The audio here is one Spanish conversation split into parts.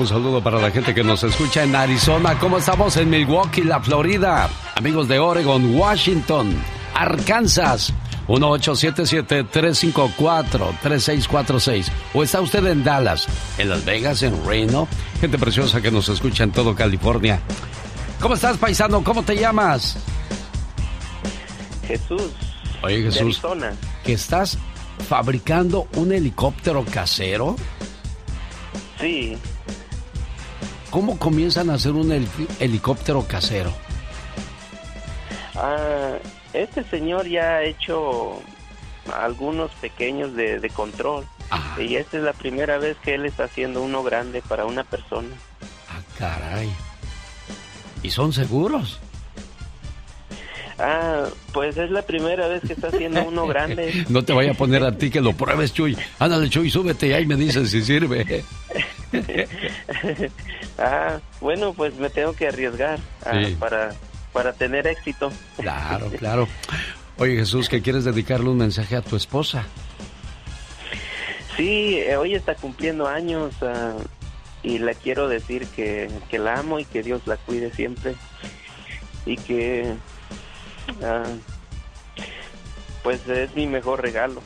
Un saludo para la gente que nos escucha en Arizona. ¿Cómo estamos en Milwaukee, la Florida? Amigos de Oregon, Washington, Arkansas. 1877-354-3646. ¿O está usted en Dallas, en Las Vegas, en Reno? Gente preciosa que nos escucha en todo California. ¿Cómo estás, paisano? ¿Cómo te llamas? Jesús. Oye, Jesús. ¿Que estás fabricando un helicóptero casero? Sí. ¿Cómo comienzan a hacer un helicóptero casero? Ah, este señor ya ha hecho algunos pequeños de, control. Y esta es la primera vez que él está haciendo uno grande para una persona. Ah, caray. ¿Y son seguros? Ah, pues es la primera vez que está haciendo uno grande. no te vaya a poner a ti que lo pruebes, Chuy. Ándale, Chuy, súbete y ahí me dices si sirve. ah, bueno, pues me tengo que arriesgar ah, para, para tener éxito. Claro, claro. Oye, Jesús, ¿qué quieres dedicarle un mensaje a tu esposa? Sí, eh, hoy está cumpliendo años. Ah, y le quiero decir que, la amo y que Dios la cuide siempre y que ah, pues es mi mejor regalo.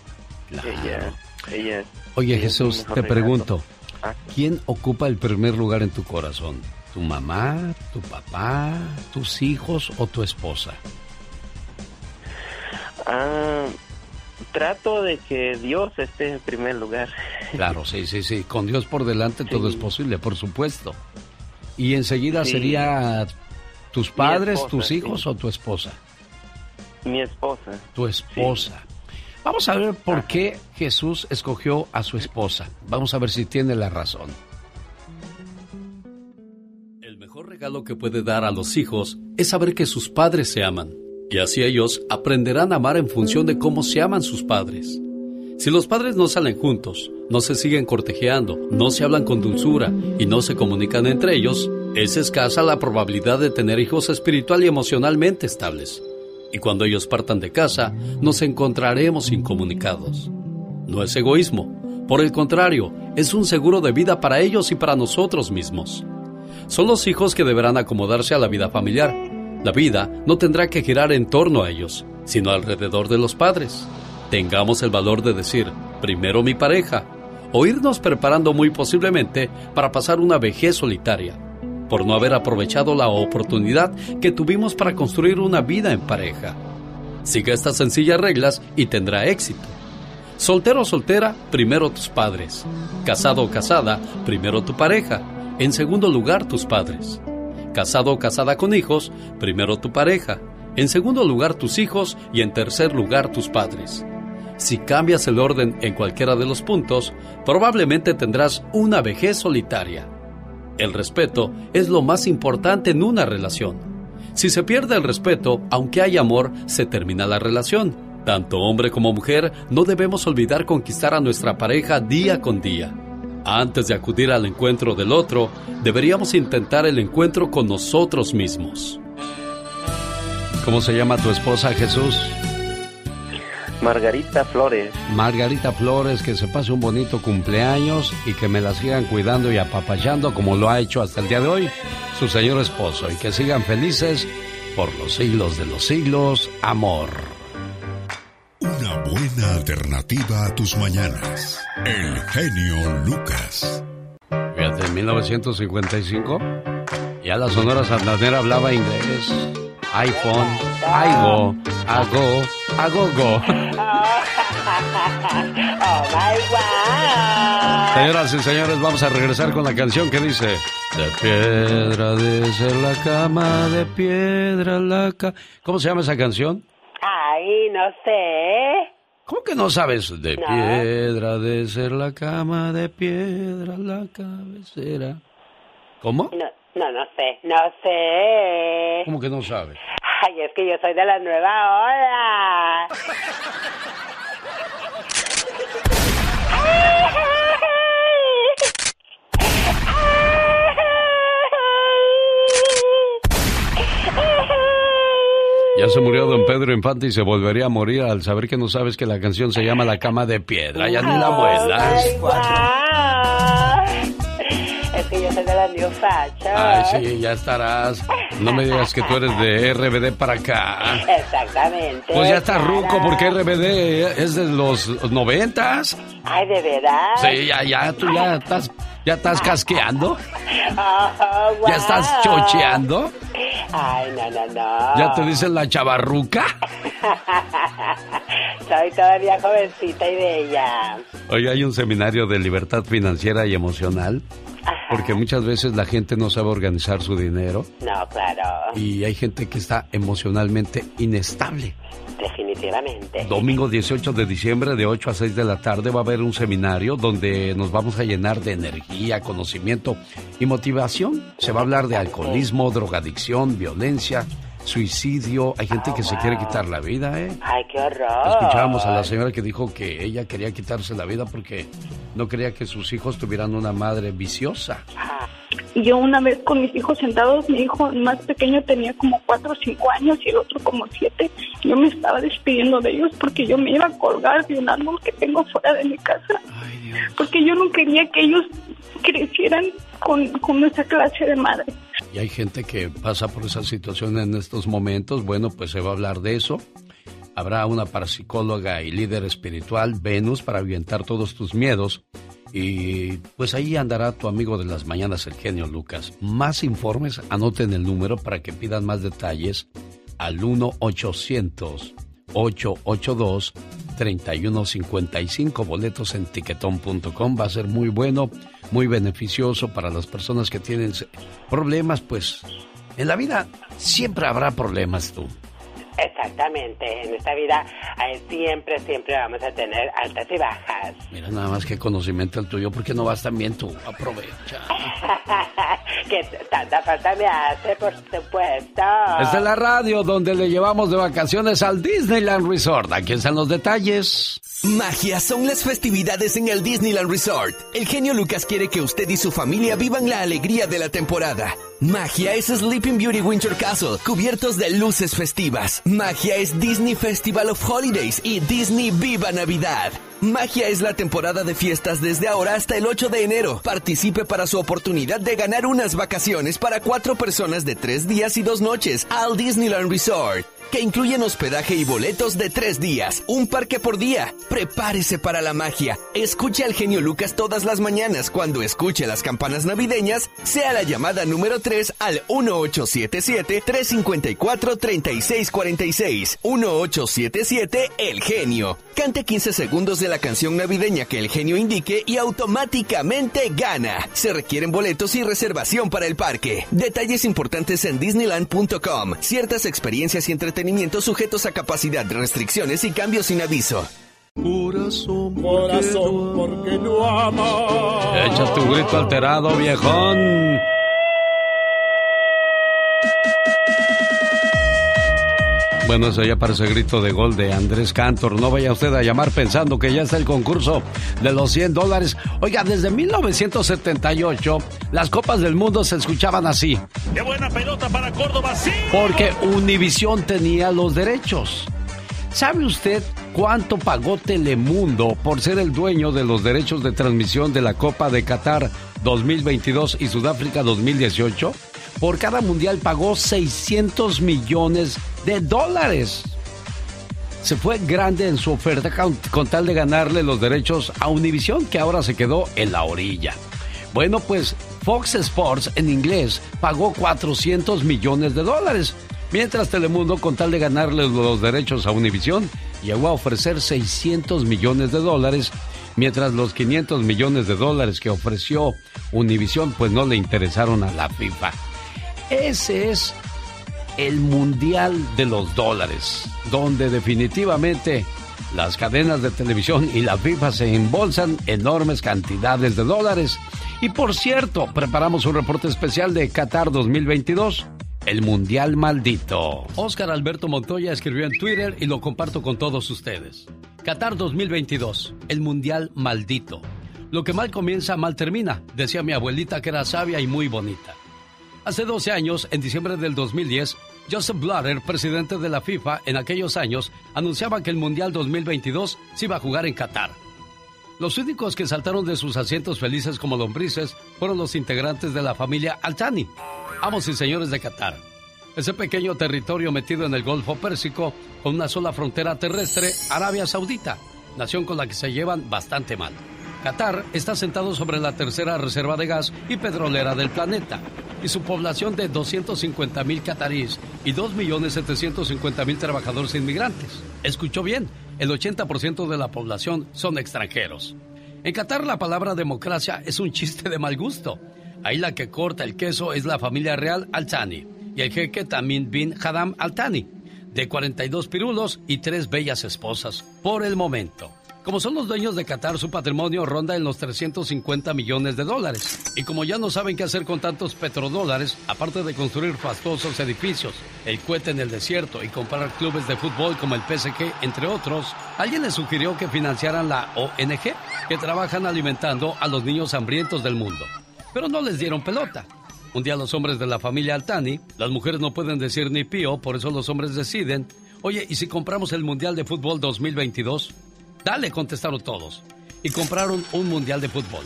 Ella, ella Oye Jesús, te pregunto, ah. ¿quién ocupa el primer lugar en tu corazón? ¿Tu mamá, tu papá, tus hijos o tu esposa? Ah, trato de que Dios esté en primer lugar. Claro, sí, sí, sí. Con Dios por delante todo es posible, por supuesto. Y enseguida sería tus padres, tus hijos o tu esposa. Mi esposa. Tu esposa. Vamos a ver por qué Jesús escogió a su esposa. Vamos a ver si tiene la razón. El mejor regalo que puede dar a los hijos es saber que sus padres se aman. Y así ellos aprenderán a amar en función de cómo se aman sus padres. Si los padres no salen juntos, no se siguen cortejeando, no se hablan con dulzura y no se comunican entre ellos, es escasa la probabilidad de tener hijos espiritual y emocionalmente estables. Y cuando ellos partan de casa, nos encontraremos incomunicados. No es egoísmo, por el contrario, es un seguro de vida para ellos y para nosotros mismos. Son los hijos que deberán acomodarse a la vida familiar, la vida no tendrá que girar en torno a ellos, sino alrededor de los padres. Tengamos el valor de decir, primero mi pareja, o irnos preparando muy posiblemente para pasar una vejez solitaria, por no haber aprovechado la oportunidad que tuvimos para construir una vida en pareja. Siga estas sencillas reglas y tendrá éxito. Soltero o soltera, primero tus padres. Casado o casada, primero tu pareja. En segundo lugar, tus padres casado o casada con hijos, primero tu pareja, en segundo lugar tus hijos y en tercer lugar tus padres. Si cambias el orden en cualquiera de los puntos, probablemente tendrás una vejez solitaria. El respeto es lo más importante en una relación. Si se pierde el respeto, aunque hay amor, se termina la relación. Tanto hombre como mujer no debemos olvidar conquistar a nuestra pareja día con día. Antes de acudir al encuentro del otro, deberíamos intentar el encuentro con nosotros mismos. ¿Cómo se llama tu esposa Jesús? Margarita Flores. Margarita Flores, que se pase un bonito cumpleaños y que me la sigan cuidando y apapachando como lo ha hecho hasta el día de hoy su señor esposo y que sigan felices por los siglos de los siglos. Amor. Una buena alternativa a tus mañanas. El genio Lucas. Fíjate, en 1955 ya la Sonora Santanera hablaba inglés. iPhone, iGo, ago, agogo. Oh my God. Señoras y señores, vamos a regresar con la canción que dice: De piedra de ser la cama, de piedra la cama. ¿Cómo se llama esa canción? Ay, no sé. ¿Cómo que no sabes? De piedra de ser la cama, de piedra la cabecera. ¿Cómo? No, no, no sé, no sé. ¿Cómo que no sabes? Ay, es que yo soy de la nueva ola. Ya se murió don Pedro Infante y se volvería a morir al saber que no sabes que la canción se llama La cama de piedra. Ya ni la muelas. Ay, sí, ya estarás. No me digas que tú eres de RBD para acá. Exactamente. Pues ya está ruco porque RBD es de los noventas. Ay, ¿de verdad? Sí, ya, ya, tú ya estás, ya estás casqueando. Oh, ¿Ya estás chocheando? Ay, no, no, no. ¿Ya te dicen la chavarruca? Soy todavía jovencita y bella. Hoy hay un seminario de libertad financiera y emocional. Porque muchas veces la gente no sabe organizar su dinero. No, claro. Y hay gente que está emocionalmente inestable. Definitivamente. Domingo 18 de diciembre de 8 a 6 de la tarde va a haber un seminario donde nos vamos a llenar de energía, conocimiento y motivación. Se va a hablar de alcoholismo, drogadicción, violencia, suicidio. Hay gente que se quiere quitar la vida, ¿eh? Ay, qué horror. Escuchábamos a la señora que dijo que ella quería quitarse la vida porque no quería que sus hijos tuvieran una madre viciosa. Y yo una vez con mis hijos sentados, mi hijo más pequeño tenía como cuatro o cinco años y el otro como siete. Yo me estaba despidiendo de ellos porque yo me iba a colgar de un árbol que tengo fuera de mi casa. Porque yo no quería que ellos crecieran con, con esa clase de madre. Y hay gente que pasa por esa situación en estos momentos. Bueno, pues se va a hablar de eso. Habrá una parapsicóloga y líder espiritual, Venus, para ahuyentar todos tus miedos. Y pues ahí andará tu amigo de las mañanas, el genio Lucas. Más informes, anoten el número para que pidan más detalles al 1-800-882-3155. Boletos en tiquetón.com. Va a ser muy bueno, muy beneficioso para las personas que tienen problemas. Pues en la vida siempre habrá problemas tú. Exactamente, en esta vida eh, siempre, siempre vamos a tener altas y bajas. Mira nada más que conocimiento el tuyo, porque no vas tan bien tú? Aprovecha. que tanta falta me hace, por supuesto. Esta es la radio donde le llevamos de vacaciones al Disneyland Resort. Aquí están los detalles. Magia son las festividades en el Disneyland Resort. El genio Lucas quiere que usted y su familia vivan la alegría de la temporada. Magia es Sleeping Beauty Winter Castle, cubiertos de luces festivas. Magia es Disney Festival of Holidays y Disney Viva Navidad. Magia es la temporada de fiestas desde ahora hasta el 8 de enero. Participe para su oportunidad de ganar unas vacaciones para cuatro personas de tres días y dos noches al Disneyland Resort que incluyen hospedaje y boletos de tres días, un parque por día. Prepárese para la magia. Escuche al genio Lucas todas las mañanas cuando escuche las campanas navideñas, sea la llamada número 3 al 1877-354-3646. 1877 El Genio. Cante 15 segundos de la canción navideña que el genio indique y automáticamente gana. Se requieren boletos y reservación para el parque. Detalles importantes en disneyland.com. Ciertas experiencias y entretenimiento sujetos a capacidad, restricciones y cambios sin aviso. Corazón, Corazón, porque no ama. Echa tu grito alterado, viejón. Bueno, eso ya parece grito de gol de Andrés Cantor. No vaya usted a llamar pensando que ya está el concurso de los 100 dólares. Oiga, desde 1978 las Copas del Mundo se escuchaban así. ¡Qué buena pelota para Córdoba! ¡Sí! Porque Univisión tenía los derechos. ¿Sabe usted cuánto pagó Telemundo por ser el dueño de los derechos de transmisión de la Copa de Qatar 2022 y Sudáfrica 2018? Por cada mundial pagó 600 millones de dólares. Se fue grande en su oferta con, tal de ganarle los derechos a Univisión, que ahora se quedó en la orilla. Bueno, pues Fox Sports en inglés pagó 400 millones de dólares, mientras Telemundo, con tal de ganarle los derechos a Univisión, llegó a ofrecer 600 millones de dólares, mientras los 500 millones de dólares que ofreció Univisión pues no le interesaron a la FIFA. Ese es el mundial de los dólares, donde definitivamente las cadenas de televisión y la FIFA se embolsan enormes cantidades de dólares. Y por cierto, preparamos un reporte especial de Qatar 2022. El Mundial Maldito. Oscar Alberto Montoya escribió en Twitter y lo comparto con todos ustedes. Qatar 2022. El Mundial Maldito. Lo que mal comienza, mal termina, decía mi abuelita que era sabia y muy bonita. Hace 12 años, en diciembre del 2010, Joseph Blatter, presidente de la FIFA en aquellos años, anunciaba que el Mundial 2022 se iba a jugar en Qatar. Los únicos que saltaron de sus asientos felices como lombrices fueron los integrantes de la familia Altani, amos y señores de Qatar. Ese pequeño territorio metido en el Golfo Pérsico, con una sola frontera terrestre, Arabia Saudita, nación con la que se llevan bastante mal. Qatar está sentado sobre la tercera reserva de gas y petrolera del planeta, y su población de 250 mil catarís y 2.750.000 trabajadores inmigrantes. Escuchó bien, el 80% de la población son extranjeros. En Qatar la palabra democracia es un chiste de mal gusto. Ahí la que corta el queso es la familia real Al-Thani y el jeque Tamim bin Hadam Al-Thani, de 42 pirulos y tres bellas esposas, por el momento. Como son los dueños de Qatar, su patrimonio ronda en los 350 millones de dólares. Y como ya no saben qué hacer con tantos petrodólares, aparte de construir fastuosos edificios, el cohete en el desierto y comprar clubes de fútbol como el PSG, entre otros, alguien les sugirió que financiaran la ONG, que trabajan alimentando a los niños hambrientos del mundo. Pero no les dieron pelota. Un día los hombres de la familia Altani, las mujeres no pueden decir ni pío, por eso los hombres deciden, oye, ¿y si compramos el Mundial de Fútbol 2022? Dale, contestaron todos. Y compraron un mundial de fútbol.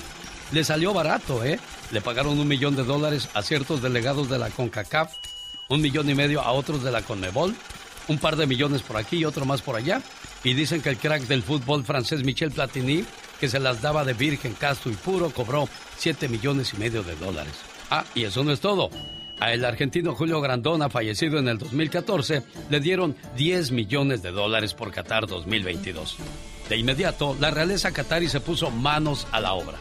Le salió barato, ¿eh? Le pagaron un millón de dólares a ciertos delegados de la CONCACAF, un millón y medio a otros de la CONMEBOL, un par de millones por aquí y otro más por allá. Y dicen que el crack del fútbol francés Michel Platini, que se las daba de virgen, casto y puro, cobró 7 millones y medio de dólares. Ah, y eso no es todo. A el argentino Julio Grandona, fallecido en el 2014, le dieron 10 millones de dólares por Qatar 2022. De inmediato, la realeza qatarí se puso manos a la obra.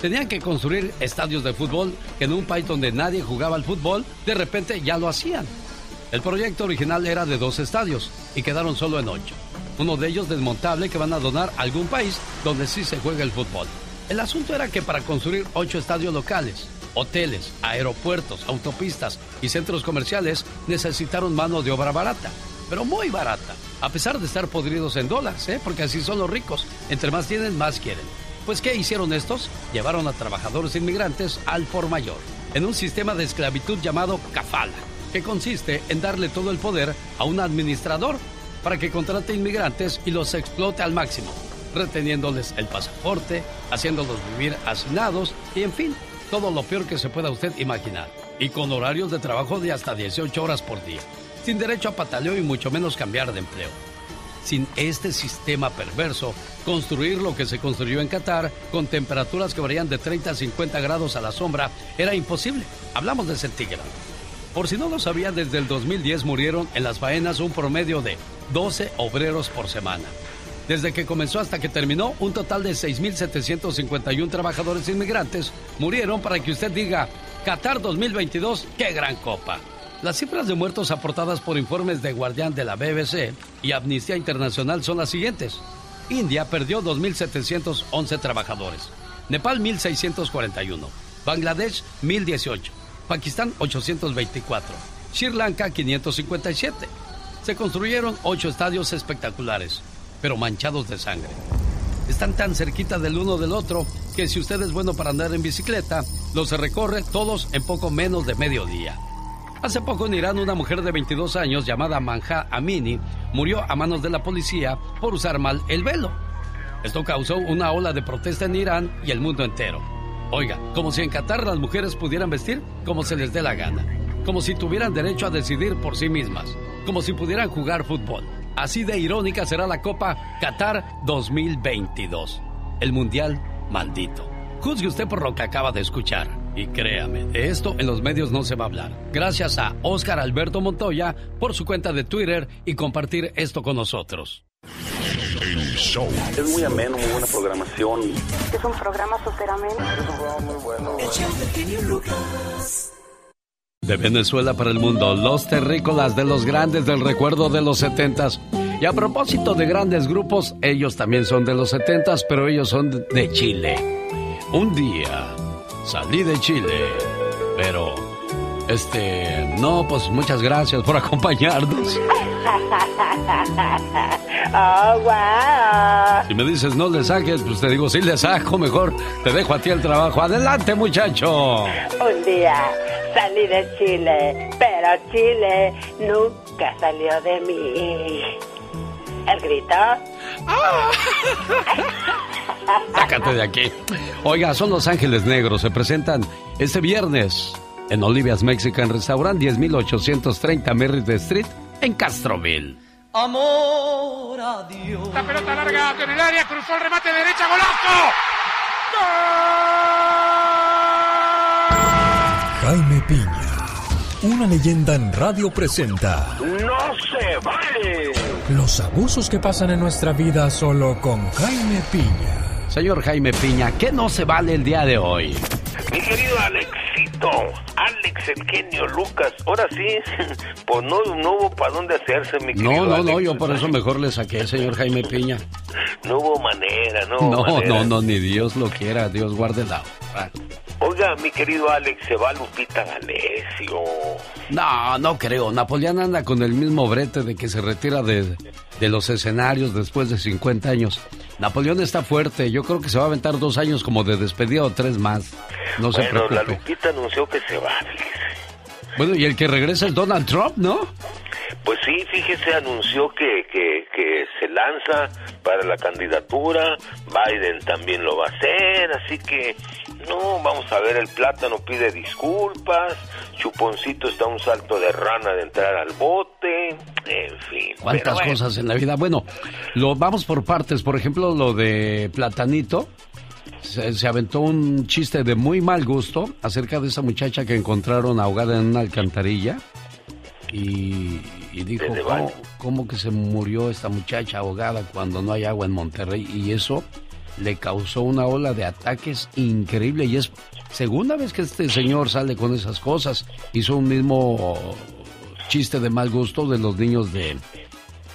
Tenían que construir estadios de fútbol que en un país donde nadie jugaba al fútbol, de repente ya lo hacían. El proyecto original era de dos estadios y quedaron solo en ocho. Uno de ellos desmontable que van a donar a algún país donde sí se juega el fútbol. El asunto era que para construir ocho estadios locales, hoteles, aeropuertos, autopistas y centros comerciales necesitaron mano de obra barata, pero muy barata a pesar de estar podridos en dólares, ¿eh? porque así son los ricos. Entre más tienen, más quieren. Pues, ¿qué hicieron estos? Llevaron a trabajadores inmigrantes al por mayor, en un sistema de esclavitud llamado kafala, que consiste en darle todo el poder a un administrador para que contrate inmigrantes y los explote al máximo, reteniéndoles el pasaporte, haciéndolos vivir hacinados y, en fin, todo lo peor que se pueda usted imaginar. Y con horarios de trabajo de hasta 18 horas por día sin derecho a pataleo y mucho menos cambiar de empleo. Sin este sistema perverso, construir lo que se construyó en Qatar con temperaturas que varían de 30 a 50 grados a la sombra era imposible. Hablamos de centígrado. Por si no lo sabía, desde el 2010 murieron en las faenas un promedio de 12 obreros por semana. Desde que comenzó hasta que terminó, un total de 6.751 trabajadores inmigrantes murieron para que usted diga, Qatar 2022, qué gran copa. Las cifras de muertos aportadas por informes de Guardián de la BBC y Amnistía Internacional son las siguientes. India perdió 2.711 trabajadores, Nepal 1.641, Bangladesh 1.018, Pakistán 824, Sri Lanka 557. Se construyeron ocho estadios espectaculares, pero manchados de sangre. Están tan cerquita del uno del otro que si usted es bueno para andar en bicicleta, los recorre todos en poco menos de medio día. Hace poco en Irán una mujer de 22 años llamada Manja Amini murió a manos de la policía por usar mal el velo. Esto causó una ola de protesta en Irán y el mundo entero. Oiga, como si en Qatar las mujeres pudieran vestir como se les dé la gana, como si tuvieran derecho a decidir por sí mismas, como si pudieran jugar fútbol. Así de irónica será la Copa Qatar 2022, el Mundial maldito. Juzgue usted por lo que acaba de escuchar. Y créame, de esto en los medios no se va a hablar. Gracias a Oscar Alberto Montoya por su cuenta de Twitter y compartir esto con nosotros. Es muy ameno, muy buena programación. Es un programa súper ameno. Es un programa muy bueno. De Venezuela para el mundo, los terrícolas de los grandes del recuerdo de los setentas. Y a propósito de grandes grupos, ellos también son de los setentas, pero ellos son de Chile. Un día salí de Chile, pero este, no, pues muchas gracias por acompañarnos. Oh, wow. Si me dices no le saques, pues te digo sí le saco, mejor te dejo a ti el trabajo. Adelante, muchacho. Un día salí de Chile, pero Chile nunca salió de mí. El grito. Sácate de aquí. Oiga, son Los Ángeles Negros. Se presentan este viernes en Olivia's Mexican Restaurant, 10830 Merritt Street, en Castroville. Amor a Dios. La pelota larga en el área, cruzó el remate derecha, golazo. Jaime Piña, una leyenda en radio presenta. ¡No se vale! Los abusos que pasan en nuestra vida solo con Jaime Piña. Señor Jaime Piña, ¿qué no se vale el día de hoy? Mi querido Alexito, Alex el genio Lucas, ahora sí, pues no, no hubo para dónde hacerse, mi querido No, no, Alex. no, yo por eso mejor le saqué, señor Jaime Piña. No hubo manera, no hubo No, manera. no, no, ni Dios lo quiera, Dios guarde la hora. Oiga, mi querido Alex, se va Lupita D'Alessio. No, no creo. Napoleón anda con el mismo brete de que se retira de, de los escenarios después de 50 años. Napoleón está fuerte. Yo creo que se va a aventar dos años como de despedida o tres más. No se bueno, la preocupe. Lupita anunció que se va, fíjese. Bueno, y el que regresa es Donald Trump, ¿no? Pues sí, fíjese, anunció que, que, que se lanza para la candidatura, Biden también lo va a hacer, así que no, vamos a ver, el plátano pide disculpas, Chuponcito está a un salto de rana de entrar al bote, en fin. ¿Cuántas bueno. cosas en la vida? Bueno, lo vamos por partes. Por ejemplo, lo de Platanito. Se, se aventó un chiste de muy mal gusto acerca de esa muchacha que encontraron ahogada en una alcantarilla. Y, y dijo, ¿cómo, cómo que se murió esta muchacha ahogada cuando no hay agua en Monterrey? Y eso le causó una ola de ataques increíble. Y es segunda vez que este señor sale con esas cosas. Hizo un mismo chiste de mal gusto de los niños de,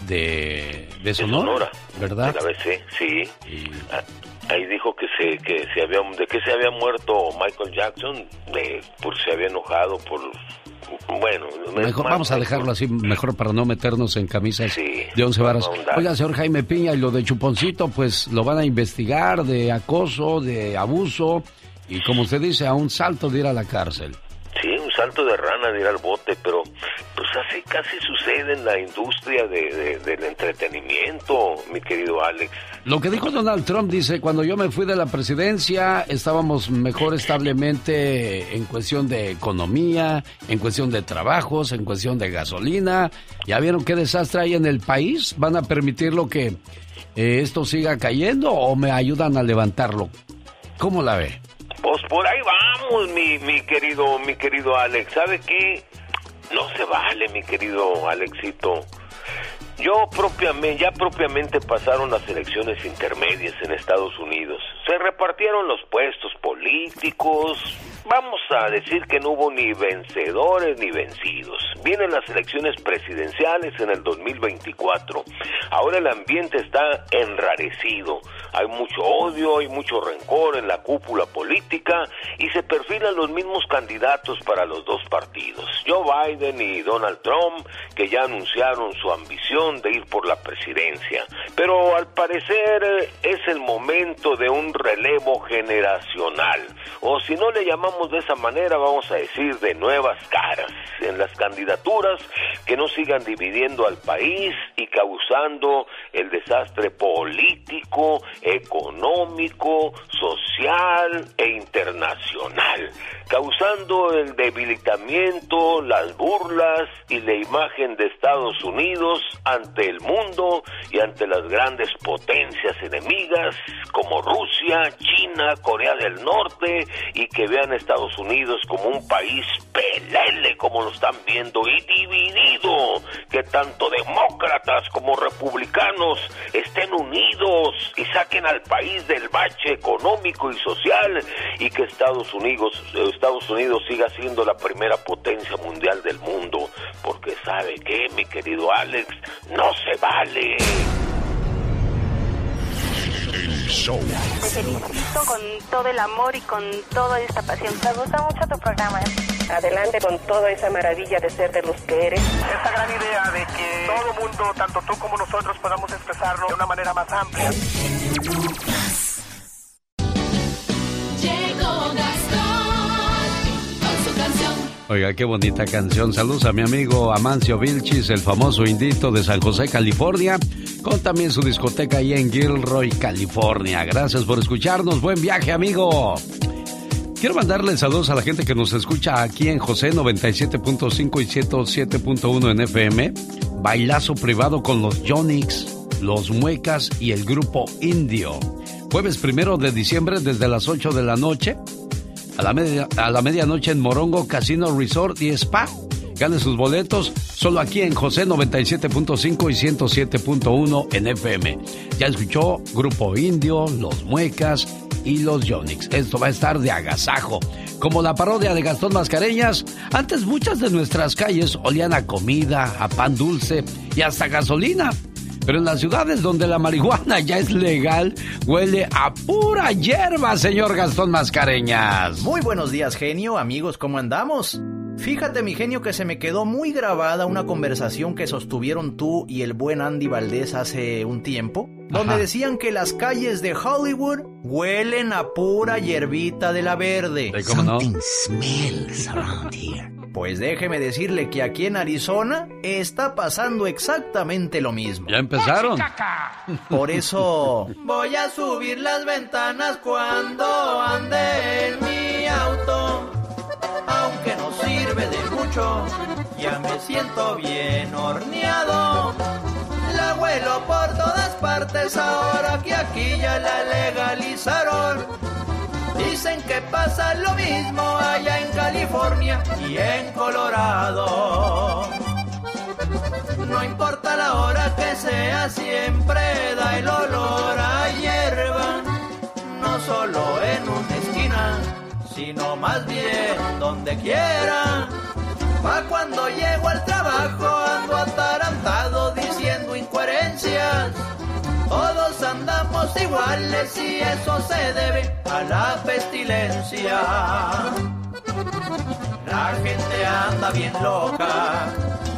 de, de Sonora, Sonora, ¿verdad? De la ABC, sí. Ah, Ahí dijo que se que se había de que se había muerto Michael Jackson, de, por se había enojado por bueno, Mejor, vamos a dejarlo así, mejor para no meternos en camisas Sí, de once varas. Oiga, señor Jaime Piña, y lo de Chuponcito, pues lo van a investigar de acoso, de abuso, y como usted dice, a un salto de ir a la cárcel. Sí, salto de rana de ir al bote, pero pues así casi sucede en la industria de, de- del entretenimiento, mi querido Alex. Lo que dijo Donald Trump dice, cuando yo me fui de la presidencia estábamos mejor establemente en cuestión de economía, en cuestión de trabajos, en cuestión de gasolina. ¿Ya vieron qué desastre hay en el país? ¿Van a permitirlo que eh, esto siga cayendo o me ayudan a levantarlo? ¿Cómo la ve? Pues por ahí vamos, mi, mi querido, mi querido Alex. ¿Sabe qué? No se vale, mi querido Alexito. Yo propiamente, ya propiamente pasaron las elecciones intermedias en Estados Unidos. Se repartieron los puestos políticos. Vamos a decir que no hubo ni vencedores ni vencidos. Vienen las elecciones presidenciales en el 2024. Ahora el ambiente está enrarecido. Hay mucho odio, hay mucho rencor en la cúpula política y se perfilan los mismos candidatos para los dos partidos. Joe Biden y Donald Trump, que ya anunciaron su ambición de ir por la presidencia. Pero al parecer eh, es el momento de un relevo generacional. O si no le llamamos de esa manera, vamos a decir de nuevas caras. En las candidaturas que no sigan dividiendo al país y causando el desastre político, económico, social e internacional, causando el debilitamiento, las burlas y la imagen de Estados Unidos ante el mundo y ante las grandes potencias enemigas como Rusia, China, Corea del Norte y que vean Estados Unidos como un país pelele como lo están viendo y dividido, que tanto demócratas como republicanos estén unidos y saquen al país del bache económico y social y que Estados Unidos Estados Unidos siga siendo la primera potencia mundial del mundo, porque sabe que mi querido Alex no se vale. Show. Te felicito con todo el amor y con toda esta pasión. Me gusta mucho tu programa. Adelante con toda esa maravilla de ser de los que eres. Esta gran idea de que todo mundo, tanto tú como nosotros, podamos expresarlo de una manera más amplia. Llegó Oiga, qué bonita canción. Saludos a mi amigo Amancio Vilchis, el famoso indito de San José, California, con también su discoteca ahí en Gilroy, California. Gracias por escucharnos. Buen viaje, amigo. Quiero mandarle saludos a la gente que nos escucha aquí en José 97.5 y 107.1 en FM. Bailazo privado con los Jonix, los Muecas y el grupo Indio. Jueves primero de diciembre desde las 8 de la noche a la, media, a la medianoche en Morongo Casino Resort y Spa. Gane sus boletos solo aquí en José 97.5 y 107.1 en FM. Ya escuchó Grupo Indio, Los Muecas y Los Yonix. Esto va a estar de agasajo. Como la parodia de Gastón Mascareñas, antes muchas de nuestras calles olían a comida, a pan dulce y hasta gasolina. Pero en las ciudades donde la marihuana ya es legal, huele a pura hierba, señor Gastón Mascareñas. Muy buenos días, genio. Amigos, ¿cómo andamos? Fíjate, mi genio, que se me quedó muy grabada una conversación que sostuvieron tú y el buen Andy Valdés hace un tiempo, donde decían que las calles de Hollywood huelen a pura hierbita de la verde. ¿Cómo no? smells around here. Pues déjeme decirle que aquí en Arizona está pasando exactamente lo mismo. Ya empezaron. Por eso voy a subir las ventanas cuando ande en mi auto. Aunque no sirve de mucho, ya me siento bien horneado. La huelo por todas partes ahora que aquí ya la legalizaron. Dicen que pasa lo mismo allá en California y en Colorado. No importa la hora que sea, siempre da el olor a hierba. No solo en una esquina, sino más bien donde quiera. Pa' cuando llego al trabajo ando atarantado. Todos andamos iguales y eso se debe a la pestilencia. La gente anda bien loca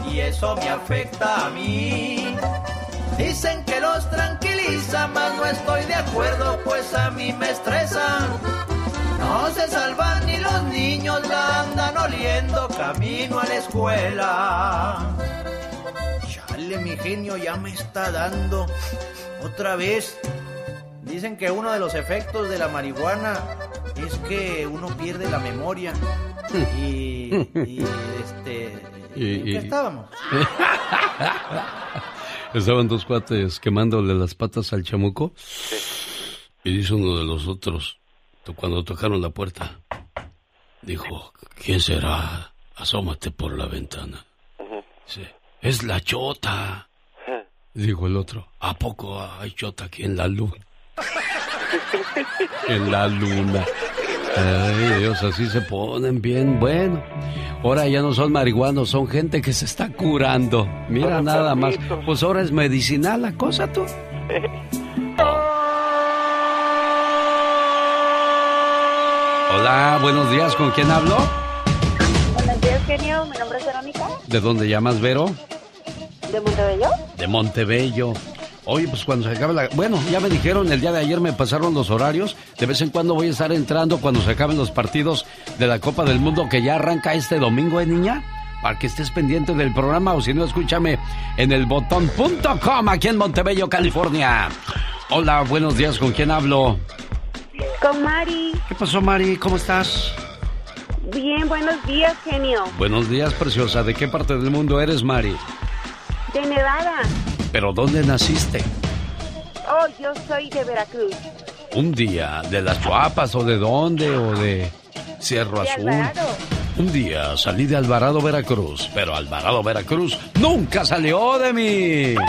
y eso me afecta a mí. Dicen que los tranquiliza, mas no estoy de acuerdo, pues a mí me estresa. No se salvan ni los niños, la andan oliendo camino a la escuela. Chale, mi genio ya me está dando otra vez. Dicen que uno de los efectos de la marihuana es que uno pierde la memoria. Y, y este. ¿En qué estábamos? Estaban dos cuates quemándole las patas al chamuco. Y dice uno de los otros, cuando tocaron la puerta, dijo, ¿quién será? Asómate por la ventana. Dice, es la chota. Dijo el otro, ¿a poco hay chota aquí en la luna? en la luna. Ay, Dios, así se ponen bien. Bueno, ahora ya no son marihuanos, son gente que se está curando. Mira nada más. Pues ahora es medicinal la cosa, tú. Hola, buenos días. ¿Con quién hablo? Genio. Mi nombre es Verónica. ¿De dónde llamas, Vero? ¿De Montebello? De Montebello. Oye, pues cuando se acabe la... Bueno, ya me dijeron, el día de ayer me pasaron los horarios. De vez en cuando voy a estar entrando cuando se acaben los partidos de la Copa del Mundo que ya arranca este domingo, ¿eh, niña? Para que estés pendiente del programa o si no, escúchame en el botón.com aquí en Montebello, California. Hola, buenos días, ¿con quién hablo? Con Mari. ¿Qué pasó, Mari? ¿Cómo estás? Bien, buenos días, genio. Buenos días, preciosa. ¿De qué parte del mundo eres, Mari? De Nevada. ¿Pero dónde naciste? Oh, yo soy de Veracruz. Un día, ¿de las Chuapas o de dónde? ¿O de Cerro De Azul? Alvarado. Un día salí de Alvarado, Veracruz, pero Alvarado, Veracruz nunca salió de mí.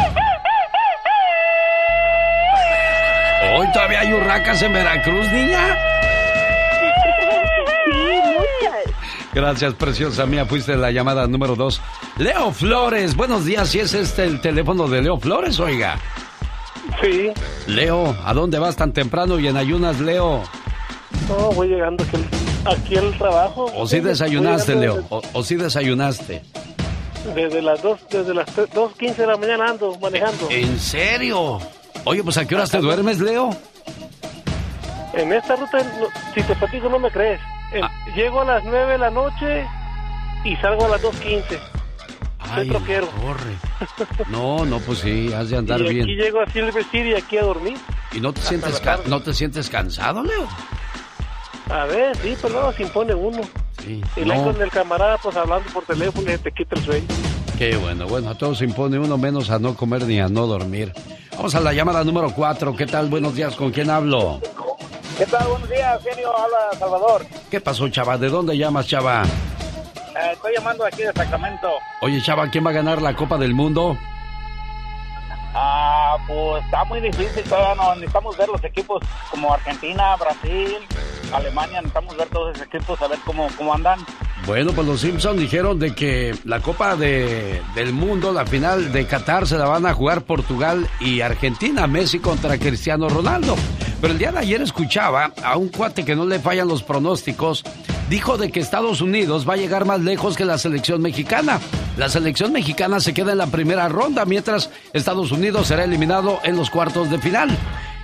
¿Hoy todavía hay urracas en Veracruz, niña? Gracias, preciosa mía. Fuiste la llamada número dos. Leo Flores, buenos días. Si es este el teléfono de Leo Flores, oiga. Sí. Leo, ¿a dónde vas tan temprano y en ayunas, Leo? No, voy llegando aquí, aquí al trabajo. ¿O sí desayunaste, Leo? ¿O, o sí desayunaste? Desde, las dos, desde las tre- 2.15 de la mañana ando manejando. ¿En serio? Oye, pues ¿a qué horas te duermes, Leo? En esta ruta, si te platico no me crees. En- Ah. Llego a las 9 de la noche y salgo a las 2.15. Ay, troquero. corre. No, no, pues sí, has de andar y aquí bien. llego a Silver City aquí a dormir. ¿Y no te sientes, ca- no te sientes cansado, Leo? A ver, sí, pero no, se impone uno. Sí. Y luego No, con el camarada, pues hablando por teléfono y te quita el sueño. qué bueno. Bueno, a todos se impone uno menos a no comer ni a no dormir. Vamos a la llamada número 4. ¿Qué tal? Buenos días. ¿Con quién hablo? ¿Qué tal? Buenos días, genio. Habla Salvador. ¿Qué pasó, chava? ¿De dónde llamas, chava? Eh, estoy llamando aquí de Sacramento. Oye, chava, ¿quién va a ganar la Copa del Mundo? Ah, pues está muy difícil. Todavía no necesitamos ver los equipos como Argentina, Brasil, Alemania. Necesitamos ver todos esos equipos, a ver cómo, cómo andan. Bueno, pues los Simpsons dijeron de que la Copa de, del Mundo, la final de Qatar, se la van a jugar Portugal y Argentina, Messi contra Cristiano Ronaldo. Pero el día de ayer escuchaba a un cuate que no le fallan los pronósticos, dijo de que Estados Unidos va a llegar más lejos que la selección mexicana. La selección mexicana se queda en la primera ronda, mientras Estados Unidos será eliminado en los cuartos de final.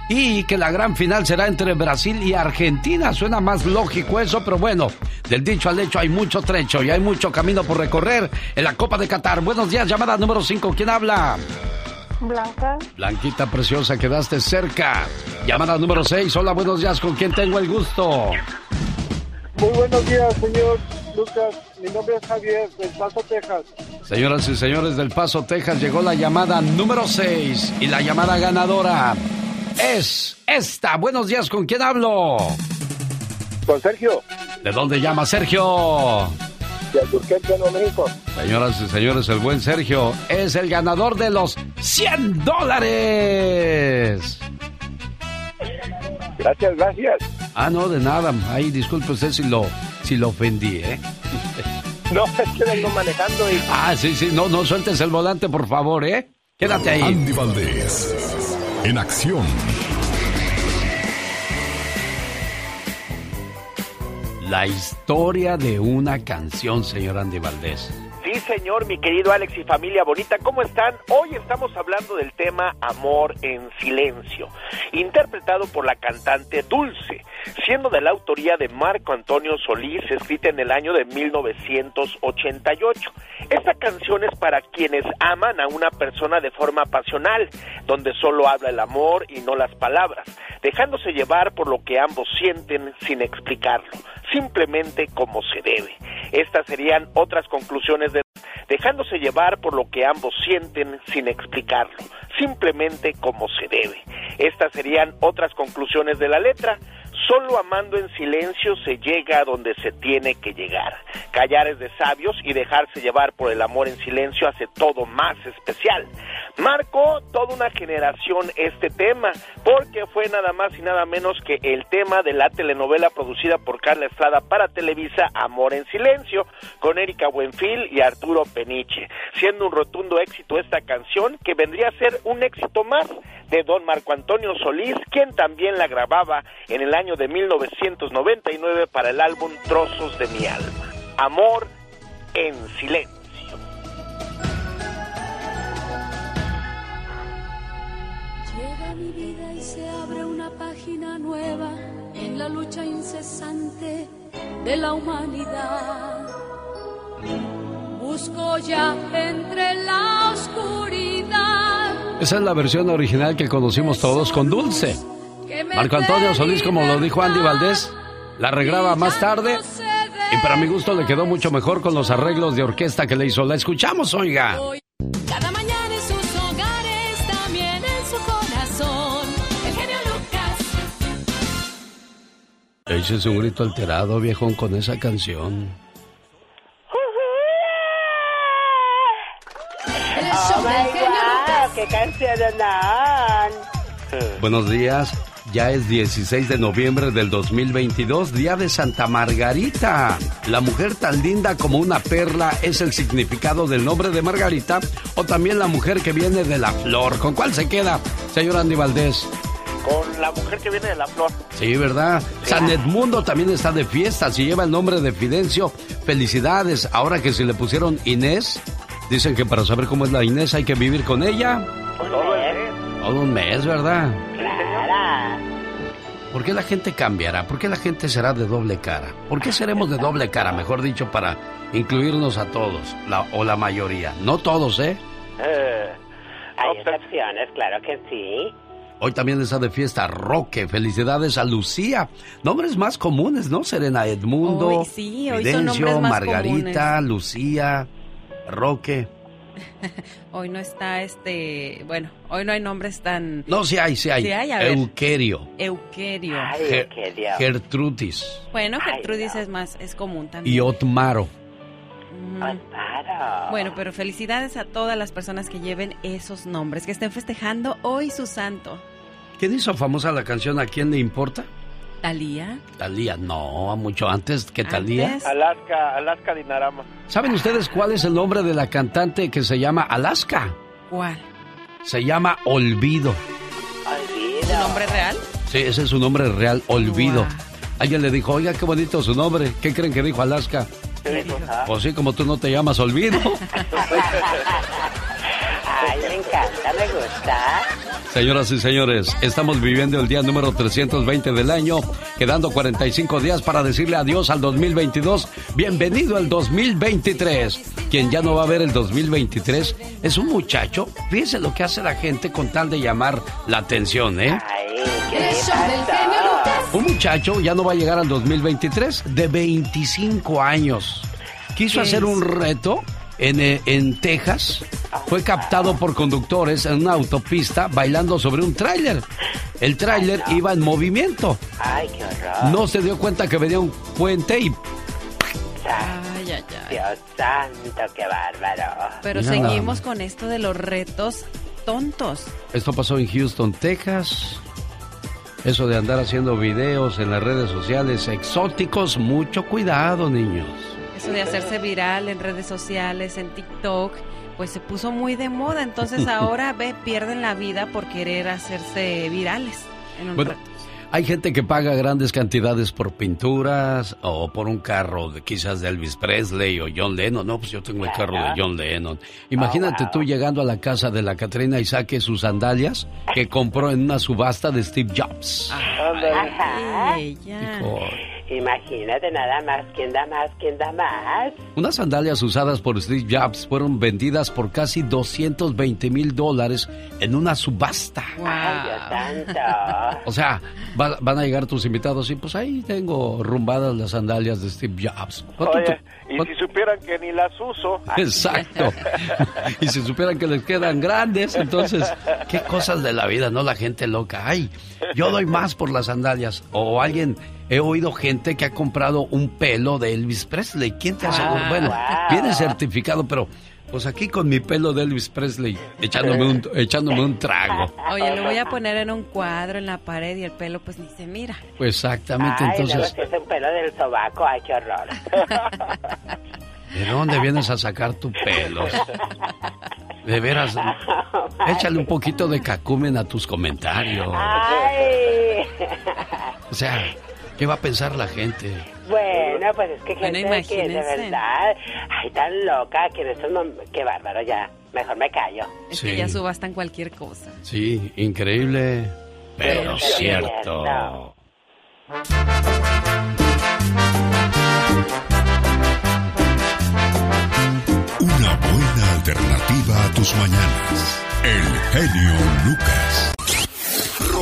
Y que la gran final será entre Brasil y Argentina. Suena más lógico eso, pero bueno, del dicho al hecho hay mucho trecho y hay mucho camino por recorrer en la Copa de Qatar. Buenos días, llamada número 5. ¿Quién habla? Blanca. Blanquita preciosa, quedaste cerca. Llamada número 6. Hola, buenos días. ¿Con quién tengo el gusto? Muy buenos días, señor Lucas. Mi nombre es Javier, del Paso, Texas. Señoras y señores del Paso, Texas, llegó la llamada número 6 y la llamada ganadora es esta. Buenos días, ¿con quién hablo? Con Sergio, ¿De dónde llama Sergio? De Alburquerque, Nuevo México. Señoras y señores, el buen Sergio es el ganador de los 100 dólares. Gracias, gracias. Ah, no, de nada. Ay, disculpe usted si lo, si lo ofendí, ¿eh? No, es que vengo manejando y... Ah, sí, sí. No, no sueltes el volante, por favor, ¿eh? Quédate ahí. Andy Valdés, en acción. La historia de una canción, señor Andy Valdés. Sí, señor, mi querido Alex y familia bonita, ¿cómo están? Hoy estamos hablando del tema Amor en Silencio, interpretado por la cantante Dulce, siendo de la autoría de Marco Antonio Solís, escrita en el año de 1988. Esta canción es para quienes aman a una persona de forma pasional, donde solo habla el amor y no las palabras, dejándose llevar por lo que ambos sienten sin explicarlo, simplemente como se debe. Estas serían otras conclusiones de dejándose llevar por lo que ambos sienten sin explicarlo, simplemente como se debe. Estas serían otras conclusiones de la letra. Solo amando en silencio se llega a donde se tiene que llegar. Callar es de sabios y dejarse llevar por el amor en silencio hace todo más especial. Marcó toda una generación este tema, porque fue nada más y nada menos que el tema de la telenovela producida por Carla Estrada para Televisa, Amor en Silencio, con Erika Buenfil y Arturo Peniche, siendo un rotundo éxito esta canción que vendría a ser un éxito más de don Marco Antonio Solís, quien también la grababa en el año de 1999 para el álbum Trozos de mi alma. Amor en silencio. Llega mi vida y se abre una página nueva en la lucha incesante de la humanidad. Busco ya entre la oscuridad. Esa es la versión original que conocimos todos con Dulce. Marco Antonio Solís, como lo dijo Andy Valdés, la regraba más tarde y para mi gusto le quedó mucho mejor con los arreglos de orquesta que le hizo. La escuchamos, oiga. Cada mañana en sus hogares, también en su corazón. El genio Lucas. Ese es un grito alterado, viejón, con esa canción. Oh my. God, qué canción dan. Buenos días. Ya es 16 de noviembre del 2022, día de Santa Margarita. La mujer tan linda como una perla es el significado del nombre de Margarita o también la mujer que viene de la flor. ¿Con cuál se queda, señor Andy Valdés? Con la mujer que viene de la flor. Sí, ¿verdad? San Edmundo también está de fiesta, si lleva el nombre de Fidencio. Felicidades. Ahora que si le pusieron Inés, dicen que para saber cómo es la Inés hay que vivir con ella Todo el mes. Todo un mes, ¿verdad? ¿Por qué la gente cambiará? ¿Por qué la gente será de doble cara? ¿Por qué seremos de doble cara, mejor dicho, para incluirnos a todos? La, o la mayoría. No todos, ¿eh? eh hay excepciones, claro que sí. Hoy también está de fiesta Roque. Felicidades a Lucía. Nombres más comunes, ¿no? Serena Edmundo, hoy, sí, hoy son Margarita, Lucía, Roque. hoy no está este, bueno, hoy no hay nombres tan... No, sí hay, sí hay. Euquerio. Euquerio. Gertrudis. Bueno, Gertrudis es más, es común también. Y Otmaro. Bueno, pero felicidades a todas las personas que lleven esos nombres, que estén festejando hoy su santo. ¿Quién hizo famosa la canción ¿A quién le importa? Talía. Talía, no, mucho antes que Talía. Alaska, Alaska Dinarama. ¿Saben ustedes cuál es el nombre de la cantante que se llama Alaska? ¿Cuál? Se llama Olvido. ¿Olvido? ¿Su nombre real? Sí, ese es su nombre real, Olvido. Alguien le dijo, oiga, qué bonito su nombre. ¿Qué creen que dijo Alaska? Pues sí, como tú no te llamas Olvido. Encanta, me gusta. Señoras y señores, estamos viviendo el día número 320 del año, quedando 45 días para decirle adiós al 2022. Bienvenido al 2023. Quien ya no va a ver el 2023 es un muchacho. Fíjense lo que hace la gente con tal de llamar la atención, ¿eh? Ay, un muchacho ya no va a llegar al 2023 de 25 años. Quiso hacer un reto en, eh, en, Texas. Fue captado por conductores en una autopista bailando sobre un tráiler. El tráiler iba en movimiento. Ay, qué horror. No se dio cuenta que venía un puente y... Ay, ay, ay. Dios santo, qué bárbaro. Pero seguimos con esto de los retos tontos. Esto pasó en Houston, Texas. Eso de andar haciendo videos en las redes sociales exóticos, mucho cuidado, niños. Eso de hacerse viral en redes sociales, en TikTok, pues se puso muy de moda. Entonces ahora ve, pierden la vida por querer hacerse virales en un reto. Hay gente que paga grandes cantidades por pinturas o por un carro de, quizás de Elvis Presley o John Lennon. No, pues yo tengo el carro de John Lennon. Imagínate tú llegando a la casa de la Catrina y saque sus sandalias que compró en una subasta de Steve Jobs. Ajá. Imagínate nada más, ¿quién da más? ¿Quién da más? Unas sandalias usadas por Steve Jobs fueron vendidas por casi 220 mil dólares en una subasta. O sea, van a llegar tus invitados y pues ahí tengo rumbadas las sandalias de Steve Jobs. Oye, y si supieran que ni las uso. Exacto. y si supieran que les quedan grandes, entonces, qué cosas de la vida, ¿no? La gente loca. Ay, yo doy más por las sandalias. O alguien he oído gente que ha comprado un pelo de Elvis Presley. ¿Quién te asegura? bueno, viene certificado, pero pues aquí con mi pelo de Elvis Presley, echándome un, echándome un trago. Oye, lo voy a poner en un cuadro en la pared y el pelo pues ni se mira. Pues exactamente, entonces... es un pelo del sobaco, ay, qué horror. ¿De dónde vienes a sacar tu pelo? De veras, échale un poquito de cacumen a tus comentarios. Ay. O sea, ¿Qué va a pensar la gente? Bueno, pues es que gente bueno, que de verdad, ay, tan loca que en estos momentos, qué bárbaro ya, mejor me callo. Es que ya subastan cualquier cosa. Sí, increíble, pero, cierto. Una buena alternativa a tus mañanas. El genio Lucas.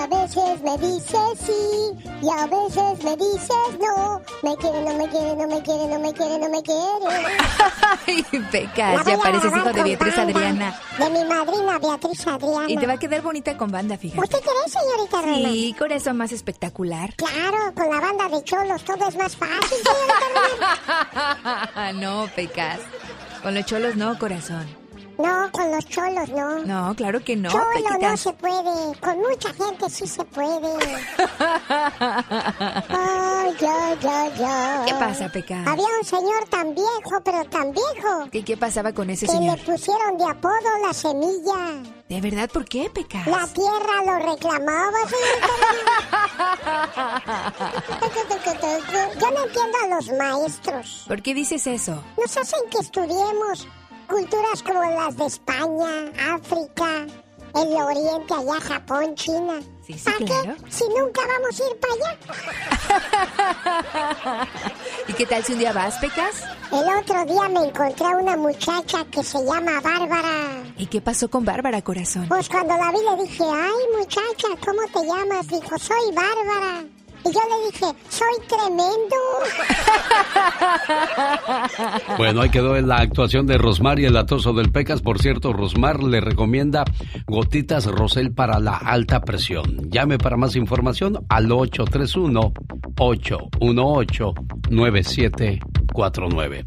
A veces me dices sí y a veces me dices no. Me quiere, no me quiere, no me quiere, no me quiere, no me quiere. Ay, Pecas, ya pareces hijo de Beatriz Adriana. De mi madrina Beatriz Adriana. Y te va a quedar bonita con banda, fíjate. ¿Usted cree, señorita Roma? Sí, con eso más espectacular. Claro, con la banda de cholos todo es más fácil, señorita no, Pecas. Con los cholos no, corazón. No, con los cholos no. No, claro que no. Cholo no se puede. Con mucha gente sí se puede. Ay, ya, ya, ya. ¿Qué pasa, Peca? Había un señor tan viejo, pero tan viejo, ¿Qué, qué pasaba con ese que señor? le pusieron de apodo la semilla. ¿De verdad por qué, Peca? La tierra lo reclamaba. Yo no entiendo a los maestros. ¿Por qué dices eso? Nos hacen que estudiemos culturas como las de España, África, el Oriente, allá Japón, China. Sí, sí, ¿Para claro. qué? Si nunca vamos a ir para allá. ¿Y qué tal si un día vas, Pecas? El otro día me encontré a una muchacha que se llama Bárbara. ¿Y qué pasó con Bárbara, corazón? Pues cuando la vi le dije, ay muchacha, ¿cómo te llamas? Dijo, soy Bárbara. Y yo le dije, soy tremendo. Bueno, ahí quedó en la actuación de Rosmar y el atoso del Pecas. Por cierto, Rosmar le recomienda gotitas Rosel para la alta presión. Llame para más información al 831-818-9749.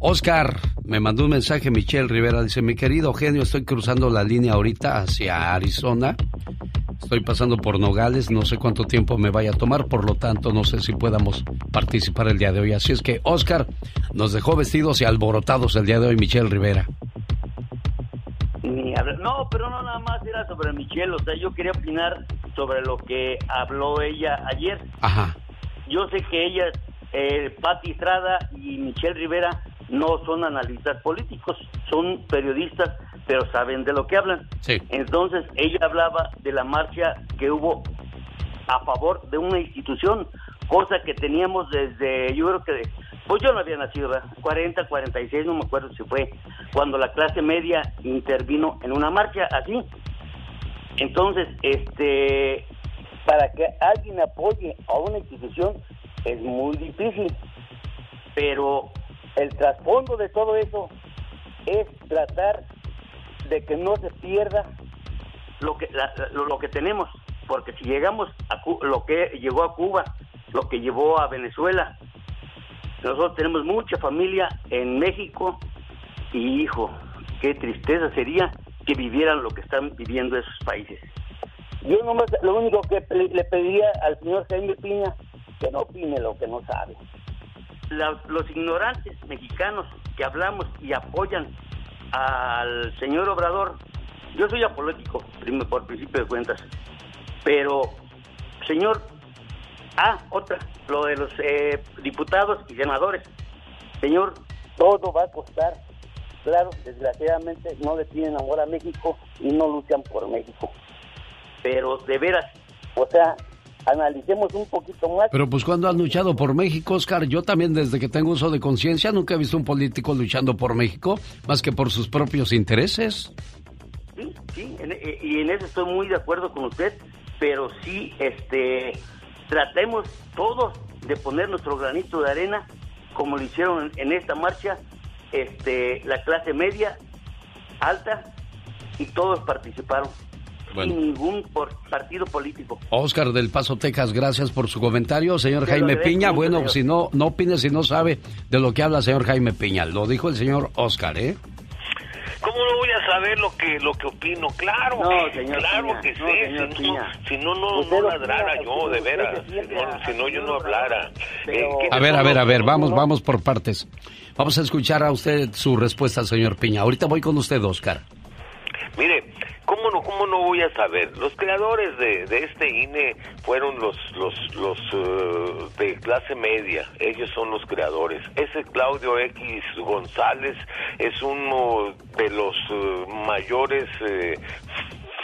Oscar, me mandó un mensaje Michelle Rivera. Dice, mi querido genio, estoy cruzando la línea ahorita hacia Arizona. Estoy pasando por Nogales, no sé cuánto tiempo me vaya a tomar, por lo tanto no sé si podamos participar el día de hoy. Así es que Oscar nos dejó vestidos y alborotados el día de hoy Michelle Rivera. No, pero no nada más era sobre Michelle, o sea, yo quería opinar sobre lo que habló ella ayer. Ajá. Yo sé que ellas, eh, Pati Estrada y Michelle Rivera, no son analistas políticos, son periodistas, pero saben de lo que hablan. Sí. Entonces, ella hablaba de la marcha que hubo a favor de una institución, cosa que teníamos desde, yo creo que, pues yo no había nacido, ¿verdad? 40, 46, no me acuerdo si fue, cuando la clase media intervino en una marcha así. Entonces, este, para que alguien apoye a una institución es muy difícil, pero el trasfondo de todo eso es tratar de que no se pierda lo que la- lo, lo que tenemos, porque si llegamos a lo que llegó a Cuba, lo que llevó a Venezuela, nosotros tenemos mucha familia en México y hijo, qué tristeza sería que vivieran lo que están viviendo esos países. Yo nomás lo único que le pediría al señor Jaime Piña que no opine lo que no sabe. La- los ignorantes mexicanos que hablamos y apoyan al señor Obrador, yo soy apolítico por principio de cuentas, pero señor, ah, otra, lo de los eh, diputados y senadores, señor, todo va a costar. Claro, desgraciadamente no le tienen amor a México y no luchan por México. Pero de veras, o sea, analicemos un poquito más. Pero pues cuando han luchado por México, Oscar, yo también desde que tengo uso de conciencia nunca he visto un político luchando por México más que por sus propios intereses. Sí, sí, en- eh, y en eso estoy muy de acuerdo con usted, pero sí, este, tratemos todos de poner nuestro granito de arena, como lo hicieron en, en esta marcha, este, la clase media, alta, y todos participaron, Bueno. sin ningún por- partido político. Oscar del Paso, Texas, gracias por su comentario. Señor Te Jaime Piña, bueno, señor. si no, no opine si no sabe de lo que habla señor Jaime Piña. Lo dijo el señor Oscar, ¿eh? ¿Cómo no voy a saber lo que lo que opino? Claro, No, que- señor claro Piña, que no, sí. señor si, Piña. no, si no, no, no ladrara yo, de veras. Si no, yo no hablara. Pero- Eh, ¿quiénes A ver, a ver, a ver, vamos, vamos por partes. Vamos a escuchar a usted su respuesta, señor Piña. Ahorita voy con usted, Oscar. Mire, ¿cómo no, cómo no voy a saber? Los creadores de, de este INE fueron los, los, los eh, de clase media. Ellos son los creadores. Ese Claudio X González es uno de los eh, mayores eh,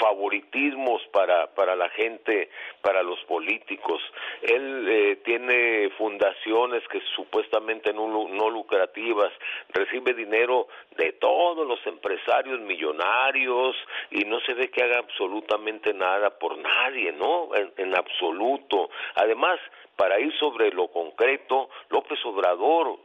favoritismos para, para la gente, para los políticos. Él eh, tiene fundaciones que supuestamente no, no lucrativas, recibe dinero de todos los empresarios millonarios y no se ve que haga absolutamente nada por nadie, ¿no? En, en absoluto. Además, para ir sobre lo concreto, López Obrador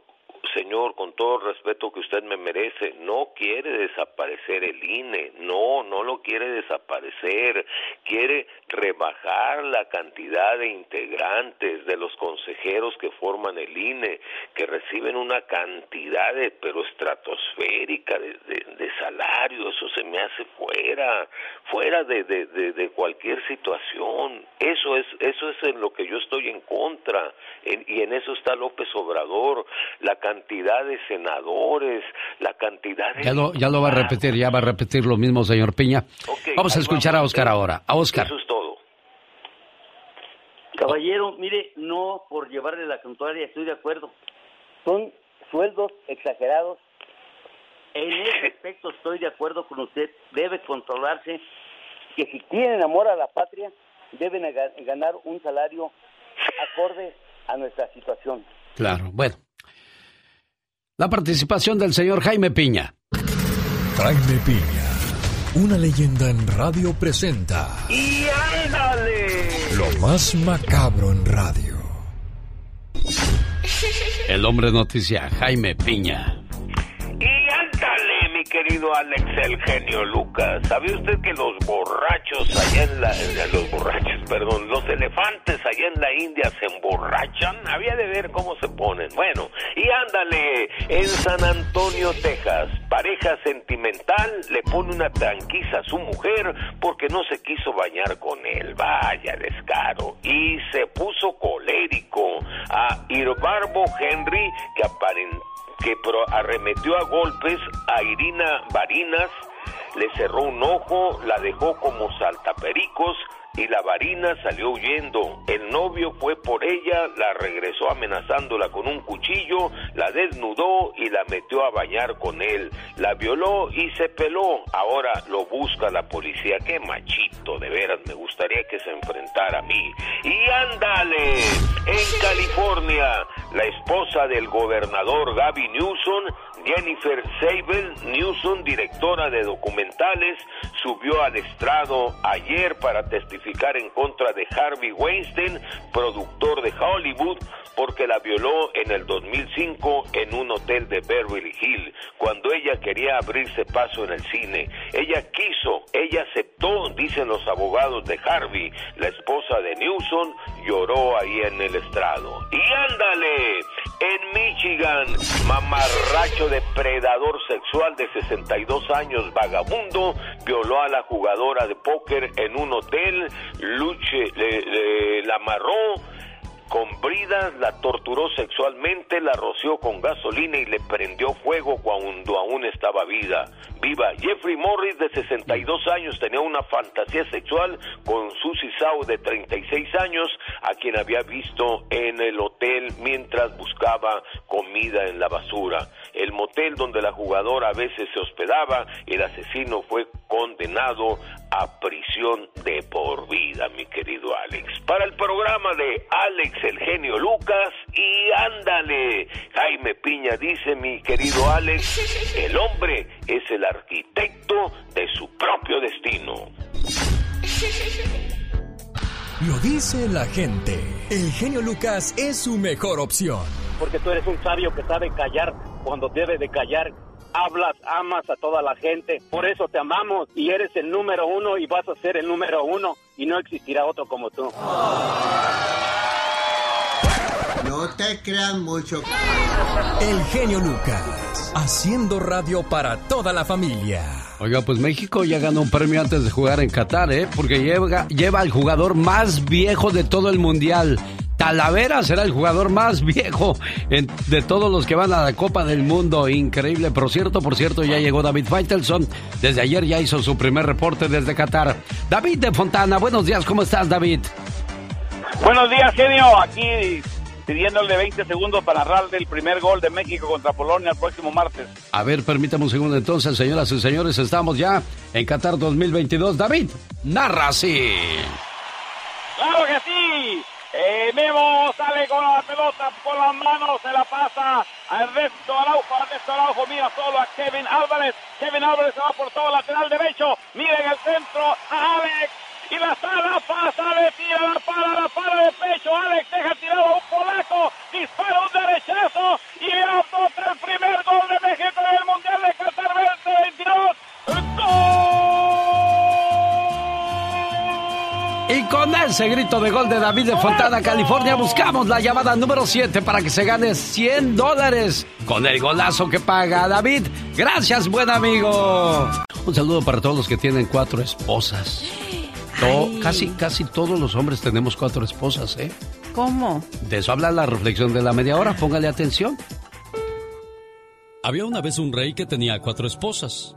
señor, con todo el respeto que usted me merece, no quiere desaparecer el INE, no, no lo quiere desaparecer, quiere rebajar la cantidad de integrantes de los consejeros que forman el INE, que reciben una cantidad de, pero estratosférica de, de, salario, eso se me hace fuera, fuera de, de, cualquier situación. Eso es, eso es en lo que yo estoy en contra, y en eso está López Obrador, la cantidad de senadores, la cantidad de... Ya lo, ya lo va a repetir, ya va a repetir lo mismo, señor Piña. vamos a escuchar a Oscar ahora. A Oscar. Eso es todo. Caballero, mire, no por llevarle la contraria, estoy de acuerdo. Son sueldos exagerados. En ese aspecto estoy de acuerdo con usted. Debe controlarse que si tienen amor a la patria, deben ganar un salario acorde a nuestra situación. Claro, bueno. La participación del señor Jaime Piña. Jaime Piña, una leyenda en radio presenta. ¡Y ándale! Lo más macabro en radio. El hombre noticia, Jaime Piña querido Alex el genio Lucas. ¿Sabe usted que los borrachos allá en la... Los borrachos, perdón, los elefantes allá en la India se emborrachan? Había de ver cómo se ponen. Bueno, y ándale, en San Antonio, Texas, pareja sentimental le pone una tranquiza a su mujer porque no se quiso bañar con él. Vaya descaro. Y se puso colérico a Irbarbo Henry, que aparentemente que arremetió a golpes a Irina Barinas, le cerró un ojo, la dejó como saltapericos y la varina salió huyendo. El novio fue por ella, la regresó amenazándola con un cuchillo, la desnudó y la metió a bañar con él. La violó y se peló. Ahora lo busca la policía. Qué machito, de veras, me gustaría que se enfrentara a mí. Y ándale, en California, la esposa del gobernador Gaby Newsom Jennifer Sable Newsom, directora de documentales, subió al estrado ayer para testificar en contra de Harvey Weinstein, productor de Hollywood, porque la violó en el 2005 en un hotel de Beverly Hills, cuando ella quería abrirse paso en el cine. Ella quiso, ella aceptó, dicen los abogados de Harvey, la esposa de Newsom, lloró ahí en el estrado. Y ándale, en Michigan, mamarracho depredador sexual de 62 años, vagabundo, violó a la jugadora de póker en un hotel, Luche le, la amarró con bridas, la torturó sexualmente, la roció con gasolina y le prendió fuego cuando aún estaba viva. Viva. Jeffrey Morris, de 62 años, tenía una fantasía sexual con Susie Sau, de 36 años, a quien había visto en el hotel mientras buscaba comida en la basura. El motel donde la jugadora a veces se hospedaba, el asesino fue condenado a prisión de por vida, mi querido Alex. Para el programa de Alex el genio Lucas y ándale, Jaime Piña dice, mi querido Alex, el hombre es el arquitecto de su propio destino. Lo dice la gente. El genio Lucas es su mejor opción. Porque tú eres un sabio que sabe callar cuando debe de callar hablas, amas a toda la gente. Por eso te amamos y eres el número uno y vas a ser el número uno y no existirá otro como tú. No te crean mucho. El genio Lucas, haciendo radio para toda la familia. Oiga, pues México ya ganó un premio antes de jugar en Qatar, ¿eh? Porque lleva, lleva al jugador más viejo de todo el mundial. Talavera será el jugador más viejo de todos los que van a la Copa del Mundo. Increíble. Por cierto, por cierto, ya llegó David Faitelson. Desde ayer ya hizo su primer reporte desde Qatar. David de Fontana, buenos días. ¿Cómo estás, David? Buenos días, genio. Aquí pidiéndole 20 segundos para narrar el primer gol de México contra Polonia el próximo martes. A ver, permítame un segundo entonces, señoras y señores, estamos ya en Qatar 2022. David, narra así. ¡Claro que sí! Eh, Memo sale con la pelota, con las manos, se la pasa a Ernesto Araujo, Ernesto Araujo mira solo a Kevin Álvarez, Kevin Álvarez se va por todo lateral derecho, mira en el centro a Alex, y la sala pasa, le tira la pala, la pala de pecho, Alex deja tirado a un polaco, dispara un derechazo y anota el primer gol de México en el Mundial Y con ese grito de gol de David de Fontana, California, buscamos la llamada número 7 para que se gane 100 dólares con el golazo que paga David. Gracias, buen amigo. Un saludo para todos los que tienen cuatro esposas. casi, casi todos los hombres tenemos cuatro esposas, ¿eh? ¿Cómo? De eso habla la reflexión de la media hora, póngale atención. Había una vez un rey que tenía cuatro esposas.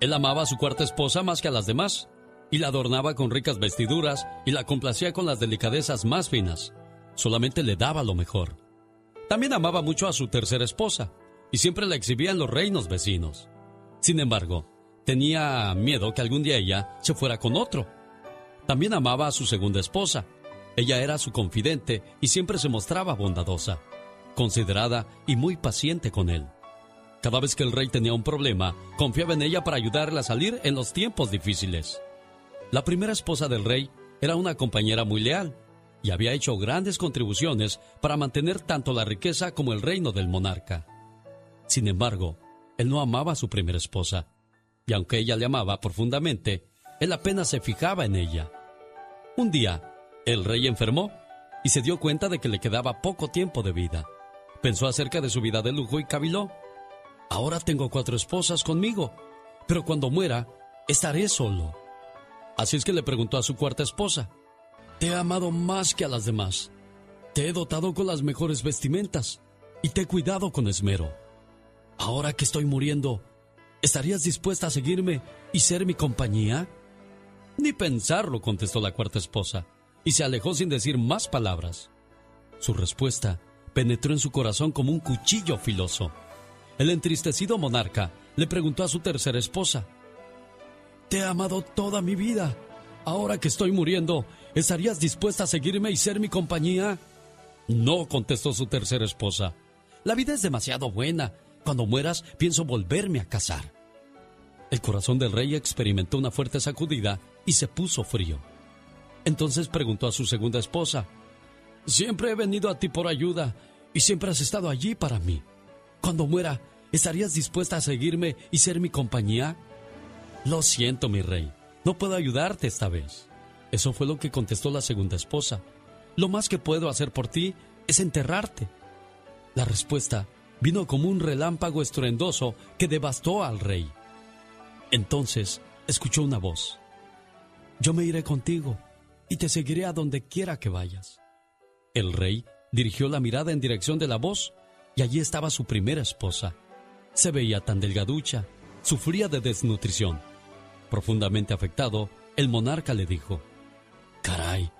Él amaba a su cuarta esposa más que a las demás, y la adornaba con ricas vestiduras y la complacía con las delicadezas más finas. Solamente le daba lo mejor. También amaba mucho a su tercera esposa, y siempre la exhibía en los reinos vecinos. Sin embargo, tenía miedo que algún día ella se fuera con otro. También amaba a su segunda esposa. Ella era su confidente y siempre se mostraba bondadosa, considerada y muy paciente con él. Cada vez que el rey tenía un problema, confiaba en ella para ayudarle a salir en los tiempos difíciles. La primera esposa del rey era una compañera muy leal y había hecho grandes contribuciones para mantener tanto la riqueza como el reino del monarca. Sin embargo, él no amaba a su primera esposa, y aunque ella le amaba profundamente, él apenas se fijaba en ella. Un día, el rey enfermó y se dio cuenta de que le quedaba poco tiempo de vida. Pensó acerca de su vida de lujo y caviló. Ahora tengo cuatro esposas conmigo, pero cuando muera, estaré solo. Así es que le preguntó a su cuarta esposa, Te he amado más que a las demás. Te he dotado con las mejores vestimentas y te he cuidado con esmero. Ahora que estoy muriendo, ¿estarías dispuesta a seguirme y ser mi compañía? Ni pensarlo, contestó la cuarta esposa, y se alejó sin decir más palabras. Su respuesta penetró en su corazón como un cuchillo filoso. El entristecido monarca le preguntó a su tercera esposa, Te he amado toda mi vida. Ahora que estoy muriendo, ¿estarías dispuesta a seguirme y ser mi compañía? No, contestó su tercera esposa. La vida es demasiado buena. Cuando mueras, pienso volverme a casar. El corazón del rey experimentó una fuerte sacudida y se puso frío. Entonces preguntó a su segunda esposa, Siempre he venido a ti por ayuda y siempre has estado allí para mí. Cuando muera, ¿estarías dispuesta a seguirme y ser mi compañía? Lo siento, mi rey, no puedo ayudarte esta vez. Eso fue lo que contestó la segunda esposa. Lo más que puedo hacer por ti es enterrarte. La respuesta vino como un relámpago estruendoso que devastó al rey. Entonces escuchó una voz. Yo me iré contigo y te seguiré a donde quiera que vayas. El rey dirigió la mirada en dirección de la voz y allí estaba su primera esposa. Se veía tan delgaducha, sufría de desnutrición. Profundamente afectado, el monarca le dijo, Caray,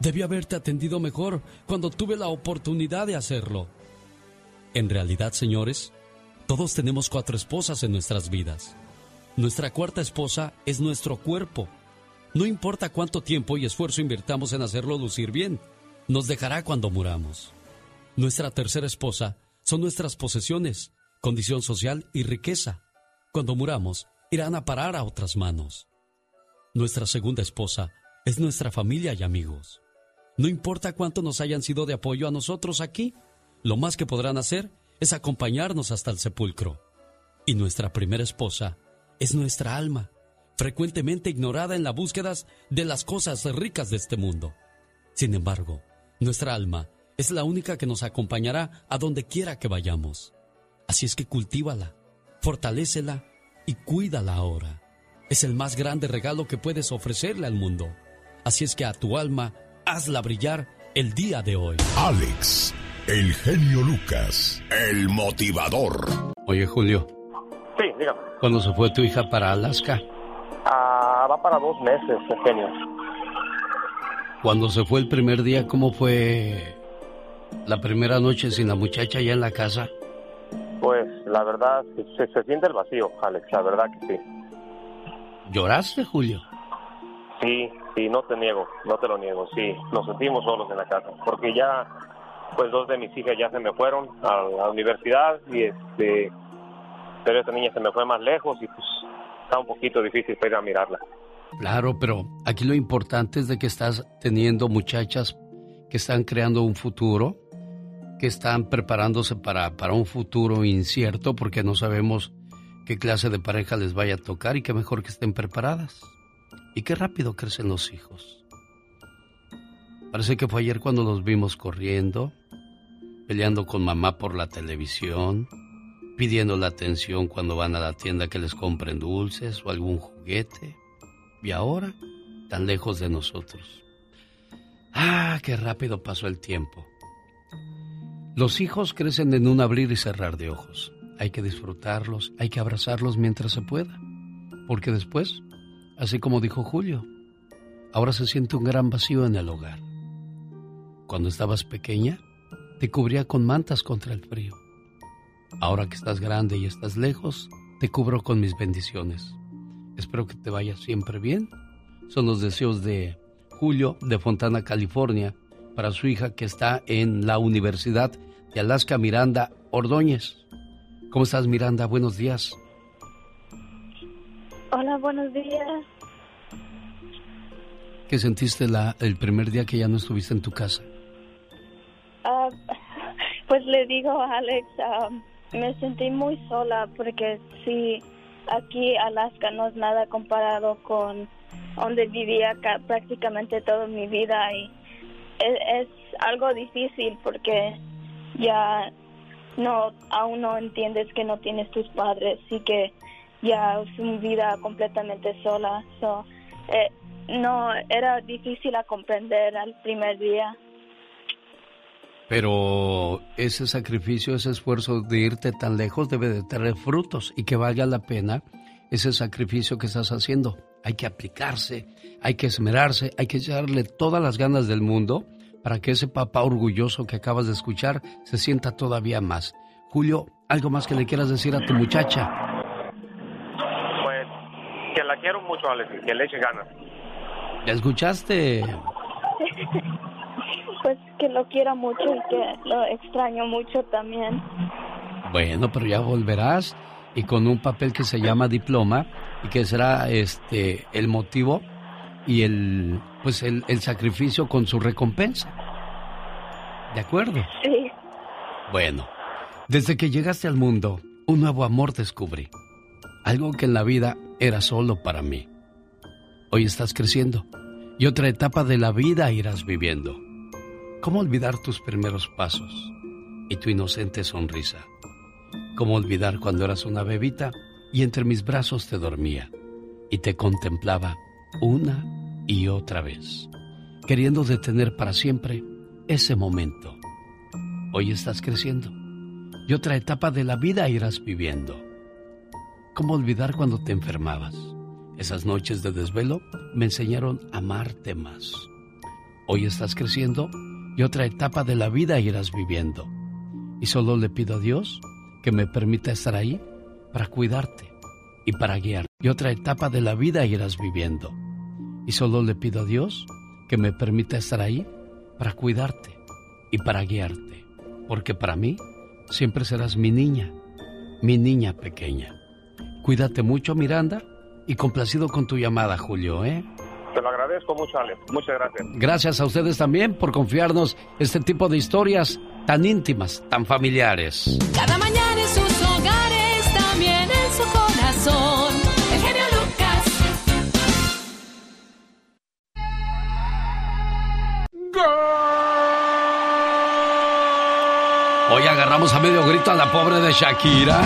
debí haberte atendido mejor cuando tuve la oportunidad de hacerlo. En realidad, señores, todos tenemos cuatro esposas en nuestras vidas. Nuestra cuarta esposa es nuestro cuerpo. No importa cuánto tiempo y esfuerzo invirtamos en hacerlo lucir bien, nos dejará cuando muramos. Nuestra tercera esposa son nuestras posesiones, condición social y riqueza. Cuando muramos, irán a parar a otras manos. Nuestra segunda esposa es nuestra familia y amigos. No importa cuánto nos hayan sido de apoyo a nosotros aquí, lo más que podrán hacer es acompañarnos hasta el sepulcro. Y nuestra primera esposa es nuestra alma, frecuentemente ignorada en las búsquedas de las cosas ricas de este mundo. Sin embargo, nuestra alma es la única que nos acompañará a donde quiera que vayamos. Así es que cultívala, fortalécela y cuídala ahora. Es el más grande regalo que puedes ofrecerle al mundo. Así es que a tu alma, hazla brillar el día de hoy. Alex, el genio Lucas, el motivador. Oye, Julio. Sí, dígame. ¿Cuándo se fue tu hija para Alaska? Ah, va para dos meses, genio. Cuando se fue el primer día, ¿cómo fue la primera noche sin la muchacha ya en la casa? Pues la verdad, se, se siente el vacío, Alex, la verdad que sí. ¿Lloraste, Julio? Sí, sí, no te niego, no te lo niego, sí, nos sentimos solos en la casa, porque ya, pues dos de mis hijas ya se me fueron a la universidad y este, pero esta niña se me fue más lejos y pues está un poquito difícil para ir a mirarla. Claro, pero aquí lo importante es de que estás teniendo muchachas que están creando un futuro, que están preparándose para, para un futuro incierto porque no sabemos qué clase de pareja les vaya a tocar y qué mejor que estén preparadas. Y qué rápido crecen los hijos. Parece que fue ayer cuando los vimos corriendo, peleando con mamá por la televisión, pidiendo la atención cuando van a la tienda que les compren dulces o algún juguete. Y ahora, tan lejos de nosotros. Ah, qué rápido pasó el tiempo. Los hijos crecen en un abrir y cerrar de ojos. Hay que disfrutarlos, hay que abrazarlos mientras se pueda. Porque después, así como dijo Julio, ahora se siente un gran vacío en el hogar. Cuando estabas pequeña, te cubría con mantas contra el frío. Ahora que estás grande y estás lejos, te cubro con mis bendiciones. Espero que te vaya siempre bien. Son los deseos de Julio de Fontana, California, para su hija que está en la Universidad de Alaska, Miranda Ordóñez. ¿Cómo estás, Miranda? Buenos días. Hola, buenos días. ¿Qué sentiste la, el primer día que ya no estuviste en tu casa? Ah, pues le digo a Alex, ah, me sentí muy sola porque sí, aquí Alaska no es nada comparado con donde vivía prácticamente toda mi vida y es, algo difícil porque ya no aún no entiendes que no tienes tus padres y que ya es una vida completamente sola so, eh, no era difícil a comprender al primer día pero ese sacrificio, ese esfuerzo de irte tan lejos debe de tener frutos y que valga la pena ese sacrificio que estás haciendo. Hay que aplicarse, hay que esmerarse, hay que echarle todas las ganas del mundo para que ese papá orgulloso que acabas de escuchar se sienta todavía más. Julio, ¿algo más que le quieras decir a tu muchacha? Pues que la quiero mucho, Alex, que le eche ganas. ¿Ya escuchaste? pues que lo quiero mucho y que lo extraño mucho también. Bueno, pero ya volverás y con un papel que se llama diploma y que será este el motivo y el pues el, el sacrificio con su recompensa. ¿De acuerdo? Sí. Bueno, desde que llegaste al mundo, un nuevo amor descubrí. Algo que en la vida era solo para mí. Hoy estás creciendo y otra etapa de la vida irás viviendo. ¿Cómo olvidar tus primeros pasos y tu inocente sonrisa? ¿Cómo olvidar cuando eras una bebita y entre mis brazos te dormía y te contemplaba una y otra vez, queriendo detener para siempre ese momento? Hoy estás creciendo y otra etapa de la vida irás viviendo. ¿Cómo olvidar cuando te enfermabas? Esas noches de desvelo me enseñaron a amarte más. Hoy estás creciendo y otra etapa de la vida irás viviendo. Y solo le pido a Dios que me permita estar ahí para cuidarte y para guiar. Y otra etapa de la vida irás viviendo. Y solo le pido a Dios que me permita estar ahí para cuidarte y para guiarte. Porque para mí siempre serás mi niña, mi niña pequeña. Cuídate mucho, Miranda, y complacido con tu llamada, Julio, ¿eh? Te lo agradezco mucho, Alex. Muchas gracias. Gracias a ustedes también por confiarnos este tipo de historias tan íntimas, tan familiares. Cada mañana en sus hogares, también en su corazón. Hoy agarramos a medio grito a la pobre de Shakira.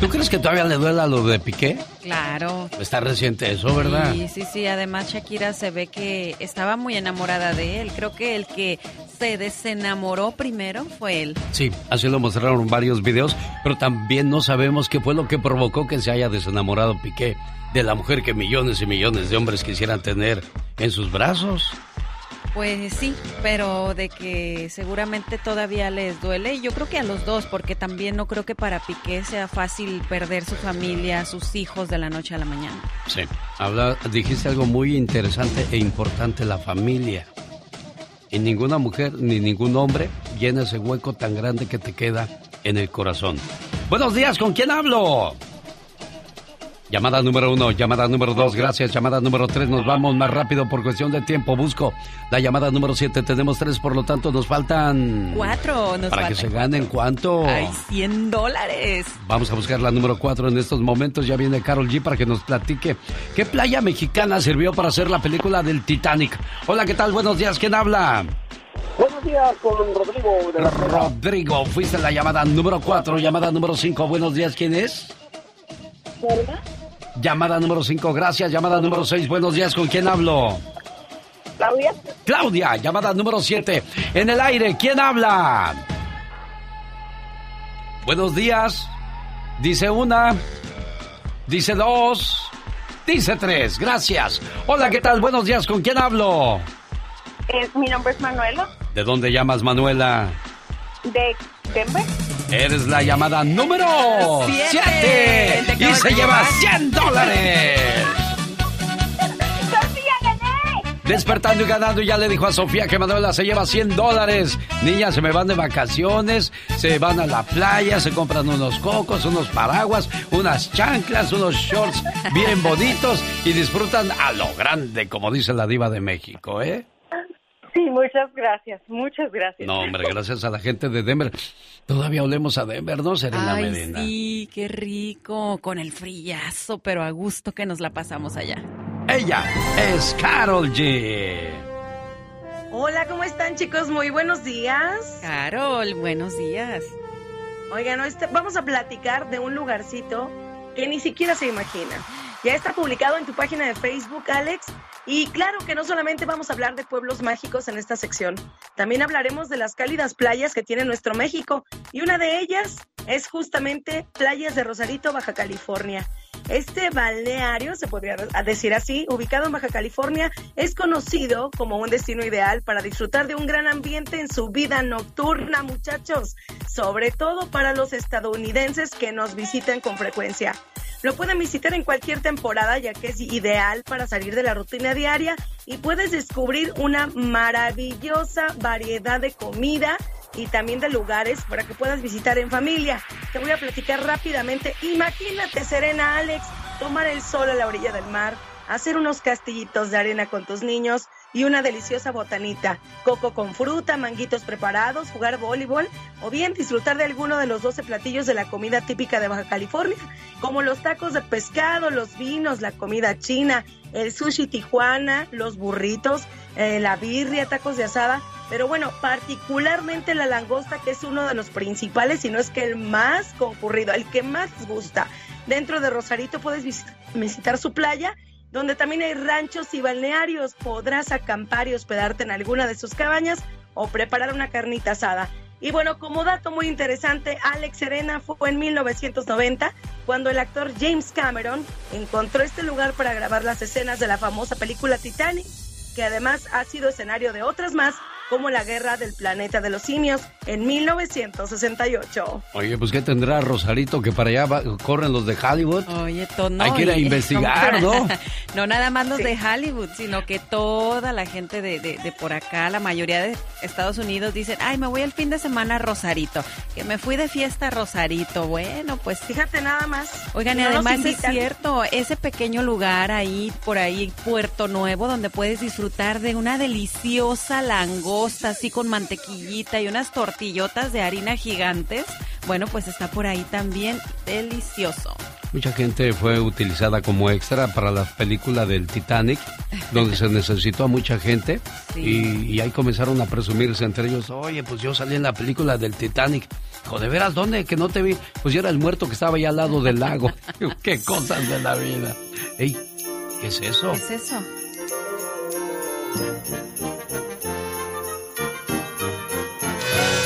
¿Tú crees que todavía le duela lo de Piqué? Claro. Está reciente eso, ¿verdad? Sí, sí, sí. Además, Shakira se ve que estaba muy enamorada de él. Creo que el que se desenamoró primero fue él. Sí, así lo mostraron varios videos, pero también no sabemos qué fue lo que provocó que se haya desenamorado Piqué de la mujer que millones y millones de hombres quisieran tener en sus brazos. Pues sí, pero de que seguramente todavía les duele. Y yo creo que a los dos, porque también no creo que para Piqué sea fácil perder su familia, sus hijos de la noche a la mañana. Sí, habla, dijiste algo muy interesante e importante, la familia. Y ninguna mujer ni ningún hombre llena ese hueco tan grande que te queda en el corazón. Buenos días, ¿con quién hablo? Llamada número uno, llamada número dos, gracias. Llamada número tres, nos vamos más rápido por cuestión de tiempo. Busco la llamada número siete, tenemos tres, por lo tanto nos faltan... Cuatro, nos Para que se ganen, ¿cuánto? Ay, 100 dólares. Vamos a buscar la número cuatro en estos momentos. Ya viene Carol G para que nos platique qué playa mexicana sirvió para hacer la película del Titanic. Hola, ¿qué tal? Buenos días, ¿quién habla? Buenos días, con Rodrigo de la Rodrigo, fuiste la llamada número cuatro, llamada número cinco. Buenos días, ¿quién es? Llamada número 5, gracias. Llamada número 6, buenos días. ¿Con quién hablo? Claudia. Claudia, llamada número 7. En el aire, ¿quién habla? Buenos días. Dice una. Dice dos. Dice tres. Gracias. Hola, ¿qué tal? Buenos días. ¿Con quién hablo? Eh, mi nombre es Manuela. ¿De dónde llamas, Manuela? De Denver. Eres la llamada número 7 y se lleva 100 dólares. ¡Sofía, gané! Despertando y ganando, ya le dijo a Sofía que Manuela se lleva 100 dólares. Niñas, se me van de vacaciones, se van a la playa, se compran unos cocos, unos paraguas, unas chanclas, unos shorts bien bonitos y disfrutan a lo grande, como dice la diva de México, ¿eh? Sí, muchas gracias, muchas gracias. No, hombre, gracias a la gente de Denver. Todavía olemos a Denver, ¿no, Serena Ay, Medina? sí, qué rico, con el frillazo, pero a gusto que nos la pasamos allá. Ella es Carol G. Hola, ¿cómo están chicos? Muy buenos días. Carol, buenos días. Oigan, hoy este- vamos a platicar de un lugarcito que ni siquiera se imagina. Ya está publicado en tu página de Facebook, Alex. Y claro que no solamente vamos a hablar de pueblos mágicos en esta sección, también hablaremos de las cálidas playas que tiene nuestro México. Y una de ellas es justamente Playas de Rosarito, Baja California. Este balneario, se podría decir así, ubicado en Baja California, es conocido como un destino ideal para disfrutar de un gran ambiente en su vida nocturna, muchachos, sobre todo para los estadounidenses que nos visitan con frecuencia. Lo pueden visitar en cualquier temporada ya que es ideal para salir de la rutina diaria y puedes descubrir una maravillosa variedad de comida y también de lugares para que puedas visitar en familia. Te voy a platicar rápidamente. Imagínate, Serena Alex, tomar el sol a la orilla del mar, hacer unos castillitos de arena con tus niños y una deliciosa botanita, coco con fruta, manguitos preparados, jugar voleibol o bien disfrutar de alguno de los 12 platillos de la comida típica de Baja California, como los tacos de pescado, los vinos, la comida china, el sushi tijuana, los burritos, eh, la birria, tacos de asada, pero bueno, particularmente la langosta que es uno de los principales, si no es que el más concurrido, el que más gusta. Dentro de Rosarito puedes visit- visitar su playa donde también hay ranchos y balnearios. Podrás acampar y hospedarte en alguna de sus cabañas o preparar una carnita asada. Y bueno, como dato muy interesante, Alex Serena fue en 1990 cuando el actor James Cameron encontró este lugar para grabar las escenas de la famosa película Titanic, que además ha sido escenario de otras más, como la Guerra del Planeta de los Simios en 1968. Oye, pues ¿qué tendrá Rosarito que para allá va- corren los de Hollywood? Oye, todo Hay que ir a investigar, ¿no? no nada más los de Hollywood, sino que toda la gente de, de- de por acá, la mayoría de Estados Unidos dicen, ay, me voy el fin de semana a Rosarito, que me fui de fiesta a Rosarito. Bueno, pues fíjate nada más. Oigan, Y no además es cierto, ese pequeño lugar ahí, por ahí, Puerto Nuevo, donde puedes disfrutar de una deliciosa langosta, así con mantequillita y unas tortillotas de harina gigantes. Bueno, pues está por ahí también delicioso. Mucha gente fue utilizada como extra para la película del Titanic, donde se necesitó a mucha gente Sí. y, y ahí comenzaron a presumirse entre ellos, oye, pues yo salí en la película del Titanic. Dijo, ¿de veras dónde? Que no te vi. Pues yo era el muerto que estaba allá al lado del lago. Qué cosas de la vida. Ey, ¿qué es eso? ¿Qué es eso?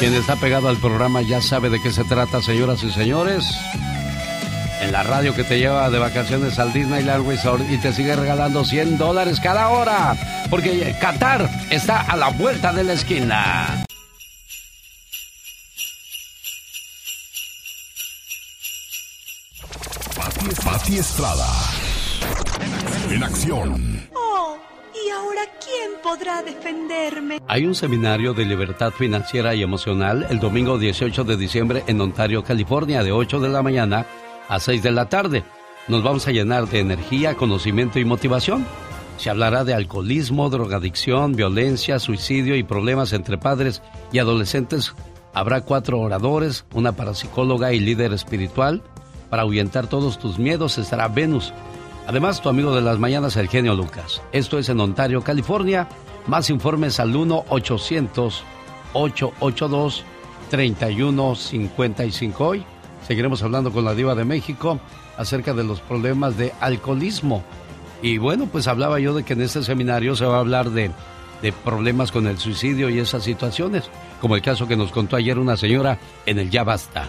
Quien está pegado al programa ya sabe de qué se trata, señoras y señores. En la radio que te lleva de vacaciones al Disneyland Resort y te sigue regalando 100 dólares cada hora. Porque Qatar está a la vuelta de la esquina. Pati, Pati Estrada. En acción. Oh, ¿y ahora quién podrá defenderme? Hay un seminario de libertad financiera y emocional el domingo 18 de diciembre en Ontario, California, de 8 de la mañana a 6 de la tarde. nos vamos a llenar de energía, conocimiento y motivación. Se hablará de alcoholismo, drogadicción, violencia, suicidio y problemas entre padres y adolescentes. Habrá cuatro oradores, una parapsicóloga y líder espiritual. Para ahuyentar todos tus miedos estará Venus. Además, tu amigo de las mañanas, el genio Lucas. Esto es en Ontario, California. Más informes al 1-800-882-3155. Hoy seguiremos hablando con la diva de México acerca de los problemas de alcoholismo. Y bueno, pues hablaba yo de que en este seminario se va a hablar de, de problemas con el suicidio y esas situaciones, como el caso que nos contó ayer una señora en el Ya Basta.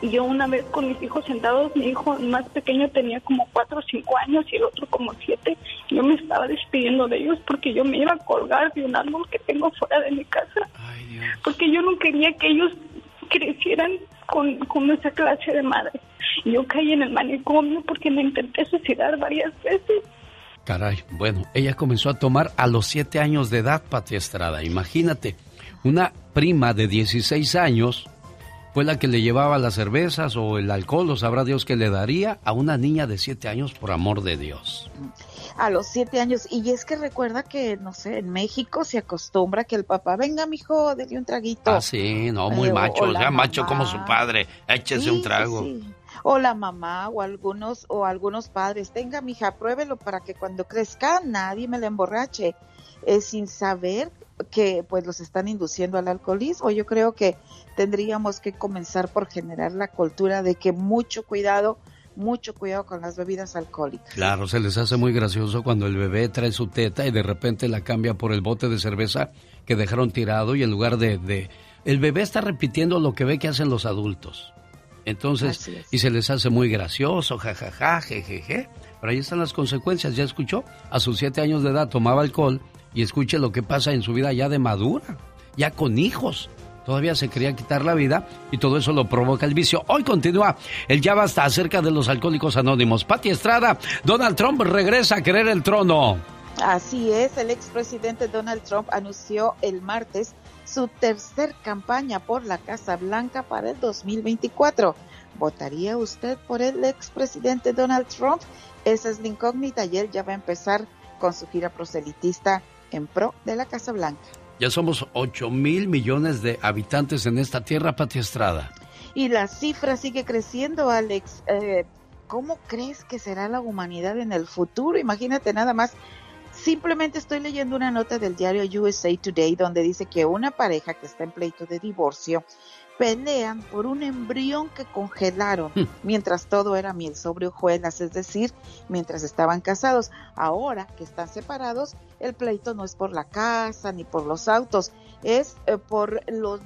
Y yo una vez con mis hijos sentados, mi hijo más pequeño tenía como cuatro o cinco años y el otro como siete. Yo me estaba despidiendo de ellos porque yo me iba a colgar de un árbol que tengo fuera de mi casa. Porque yo no quería que ellos crecieran con, con esa clase de madre. Yo caí en el manicomio porque me intenté suicidar varias veces. Caray, bueno, ella comenzó a tomar a los siete años de edad, Pati Estrada. Imagínate, una prima de 16 años fue la que le llevaba las cervezas o el alcohol, o sabrá Dios que le daría a una niña de siete años, por amor de Dios. A los siete años. Y es que recuerda que, no sé, en México se acostumbra que el papá, venga, mijo, dele un traguito. Ah, sí, no, muy eh, macho, ya macho como su padre, échese un trago. O la mamá, o algunos, o algunos padres, tenga, mija, pruébelo para que cuando crezca nadie me la emborrache. Eh, sin saber que pues los están induciendo al alcoholismo. Yo creo que tendríamos que comenzar por generar la cultura de que mucho cuidado, mucho cuidado con las bebidas alcohólicas. Claro, se les hace muy gracioso cuando el bebé trae su teta y de repente la cambia por el bote de cerveza que dejaron tirado y en lugar de... de... El bebé está repitiendo lo que ve que hacen los adultos. Entonces, y se les hace muy gracioso, jajaja, jejeje. Pero ahí están las consecuencias, ya escuchó, a sus siete años de edad tomaba alcohol y escuche lo que pasa en su vida ya de madura, ya con hijos. Todavía se quería quitar la vida y todo eso lo provoca el vicio. Hoy continúa el ya basta acerca de los alcohólicos anónimos. Pati Estrada, Donald Trump regresa a querer el trono. Así es, el expresidente Donald Trump anunció el martes su tercer campaña por la Casa Blanca para el 2024. ¿Votaría usted por el expresidente Donald Trump? Esa es la incógnita y él ya va a empezar con su gira proselitista en pro de la Casa Blanca. Ya somos 8 mil millones de habitantes en esta tierra, Pati Estrada. Y la cifra sigue creciendo, Alex. Eh, ¿Cómo crees que será la humanidad en el futuro? Imagínate nada más. Simplemente estoy leyendo una nota del diario USA Today donde dice que una pareja que está en pleito de divorcio pelean por un embrión que congelaron hmm. mientras todo era miel sobre hojuelas, es decir, mientras estaban casados. Ahora que están separados, el pleito no es por la casa ni por los autos, es eh, por los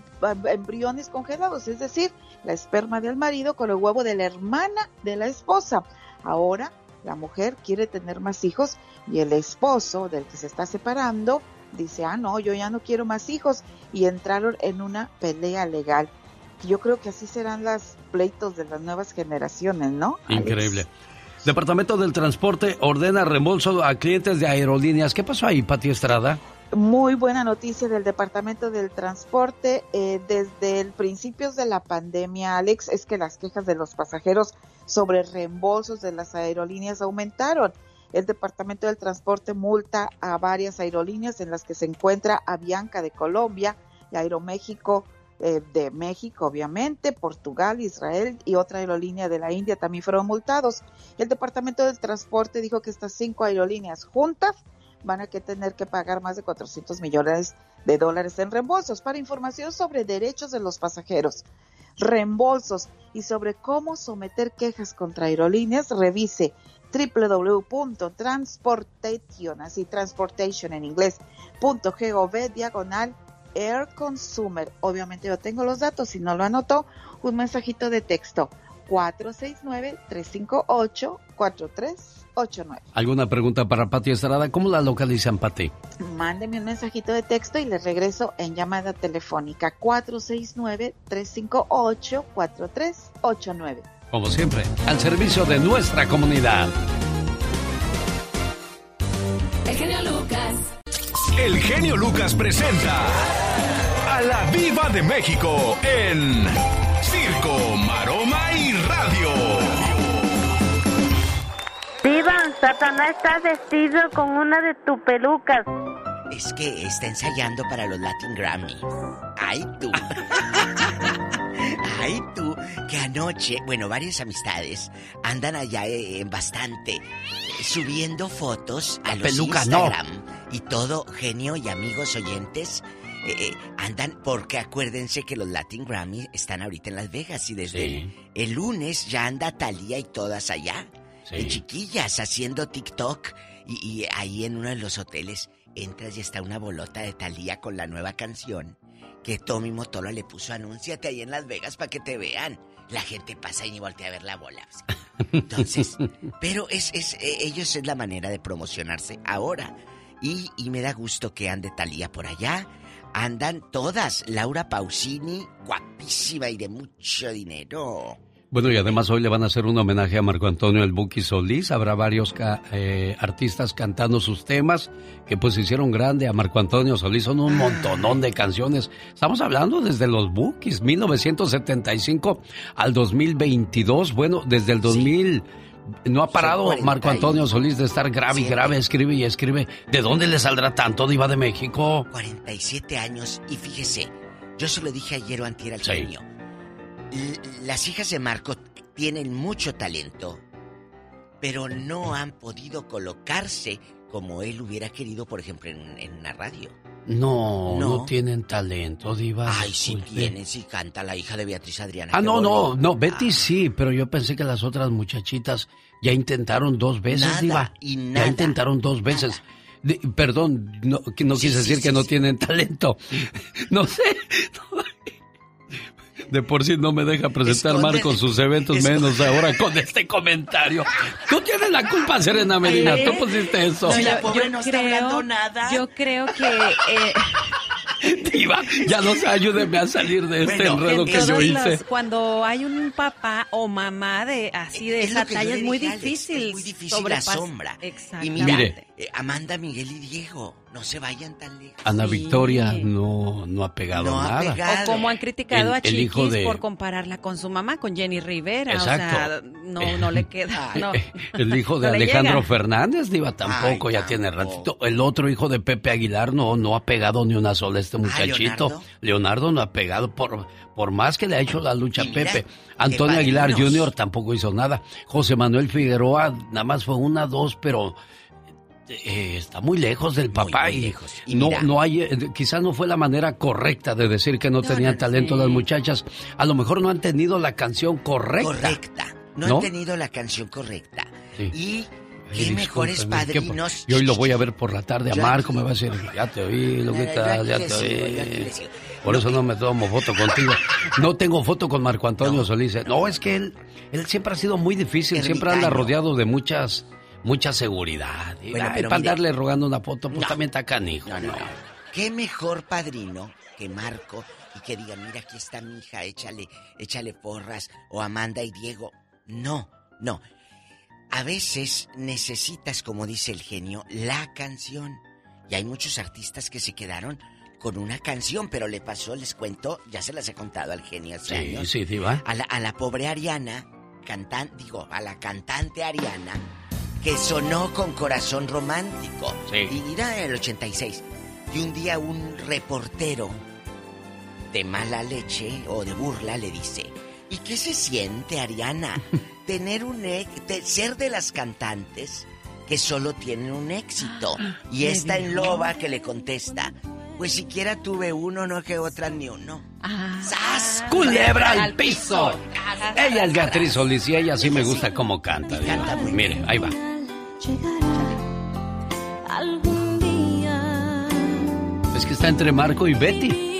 embriones congelados, es decir, la esperma del marido con el huevo de la hermana de la esposa. Ahora la mujer quiere tener más hijos y el esposo del que se está separando dice, ah, no, yo ya no quiero más hijos y entraron en una pelea legal yo creo que así serán los pleitos de las nuevas generaciones, ¿no? Increíble. Departamento del Transporte ordena reembolso a clientes de aerolíneas. ¿Qué pasó ahí, Pati Estrada? Muy buena noticia del Departamento del Transporte. Eh, desde el principios de la pandemia, Alex, es que las quejas de los pasajeros sobre reembolsos de las aerolíneas aumentaron. El Departamento del Transporte multa a varias aerolíneas en las que se encuentra Avianca de Colombia y Aeroméxico eh, de México, obviamente, Portugal, Israel y otra aerolínea de la India también fueron multados. El Departamento del Transporte dijo que estas cinco aerolíneas juntas van a tener que pagar más de 400 millones de dólares en reembolsos. Para información sobre derechos de los pasajeros, reembolsos y sobre cómo someter quejas contra aerolíneas, revise www.transportation, así transportation en inglés, .gov diagonal Air Consumer. Obviamente yo tengo los datos, si no lo anotó, un mensajito de texto 469-358-4389. ¿Alguna pregunta para Pati Estrada? ¿Cómo la localizan, Pati? Mándeme un mensajito de texto y le regreso en llamada telefónica 469-358-4389. Como siempre, al servicio de nuestra comunidad. El genio Lucas. El genio Lucas presenta a la Viva de México en Circo, Maroma y Radio. Satanás está vestido con una de tus pelucas. Es que está ensayando para los Latin Grammy. Ay, tú. Ay, tú, que anoche, bueno, varias amistades andan allá eh, en bastante subiendo fotos a los peluca, no. Instagram y todo, genio y amigos oyentes. eh, eh, andan porque acuérdense que los Latin Grammy están ahorita en Las Vegas y desde Sí. el, el lunes ya anda Talía y todas allá. Sí. de chiquillas haciendo TikTok y, y ahí en uno de los hoteles entras y está una bolota de Talía con la nueva canción que Tommy Motola le puso anúnciate ahí en Las Vegas para que te vean. La gente pasa y ni voltea a ver la bola. Entonces, pero es, es eh, ellos es la manera de promocionarse ahora. Y, y me da gusto que ande Talía por allá. Andan todas. Laura Pausini, guapísima y de mucho dinero. Bueno, y además hoy le van a hacer un homenaje a Marco Antonio El Buki Solís. Habrá varios ca- eh, artistas cantando sus temas que pues hicieron grande a Marco Antonio Solís. Son un montonón de canciones. Estamos hablando desde los Bukis, 1975 al 2022. Bueno, desde el 2000 no ha parado 40 Marco Antonio Solís de estar grave y grave, escribe y escribe. ¿De dónde le saldrá tanto, Diva de México? 47 años y fíjese, yo se lo dije ayer o antier al genio. Las hijas de Marco tienen mucho talento, pero no han podido colocarse como él hubiera querido, por ejemplo, en, en una radio. No, no, No. tienen talento, Diva. Ay, sí disculpe. tienen, sí canta la hija de Beatriz Adriana. Ah, no, no, no, Betty sí, pero yo pensé que las otras muchachitas ya intentaron dos veces, Nada, Diva. y Ya intentaron dos veces. Perdón, no, que no Sí, quise sí, decir sí, que no tienen talento. No sé. De por sí no me deja presentar Escóndele. Marco sus eventos, menos ahora con este comentario. Tú tienes la culpa, Serena Medina. Tú pusiste eso. Si la yo- pobre yo no está creo- hablando nada. Yo creo que eh, Diva, ya no sé, ayúdeme a salir de este Bueno, enredo en que yo hice. las- cuando hay un papá o mamá de así de Es esa talla es muy difícil. es muy difícil la sombra. Y Exactamente. mira, eh, Amanda, Miguel y Diego, no se vayan tan lejos. Ana Sí. Victoria no, no ha pegado No ha nada. pegado. O como han criticado El- a Chiquis hijo de- por compararla con su mamá, con Jenny Rivera. Exacto. O sea, no, no le queda. No. El hijo de Alejandro llega. Fernández, Diva, tampoco, Ay, ya tiene ratito. El otro hijo de Pepe Aguilar no, no ha pegado ni una sola este muchachito. ¿Leonardo? Leonardo no ha pegado por, por más que le ha hecho la lucha mira, Pepe. Antonio Aguilar. Jr. tampoco hizo nada. José Manuel Figueroa nada más fue una, dos, pero eh, está muy lejos del papá muy y, lejos. Y no, no hay, eh, quizás no fue la manera correcta de decir que no, No, tenían no, talento sí. las muchachas. A lo mejor no han tenido la canción correcta. Correcta. No, ¿No? han tenido la canción correcta. Sí. Y Ay, qué mejores discúlpeme, ¿qué pa- padrinos. Y hoy lo voy a ver por la tarde a Marco, me va a decir, ya te oí, lo que Yo tal, aquí ya te oí. Por eso no me tomo foto contigo. No tengo foto con Marco Antonio Solís. ¿eh? No, es que él, él siempre ha sido muy difícil, siempre anda Ermitaño. rodeado de muchas, mucha seguridad. Y, Bueno, ay, pero para mire- andarle rogando una foto, pues No. también está canijo. No, no, ¿no? no. Qué mejor padrino que Marco y que diga, mira, aquí está mi hija, échale, échale porras. O Amanda y Diego. No, no. A veces necesitas, como dice el genio, la canción. Y hay muchos artistas que se quedaron con una canción, pero le pasó, les cuento, ya se las he contado al genio hace Sí, años. sí, diva. A la, a la pobre Ariana, cantan, digo, a la cantante Ariana, que sonó con corazón romántico. Sí. Y mira el 86. Y un día un reportero de mala leche o de burla le dice, ¿y qué se siente, Ariana? Tener un ex- de ser de las cantantes que solo tienen un éxito. Y ¿le esta en dijo? loba que le contesta, pues siquiera tuve uno, no que otras ni uno. Ah, ¡Sas! ¡Culebra al piso! Ella es Beatriz Solís y ella sí me gusta cómo canta. Canta muy Mire, ahí va. Llegará algún día. Es que está entre Marco y Betty.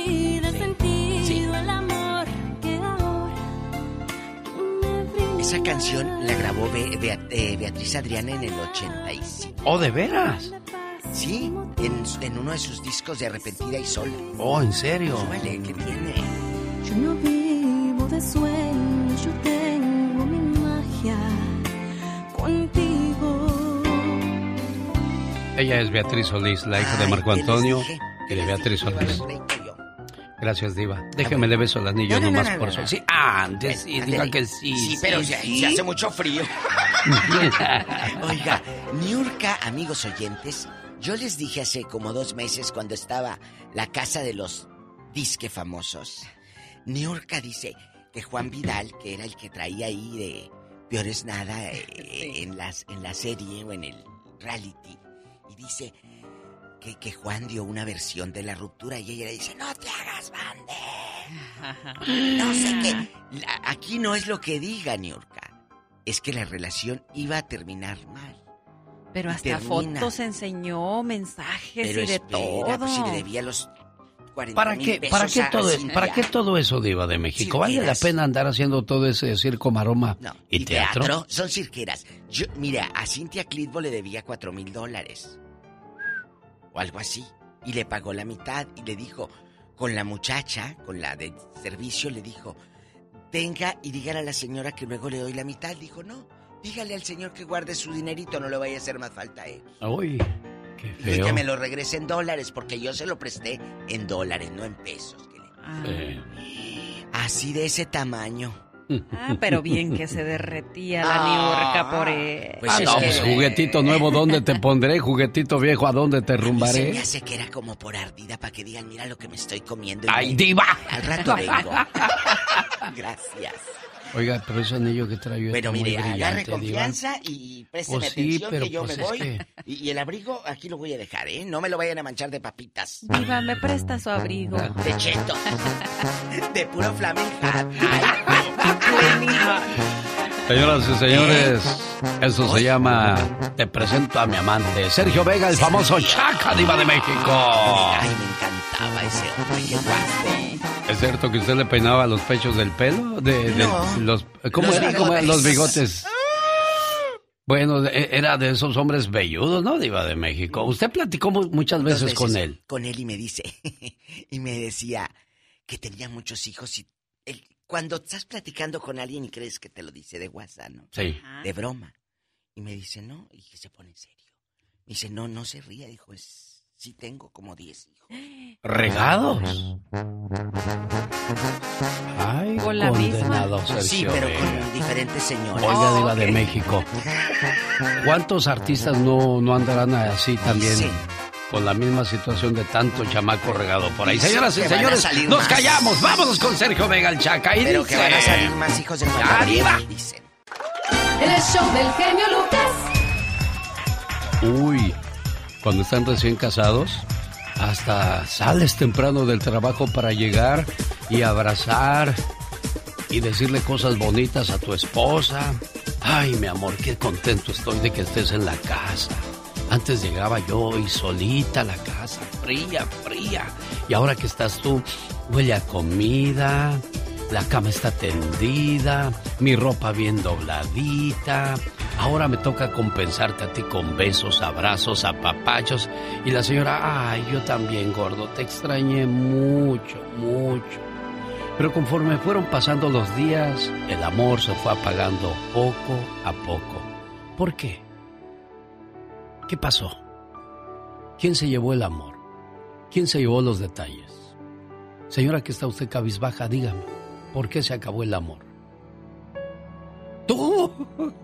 Esa canción la grabó Be- Bea- eh, Beatriz Adriana en el 85. Oh, ¿de veras? Sí, en, en uno de sus discos de Arrepentida y Sola. Oh, ¿en serio? Súbale, que viene. Yo no vivo de sueños, yo tengo mi magia contigo. Ella es Beatriz Solís, la hija de Marco ¿qué les Antonio y ¿Qué de Beatriz Solís. Gracias, Diva. Déjeme le beso el anillo No, no, nomás no, no, por eso. Sí, antes sí, Ándale. diga que sí. Sí, pero se, se hace mucho frío. Oiga, Niurka, amigos oyentes, yo les dije hace como dos meses cuando estaba la casa de los disque famosos. Niurka dice que Juan Vidal, que era el que traía ahí de Peor es Nada eh, en, las, en la serie o en el reality, y dice que, que Juan dio una versión de la ruptura y ella le dice, no te hagas bande. No sé qué. La- Aquí no es lo que diga Niurka. Es que la relación iba a terminar mal. Pero Y hasta termina. fotos enseñó, mensajes Pero y de espera, todo. pues, si le debía los 40 ¿Para qué, pesos para qué a todo, Cintia. para qué todo eso, Diva de México? ¿Vale la pena andar haciendo todo ese circo, maroma y, ¿Y teatro? Son cirqueras. Yo, mira, a Cintia Clitbo le debía cuatro mil dólares. O algo así. Y le pagó la mitad y le dijo, con la muchacha, con la de servicio, le dijo, venga y dígale a la señora que luego le doy la mitad. Dijo, no, dígale al señor que guarde su dinerito, no le vaya a hacer más falta a él. Uy, qué Y feo. que me lo regrese en dólares, porque yo se lo presté en dólares, no en pesos. Eh, Así de ese tamaño. Ah, pero bien que se derretía la Ah, por él. pues ah, es no, que- pues juguetito nuevo, ¿dónde te pondré? Juguetito viejo, ¿a dónde te Se me rumbaré? hace que era como por ardida para que digan, mira lo que me estoy comiendo. y ¡Ay, me- diva! Al rato vengo. Gracias. Oiga, pero ese anillo que trae Bueno, está muy mire, agarre Diva. confianza y présteme Pues sí, atención pero que yo pues me voy. que- Y, y el abrigo aquí lo voy a dejar, ¿eh? No me lo vayan a manchar de papitas. Diva, me presta su abrigo. De cheto. De puro flamenca. Señoras y señores, eso se llama Te presento a mi amante, Sergio Vega, el famoso Chaca Diva de México. Ay, me encantaba ese hombre, qué guapo. ¿Es cierto que usted le peinaba los pechos del pelo? De, de- No. los, ¿Cómo Los era? ¿Cómo eran los bigotes. bigotes? Bueno, de- era de esos hombres velludos, ¿no? Diva de México. Usted platicó mu- muchas veces, veces con él. Con él y me dice, y me decía que tenía muchos hijos y él- cuando estás platicando con alguien y crees que te lo dice de WhatsApp, ¿no? Sí. De broma. Y me dice, no, y que se pone en serio. Me dice, no, no se ría, dijo, es, sí tengo como 10 hijos. ¿Regados? Ay, Con la condenado misma. Sergio Sí, pero Vega. con diferentes señores. Oiga, Diva de México. ¿Cuántos artistas no, no andarán así también? Sí. Con la misma situación de tanto chamaco regado por ahí. Señoras y señores, nos más. callamos. Vámonos con Sergio Vega el Chaca. Y Pero dice... que van a salir más hijos del ¡Ya, Diva! Dicen. El show del genio Lucas. Uy, cuando están recién casados, hasta sales temprano del trabajo para llegar y abrazar y decirle cosas bonitas a tu esposa. Ay, mi amor, qué contento estoy de que estés en la casa. Antes llegaba yo y solita a la casa, fría, fría. Y ahora que estás tú, huele a comida, la cama está tendida, mi ropa bien dobladita. Ahora me toca compensarte a ti con besos, abrazos, apapachos. Y la señora, ay, yo también, gordo, te extrañé mucho, mucho. Pero conforme fueron pasando los días, el amor se fue apagando poco a poco. ¿Por qué? ¿Qué pasó? ¿Quién se llevó el amor? ¿Quién se llevó los detalles? Señora que está usted cabizbaja, dígame, ¿por qué se acabó el amor? ¡Tú!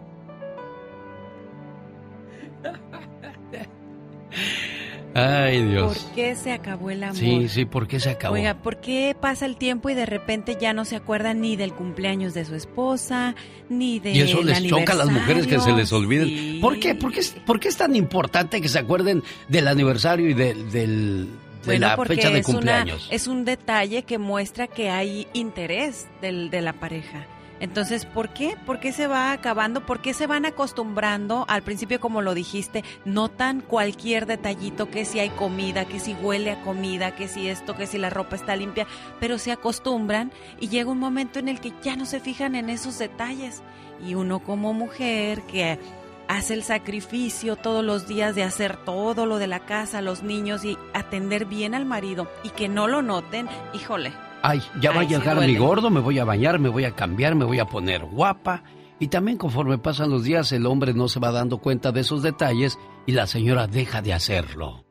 Ay, Dios. ¿Por qué se acabó el amor? Sí, sí, ¿por qué se acabó? Oiga, ¿por qué pasa el tiempo y de repente ya no se acuerda ni del cumpleaños de su esposa, ni de Y eso les choca a las mujeres que se les olviden. Sí. ¿Por qué? ¿Por qué, es, por qué es tan importante que se acuerden del aniversario y de, del, de Bueno, la porque fecha de es, una- es un detalle que muestra que hay interés del, de la pareja. Entonces, ¿por qué? ¿Por qué se va acabando? ¿Por qué se van acostumbrando? Al principio, como lo dijiste, notan cualquier detallito, que si hay comida, que si huele a comida, que si esto, que si la ropa está limpia, pero se acostumbran y llega un momento en el que ya no se fijan en esos detalles. Y uno como mujer que hace el sacrificio todos los días de hacer todo lo de la casa, los niños y atender bien al marido y que no lo noten, híjole. Ay, ya va a llegar mi gordo, me voy a bañar, me voy a cambiar, me voy a poner guapa. Y también conforme pasan los días, el hombre no se va dando cuenta de esos detalles y la señora deja de hacerlo.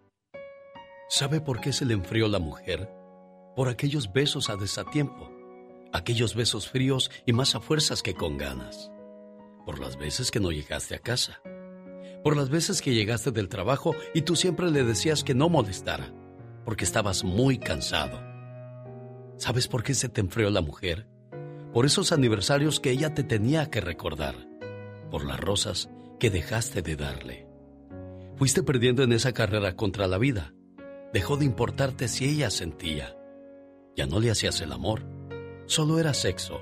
¿Sabe por qué se le enfrió la mujer? por aquellos besos a desatiempo, aquellos besos fríos y más a fuerzas que con ganas, por las veces que no llegaste a casa, por las veces que llegaste del trabajo y tú siempre le decías que no molestara, porque estabas muy cansado. ¿Sabes por qué se te enfrió la mujer? Por esos aniversarios que ella te tenía que recordar, por las rosas que dejaste de darle. Fuiste perdiendo en esa carrera contra la vida. Dejó de importarte si ella sentía. Ya no le hacías el amor, solo era sexo,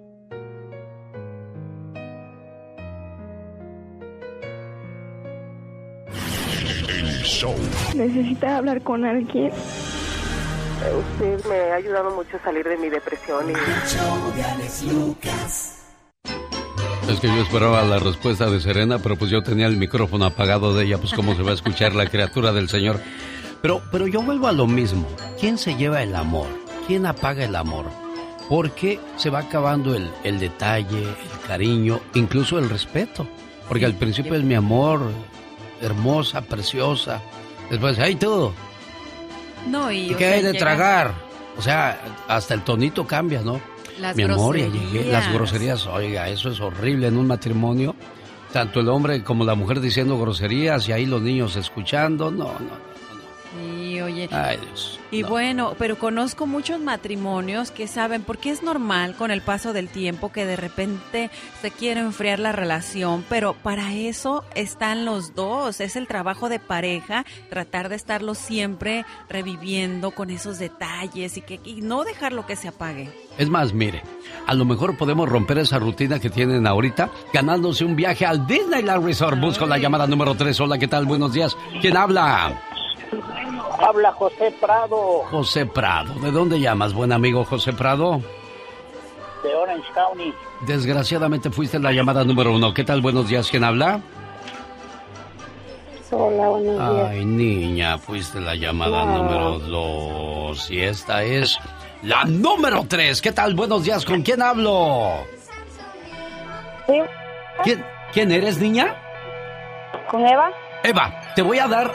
Show. ¿Necesita hablar con alguien? Usted me ha ayudado mucho a salir de mi depresión y... Es que yo esperaba la respuesta de Serena, pero pues yo tenía el micrófono apagado de ella, pues cómo se va a escuchar la criatura del Señor. Pero, pero yo vuelvo a lo mismo. ¿Quién se lleva el amor? ¿Quién apaga el amor? Porque se va acabando el, el detalle, el cariño, incluso el respeto. Porque al principio es mi amor, hermosa, preciosa. Después, ¡ay tú! No, y. ¿Y qué sea, hay de llega- tragar? O sea, hasta el tonito cambia, ¿no? Las Mi amor, ya groserías. llegué. Las groserías, oiga, eso es horrible en un matrimonio. Tanto el hombre como la mujer diciendo groserías y ahí los niños escuchando. No, no. Sí, oye. Ay, Dios. Y no. bueno, pero conozco muchos matrimonios que saben, porque es normal con el paso del tiempo que de repente se quiere enfriar la relación, pero para eso están los dos, es el trabajo de pareja, tratar de estarlo siempre reviviendo con esos detalles y que y no dejarlo que se apague. Es más, mire, a lo mejor podemos romper esa rutina que tienen ahorita ganándose un viaje al Disneyland Resort. Busco la llamada número 3. Hola, ¿qué tal? Buenos días. ¿Quién habla? Habla José Prado José Prado. ¿De dónde llamas, buen amigo José Prado? de Orange County. Desgraciadamente fuiste la llamada número uno. ¿Qué tal? Buenos días. ¿Quién habla? Hola, buenos días. Ay, niña, fuiste la llamada No. número dos. Y esta es la número tres. ¿Qué tal? Buenos días. ¿Con quién hablo? ¿Quién, ¿Quién eres, niña? ¿Con Eva? Eva, te voy a dar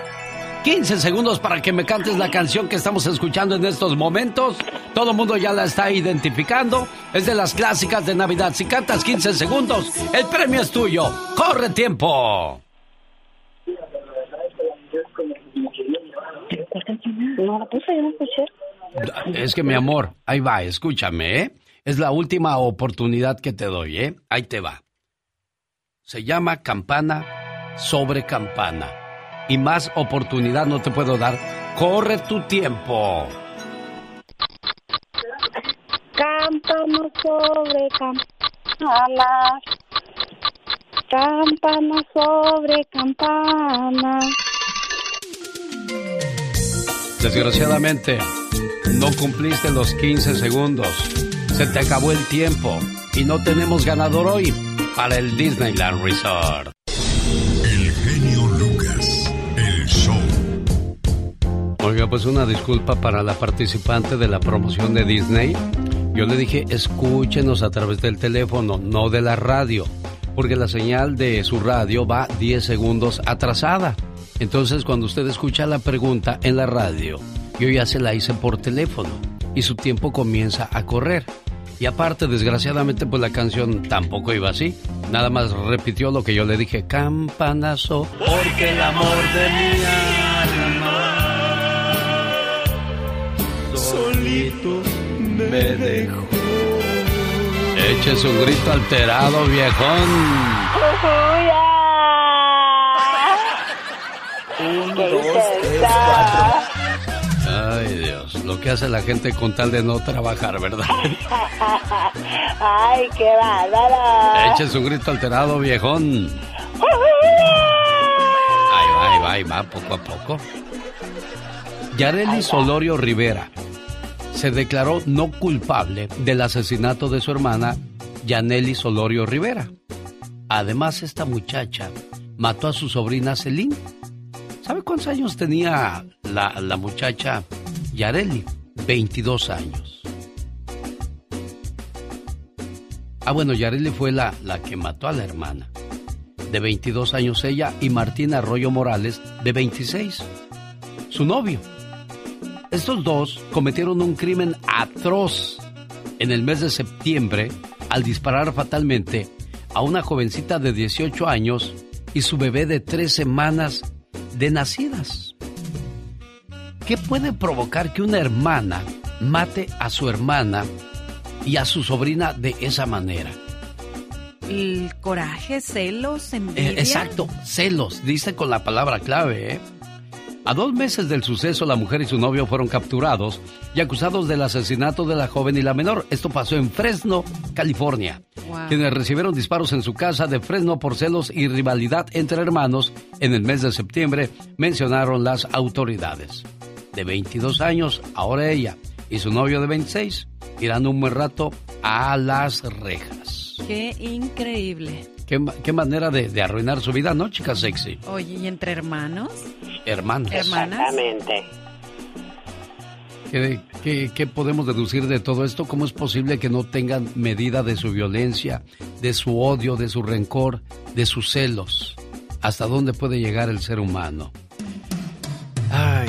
15 segundos para que me cantes la canción que estamos escuchando en estos momentos. Todo el mundo ya la está identificando. Es de las clásicas de Navidad. Si cantas 15 segundos, el premio es tuyo. ¡Corre tiempo! No, la puse, yo no escuché. Es que mi amor, ahí va, escúchame, ¿eh? Es la última oportunidad que te doy, ¿eh? Ahí te va. Se llama campana sobre campana. Y más oportunidad no te puedo dar. Corre tu tiempo. Campana sobre campana. Campana sobre campana. Desgraciadamente, no cumpliste los 15 segundos. Se te acabó el tiempo. Y no tenemos ganador hoy para el Disneyland Resort. Oiga, pues una disculpa para la participante de la promoción de Disney. Yo le dije, escúchenos a través del teléfono, no de la radio, porque la señal de su radio va 10 segundos atrasada. Entonces, cuando usted escucha la pregunta en la radio, yo ya se la hice por teléfono y su tiempo comienza a correr. Y aparte, desgraciadamente, pues la canción tampoco iba así. Nada más repitió lo que yo le dije, campanazo, porque el amor de mi solito me dejó. Eche su grito alterado, viejón. Un, dos, tres, cuatro. Ay, Dios, lo que hace la gente con tal de no trabajar, ¿verdad? Ay, qué bárbara. Eche su grito alterado, viejón. Ahí va, ahí va, ahí va, poco a poco. Yareli Solorio Rivera se declaró no culpable del asesinato de su hermana, Yaneli Solorio Rivera. Además, esta muchacha mató a su sobrina Celine. ¿Sabe cuántos años tenía la, la muchacha Yareli? 22 años. Ah, bueno, Yareli fue la, la que mató a la hermana. De 22 años ella y Martín Arroyo Morales, de 26. Su novio. Estos dos cometieron un crimen atroz en el mes de septiembre al disparar fatalmente a una jovencita de 18 años y su bebé de tres semanas de nacidas. ¿Qué puede provocar que una hermana mate a su hermana y a su sobrina de esa manera? El coraje, celos, envidia. Eh, exacto, celos, dice con la palabra clave, ¿eh? A dos meses del suceso, la mujer y su novio fueron capturados y acusados del asesinato de la joven y la menor. Esto pasó en Fresno, California. Quienes recibieron disparos en su casa de Fresno por celos y rivalidad entre hermanos en el mes de septiembre, mencionaron las autoridades. De 22 años, ahora ella y su novio de 26 irán un buen rato a las rejas. Qué increíble. Qué, manera de, arruinar su vida, ¿no, chica sexy? Oye, ¿y entre hermanos? Hermanos. Exactamente. ¿Qué, qué, podemos deducir de todo esto? ¿Cómo es posible que no tengan medida de su violencia, de su odio, de su rencor, de sus celos? ¿Hasta dónde puede llegar el ser humano? Ay,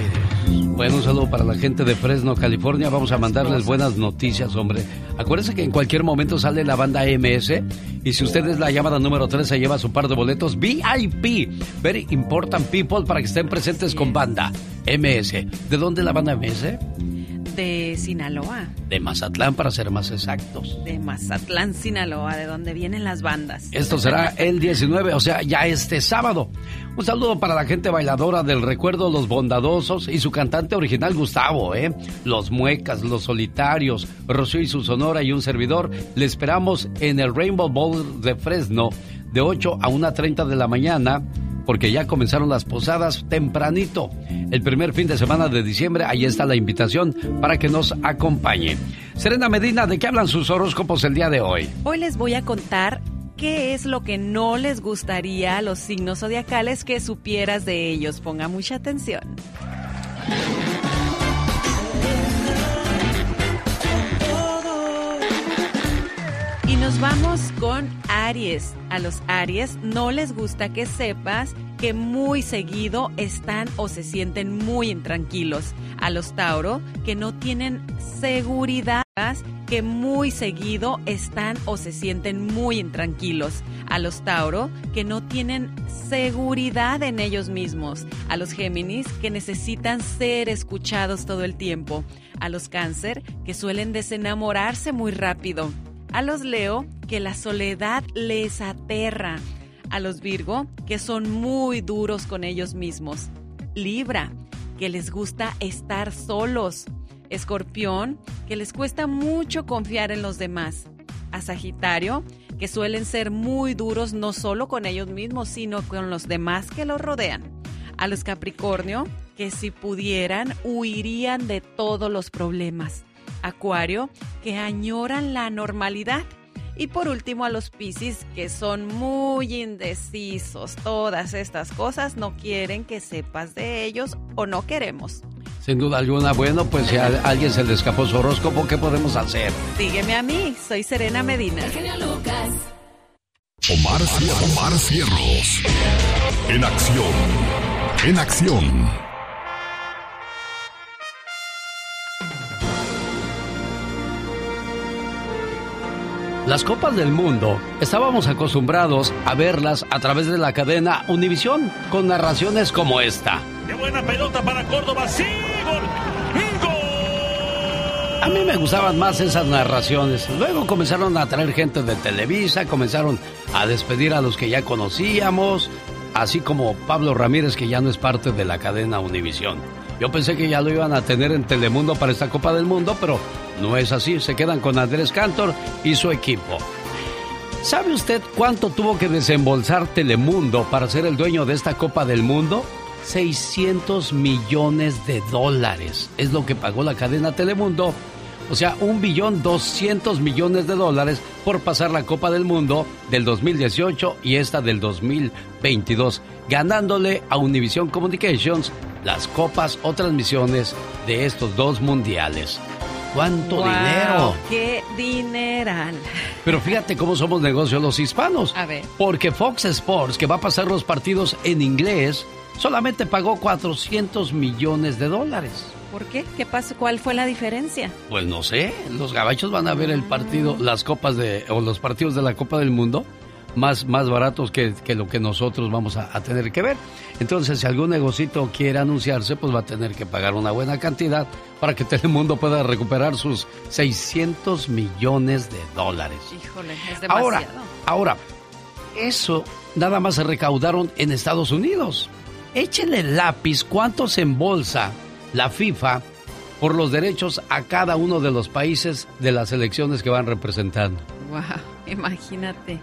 bueno, un saludo para la gente de Fresno, California. Vamos a mandarles buenas noticias, hombre. Acuérdense que en cualquier momento sale la banda MS y si usted es la llamada número 3 se lleva su par de boletos VIP, Very Important People, para que estén presentes con banda MS. ¿De dónde la banda MS? De Sinaloa. De Mazatlán, para ser más exactos. De Mazatlán, Sinaloa, de donde vienen las bandas. Esto será el 19, o sea, ya este sábado. Un saludo para la gente bailadora del recuerdo Los Bondadosos y su cantante original Gustavo, ¿eh? Los Muecas, Los Solitarios, Rocío y su Sonora y un servidor. Le esperamos en el Rainbow Bowl de Fresno de 8 a 1.30 de la mañana porque ya comenzaron las posadas tempranito. El primer fin de semana de diciembre, ahí está la invitación para que nos acompañe. Serena Medina, ¿de qué hablan sus horóscopos el día de hoy? Hoy les voy a contar qué es lo que no les gustaría a los signos zodiacales que supieras de ellos. Ponga mucha atención. Aries. A los Aries no les gusta que sepas que muy seguido están o se sienten muy intranquilos. A los Tauro que no tienen seguridad que muy seguido están o se sienten muy intranquilos. A los Tauro que no tienen seguridad en ellos mismos. A los Géminis que necesitan ser escuchados todo el tiempo. A los Cáncer que suelen desenamorarse muy rápido a los Leo, que la soledad les aterra. A los Virgo, que son muy duros con ellos mismos. Libra, que les gusta estar solos. Escorpión, que les cuesta mucho confiar en los demás. A Sagitario, que suelen ser muy duros no solo con ellos mismos, sino con los demás que los rodean. A los Capricornio, que si pudieran, huirían de todos los problemas. Acuario, que añoran la normalidad. Y por último a los Piscis, que son muy indecisos. Todas estas cosas no quieren que sepas de ellos o no queremos. Sin duda alguna, bueno, pues si a alguien se le escapó su horóscopo, ¿qué podemos hacer? Sígueme a mí, soy Serena Medina. Lucas. Omar, Omar Cierros. En acción. En acción. Las Copas del Mundo estábamos acostumbrados a verlas a través de la cadena Univisión con narraciones como esta. ¡Qué buena pelota para Córdoba! ¡Sí! ¡Gol! A mí me gustaban más esas narraciones. Luego comenzaron a traer gente de Televisa, comenzaron a despedir a los que ya conocíamos, así como Pablo Ramírez que ya no es parte de la cadena Univisión. Yo pensé que ya lo iban a tener en Telemundo para esta Copa del Mundo, pero no es así. Se quedan con Andrés Cantor y su equipo. ¿Sabe usted cuánto tuvo que desembolsar Telemundo para ser el dueño de esta Copa del Mundo? 600 millones de dólares es lo que pagó la cadena Telemundo O sea, un billón doscientos millones de dólares por pasar la Copa del Mundo del 2018 y esta del 2022, ganándole a Univision Communications las copas o transmisiones de estos dos mundiales. ¿Cuánto dinero? ¡Qué dineral! Pero fíjate cómo somos negocios los hispanos. A ver. Porque Fox Sports, que va a pasar los partidos en inglés, solamente pagó 400 millones de dólares. ¿Por qué? ¿Qué pasó? ¿Cuál fue la diferencia? Pues no sé, los gabachos van a ver el partido, las copas de, o los partidos de la Copa del Mundo más, más baratos que, que lo que nosotros vamos a, a, tener que ver. Entonces, si algún negocito quiere anunciarse, pues va a tener que pagar una buena cantidad para que Telemundo pueda recuperar sus 600 millones de dólares. Híjole, es demasiado. Ahora, ahora, eso nada más se recaudaron en Estados Unidos. Échenle lápiz cuánto se embolsa la FIFA por los derechos a cada uno de los países de las elecciones que van representando. Wow, imagínate.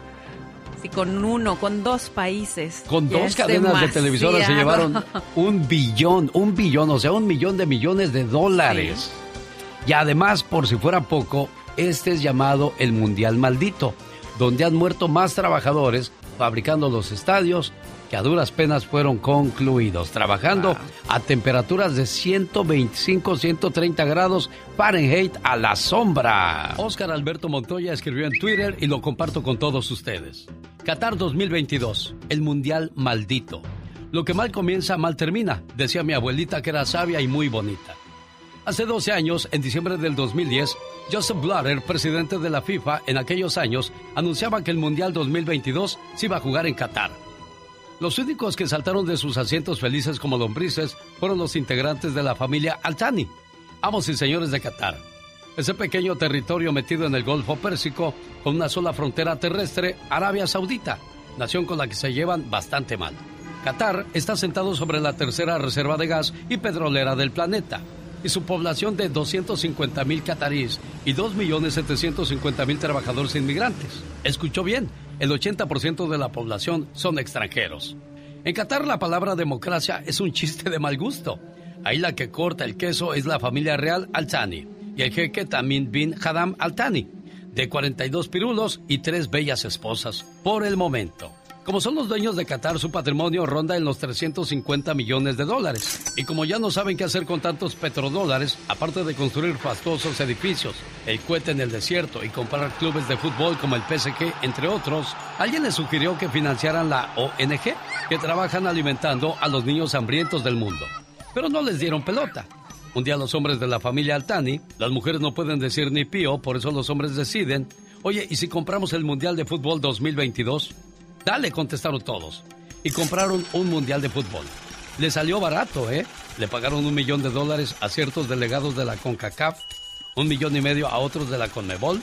Si con uno, con dos países. Con dos cadenas de televisoras se llevaron un billón, un billón, o sea, un millón de millones de dólares. Sí. Y además, por si fuera poco, este es llamado el Mundial Maldito, donde han muerto más trabajadores fabricando los estadios que a duras penas fueron concluidos, trabajando wow. a temperaturas de 125, 130 grados Fahrenheit a la sombra. Oscar Alberto Montoya escribió en Twitter y lo comparto con todos ustedes. Qatar 2022, el Mundial maldito. Lo que mal comienza, mal termina, decía mi abuelita que era sabia y muy bonita. Hace 12 años, en diciembre del 2010, Joseph Blatter, presidente de la FIFA en aquellos años, anunciaba que el Mundial 2022 se iba a jugar en Qatar. Los únicos que saltaron de sus asientos felices como lombrices fueron los integrantes de la familia Altani, amos y señores de Qatar. Ese pequeño territorio metido en el Golfo Pérsico, con una sola frontera terrestre, Arabia Saudita, nación con la que se llevan bastante mal. Qatar está sentado sobre la tercera reserva de gas y petrolera del planeta, y su población de 250 mil cataríes y 2.750.000 mil trabajadores inmigrantes. Escuchó bien, el 80% de la población son extranjeros. En Qatar la palabra democracia es un chiste de mal gusto. Ahí la que corta el queso es la familia real Al-Thani y el jeque Tamim bin Haddam Al-Thani, de 42 pirulos y tres bellas esposas, por el momento. Como son los dueños de Qatar, su patrimonio ronda en los 350 millones de dólares. Y como ya no saben qué hacer con tantos petrodólares, aparte de construir fastuosos edificios, el cohete en el desierto y comprar clubes de fútbol como el PSG, entre otros, alguien les sugirió que financiaran la ONG, que trabajan alimentando a los niños hambrientos del mundo. Pero no les dieron pelota. Un día los hombres de la familia Altani, las mujeres no pueden decir ni pío, por eso los hombres deciden, oye, ¿y si compramos el Mundial de Fútbol 2022? Dale, contestaron todos. Y compraron un mundial de fútbol. Le salió barato, ¿eh? Le pagaron un millón de dólares a ciertos delegados de la CONCACAF, un millón y medio a otros de la CONMEBOL,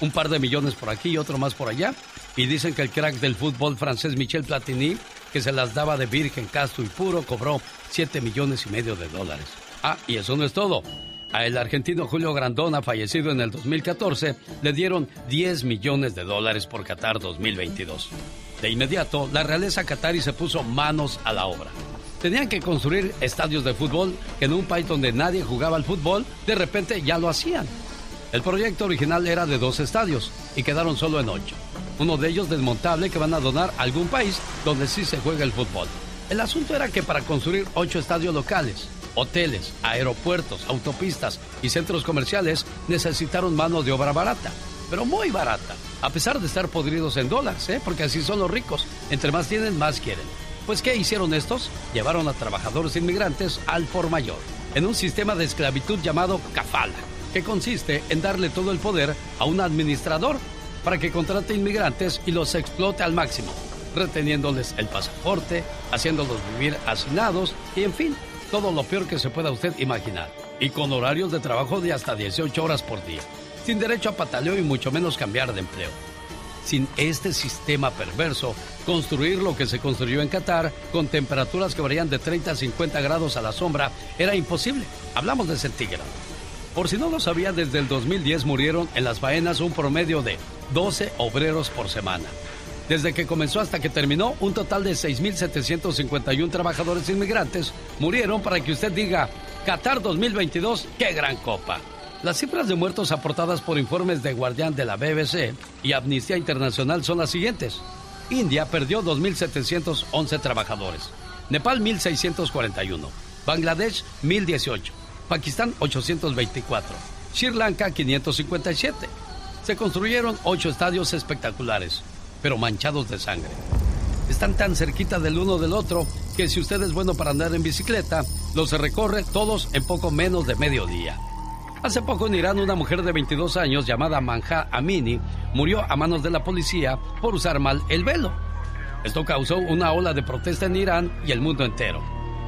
un par de millones por aquí y otro más por allá. Y dicen que el crack del fútbol francés Michel Platini, que se las daba de virgen, casto y puro, cobró 7 millones y medio de dólares. Ah, y eso no es todo. A el argentino Julio Grandona, fallecido en el 2014, le dieron 10 millones de dólares por Qatar 2022. De inmediato, la realeza qatarí se puso manos a la obra. Tenían que construir estadios de fútbol que en un país donde nadie jugaba al fútbol, de repente ya lo hacían. El proyecto original era de dos estadios y quedaron solo en ocho. Uno de ellos desmontable que van a donar a algún país donde sí se juega el fútbol. El asunto era que para construir ocho estadios locales, hoteles, aeropuertos, autopistas y centros comerciales necesitaron mano de obra barata, pero muy barata, a pesar de estar podridos en dólares, ¿eh? porque así son los ricos, entre más tienen, más quieren. Pues ¿qué hicieron estos? Llevaron a trabajadores inmigrantes al por mayor, en un sistema de esclavitud llamado kafala, que consiste en darle todo el poder a un administrador para que contrate inmigrantes y los explote al máximo, reteniéndoles el pasaporte, haciéndolos vivir hacinados y en fin, todo lo peor que se pueda usted imaginar. Y con horarios de trabajo de hasta 18 horas por día. Sin derecho a pataleo y mucho menos cambiar de empleo. Sin este sistema perverso, construir lo que se construyó en Qatar con temperaturas que varían de 30 a 50 grados a la sombra era imposible. Hablamos de centígrado. Por si no lo sabía, desde el 2010 murieron en las faenas un promedio de 12 obreros por semana. Desde que comenzó hasta que terminó, un total de 6.751 trabajadores inmigrantes murieron para que usted diga, Qatar 2022, qué gran copa. Las cifras de muertos aportadas por informes de Guardián de la BBC y Amnistía Internacional son las siguientes. India perdió 2.711 trabajadores, Nepal 1.641, Bangladesh 1.018, Pakistán 824, Sri Lanka 557. Se construyeron ocho estadios espectaculares, pero manchados de sangre. Están tan cerquita del uno del otro que si usted es bueno para andar en bicicleta, los recorre todos en poco menos de medio día. Hace poco en Irán una mujer de 22 años llamada Manja Amini murió a manos de la policía por usar mal el velo. Esto causó una ola de protesta en Irán y el mundo entero.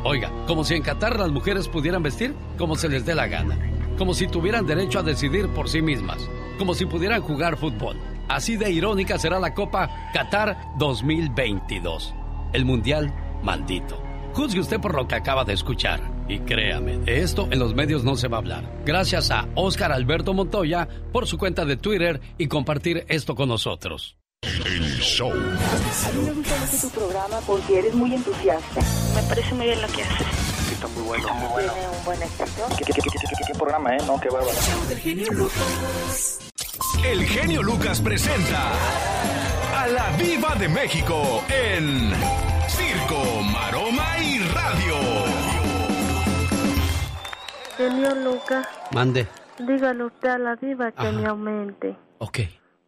Oiga, como si en Qatar las mujeres pudieran vestir como se les dé la gana, como si tuvieran derecho a decidir por sí mismas, como si pudieran jugar fútbol. Así de irónica será la Copa Qatar 2022, el Mundial maldito. Juzgue usted por lo que acaba de escuchar. Y créame, de esto en los medios no se va a hablar. Gracias a Oscar Alberto Montoya por su cuenta de Twitter y compartir esto con nosotros. El show. A mí me gusta mucho tu programa porque eres muy entusiasta. Me parece muy bien lo que haces. Está muy bueno. Tiene un buen éxito. ¿Qué, qué, qué, qué, qué programa, eh? No, qué bárbaro. El genio Lucas presenta a la Viva de México en Circo, Maroma y Radio. Genio Lucas, Mande. dígale usted a la diva que Ajá. me aumente. Ok.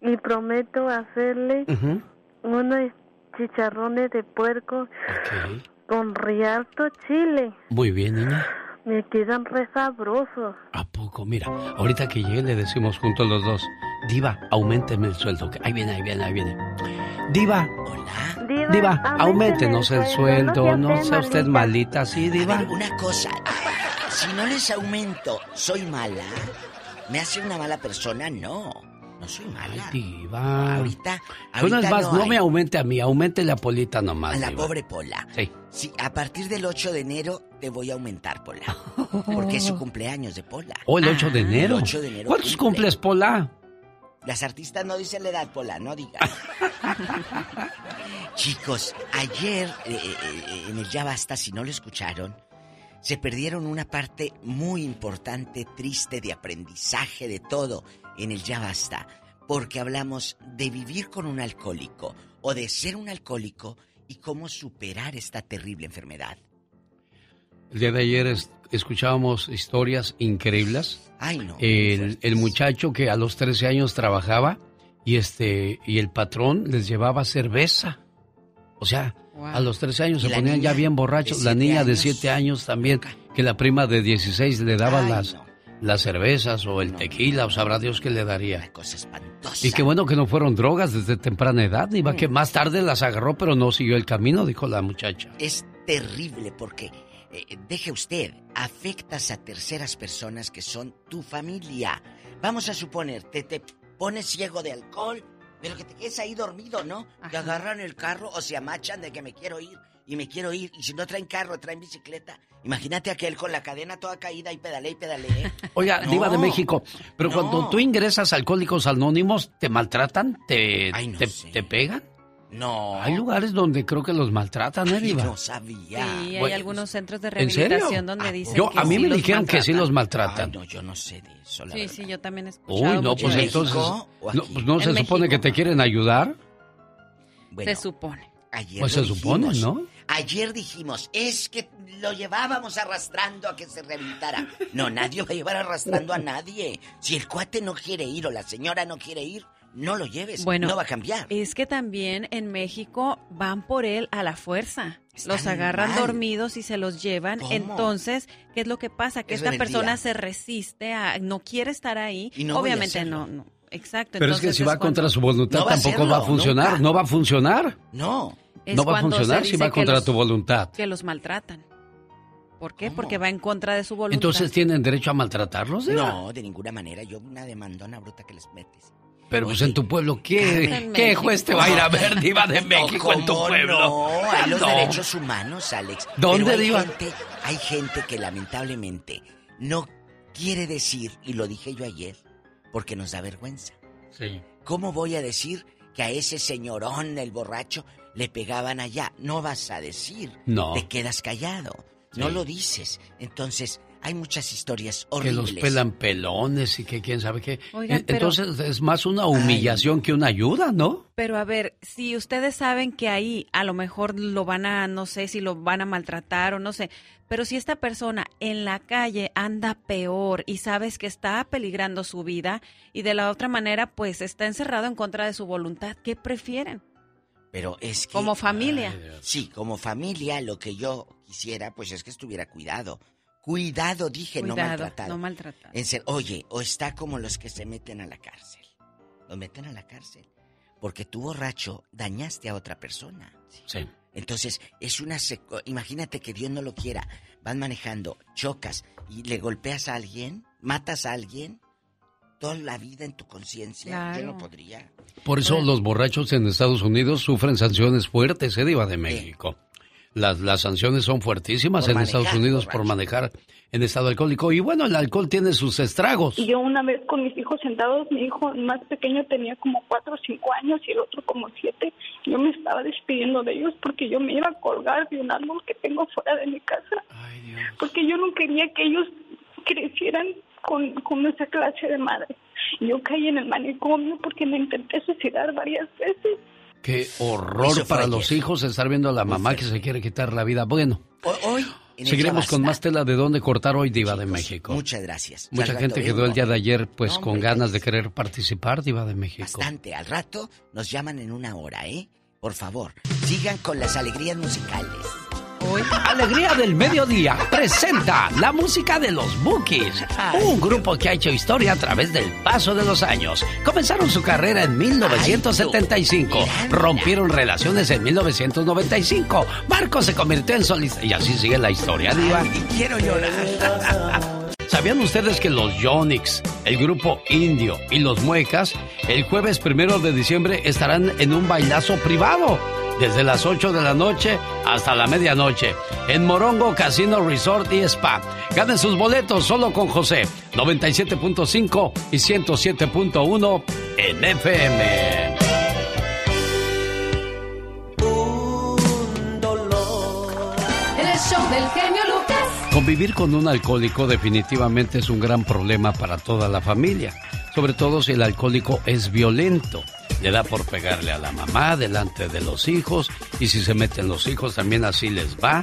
Y prometo hacerle unos chicharrones de puerco Ok. con rialto chile. Muy bien, niña. Me quedan re sabrosos. ¿A poco? Mira, ahorita que llegue le decimos juntos los dos, Diva, aumenteme el sueldo. que Ahí viene, ahí viene, ahí viene. Diva, Diva, Diva, aumentenos el sueldo. No sea usted malita. ¿sí, A Diva? ver, una cosa. Si no les aumento, ¿soy mala? ¿Me hace una mala persona? No. No soy mala. Diva. Ahorita, Tú no es ahorita más, no, me aumente a mí, aumente la polita nomás. A la Diva. pobre Pola. Sí. Sí, a partir del 8 de enero te voy a aumentar, Pola. Porque es su cumpleaños de Pola. ¿O el 8 de enero? El 8 de enero. ¿Cuántos cumple. cumples, Pola? Las artistas no dicen la edad, Pola, no digas. Chicos, ayer eh, eh, en el Ya Basta, si no lo escucharon, se perdieron una parte muy importante, triste, de aprendizaje, de todo, en el Ya Basta, porque hablamos de vivir con un alcohólico o de ser un alcohólico y cómo superar esta terrible enfermedad. El día de ayer es- escuchábamos historias increíbles. Ay, no. El, el muchacho que a los 13 años trabajaba y este y el patrón les llevaba cerveza. O sea, a los 13 años ¿Y se ponían ya bien borrachos. La niña de años? 7 años también, que la prima de 16 le daba Ay, las, las cervezas o el tequila, o sabrá Dios qué le daría. Cosa espantosa. Y qué bueno que no fueron drogas desde temprana edad, iba Mm. que más tarde las agarró, pero no siguió el camino, dijo la muchacha. Es terrible porque, eh, deje usted, afectas a terceras personas que son tu familia. Vamos a suponer, te, te pones ciego de alcohol, pero que te quedes ahí dormido, ¿no? Te agarran el carro o se amachan de que me quiero ir y me quiero ir. Y si no traen carro, traen bicicleta. Imagínate aquel con la cadena toda caída y pedale y pedale. Oiga, No. Diva de México, pero No. cuando tú ingresas a Alcohólicos Anónimos, ¿te maltratan? ¿Te, Ay, no te, sé. te pegan? No. Hay lugares donde creo que los maltratan, ¿eh, Diva? no sabía. Sí, hay Bueno, algunos centros de rehabilitación donde dicen Yo, que a mí sí me los dijeron que sí maltratan. los maltratan. No, yo no sé de eso, la Sí, verdad. sí, yo también he escuchado Uy, no, pues entonces, no, pues no se supone que te quieren ayudar. Se supone. Ayer Pues se supone, dijimos. ¿no? Ayer dijimos, es que lo llevábamos arrastrando a que se rehabilitara. No, nadie va a llevar arrastrando a nadie. Si el cuate no quiere ir o la señora no quiere ir, no lo lleves. Bueno, no va a cambiar. Es que también en México van por él a la fuerza. los agarran mal. dormidos y se los llevan. ¿Cómo? Entonces, ¿qué es lo que pasa? Que Es esta rebeldía. persona se resiste a, no quiere estar ahí. Y no voy a Obviamente no, no. Exacto. Pero es que si va cuando- contra su voluntad No va a tampoco hacerlo, va a funcionar. nunca. No va a funcionar. No. Es No va a funcionar si va contra los- tu voluntad. Que los maltratan. ¿Por qué? Porque va en contra de su voluntad. Entonces tienen derecho a maltratarlos. No, de ninguna manera. Yo una demandona bruta que les metes. Pero pues en tu pueblo, ¿qué, Carmen, ¿qué juez te va a ir a ver, Diva de No, México, en tu ¿cómo pueblo? No, hay los No. derechos humanos, Alex. ¿Dónde, Pero hay Diva? Gente, hay gente que lamentablemente no quiere decir, y lo dije yo ayer, porque nos da vergüenza. Sí. ¿Cómo voy a decir que a ese señorón, el borracho, le pegaban allá? No vas a decir. No. Te quedas callado. No lo dices. Entonces, Hay muchas historias Que horribles. los pelan pelones y que quién sabe qué. Oigan, pero- Entonces es más una humillación que una ayuda, ¿no? Pero a ver, si ustedes saben que ahí a lo mejor lo van a, no sé si lo van a maltratar o no sé, pero si esta persona en la calle anda peor y sabes que está peligrando su vida y de la otra manera pues está encerrado en contra de su voluntad, ¿qué prefieren? Pero es que... Como familia. Sí, como familia lo que yo quisiera pues es que estuviera cuidado. Cuidado, dije, no maltratado. no. En ser- oye, o está como los que se meten a la cárcel. Lo meten a la cárcel. Porque tú borracho dañaste a otra persona. Sí. Entonces, es una... seco- Imagínate que Dios no lo quiera. Vas manejando, chocas y le golpeas a alguien, matas a alguien. Toda la vida en tu conciencia. Yo no podría. Por eso los borrachos en Estados Unidos sufren sanciones fuertes, ¿eh, Diva de México? Las, las sanciones son fuertísimas Por en Estados Unidos por manejar en estado alcohólico. Y bueno, el alcohol tiene sus estragos. Y yo una vez con mis hijos sentados, mi hijo más pequeño tenía como cuatro o cinco años y el otro como siete. Yo me estaba despidiendo de ellos porque yo me iba a colgar de un árbol que tengo fuera de mi casa. Porque yo no quería que ellos crecieran con, con esa clase de madre. Yo caí en el manicomio porque me intenté suicidar varias veces. Qué horror para los hijos estar viendo a la mamá que se quiere quitar la vida. Bueno, Hoy, en el seguiremos con más tela de dónde cortar hoy, Diva de México. Muchas gracias. Mucha al gente quedó vengo. el día de ayer pues No, con hombre, ganas de querer participar, Diva de México. Bastante. Al rato nos llaman en una hora, ¿eh? Por favor, sigan con las alegrías musicales. Alegría del Mediodía presenta la música de los Bookies, un grupo que ha hecho historia a través del paso de los años. Comenzaron su carrera en 1975, rompieron relaciones en 1995, Marco se convirtió en solista y así sigue la historia, Diva. quiero llorar. ¿Sabían ustedes que los Yonix, el grupo Indio y los Muecas, el jueves primero de diciembre estarán en un bailazo privado? Desde las 8 de la noche hasta la medianoche en Morongo Casino Resort y Spa. Ganen sus boletos solo con José, 97.5 y 107.1 en FM. El show del genio Lucas. Convivir con un alcohólico definitivamente es un gran problema para toda la familia, sobre todo si el alcohólico es violento. Le da por pegarle a la mamá delante de los hijos y si se meten los hijos también así les va.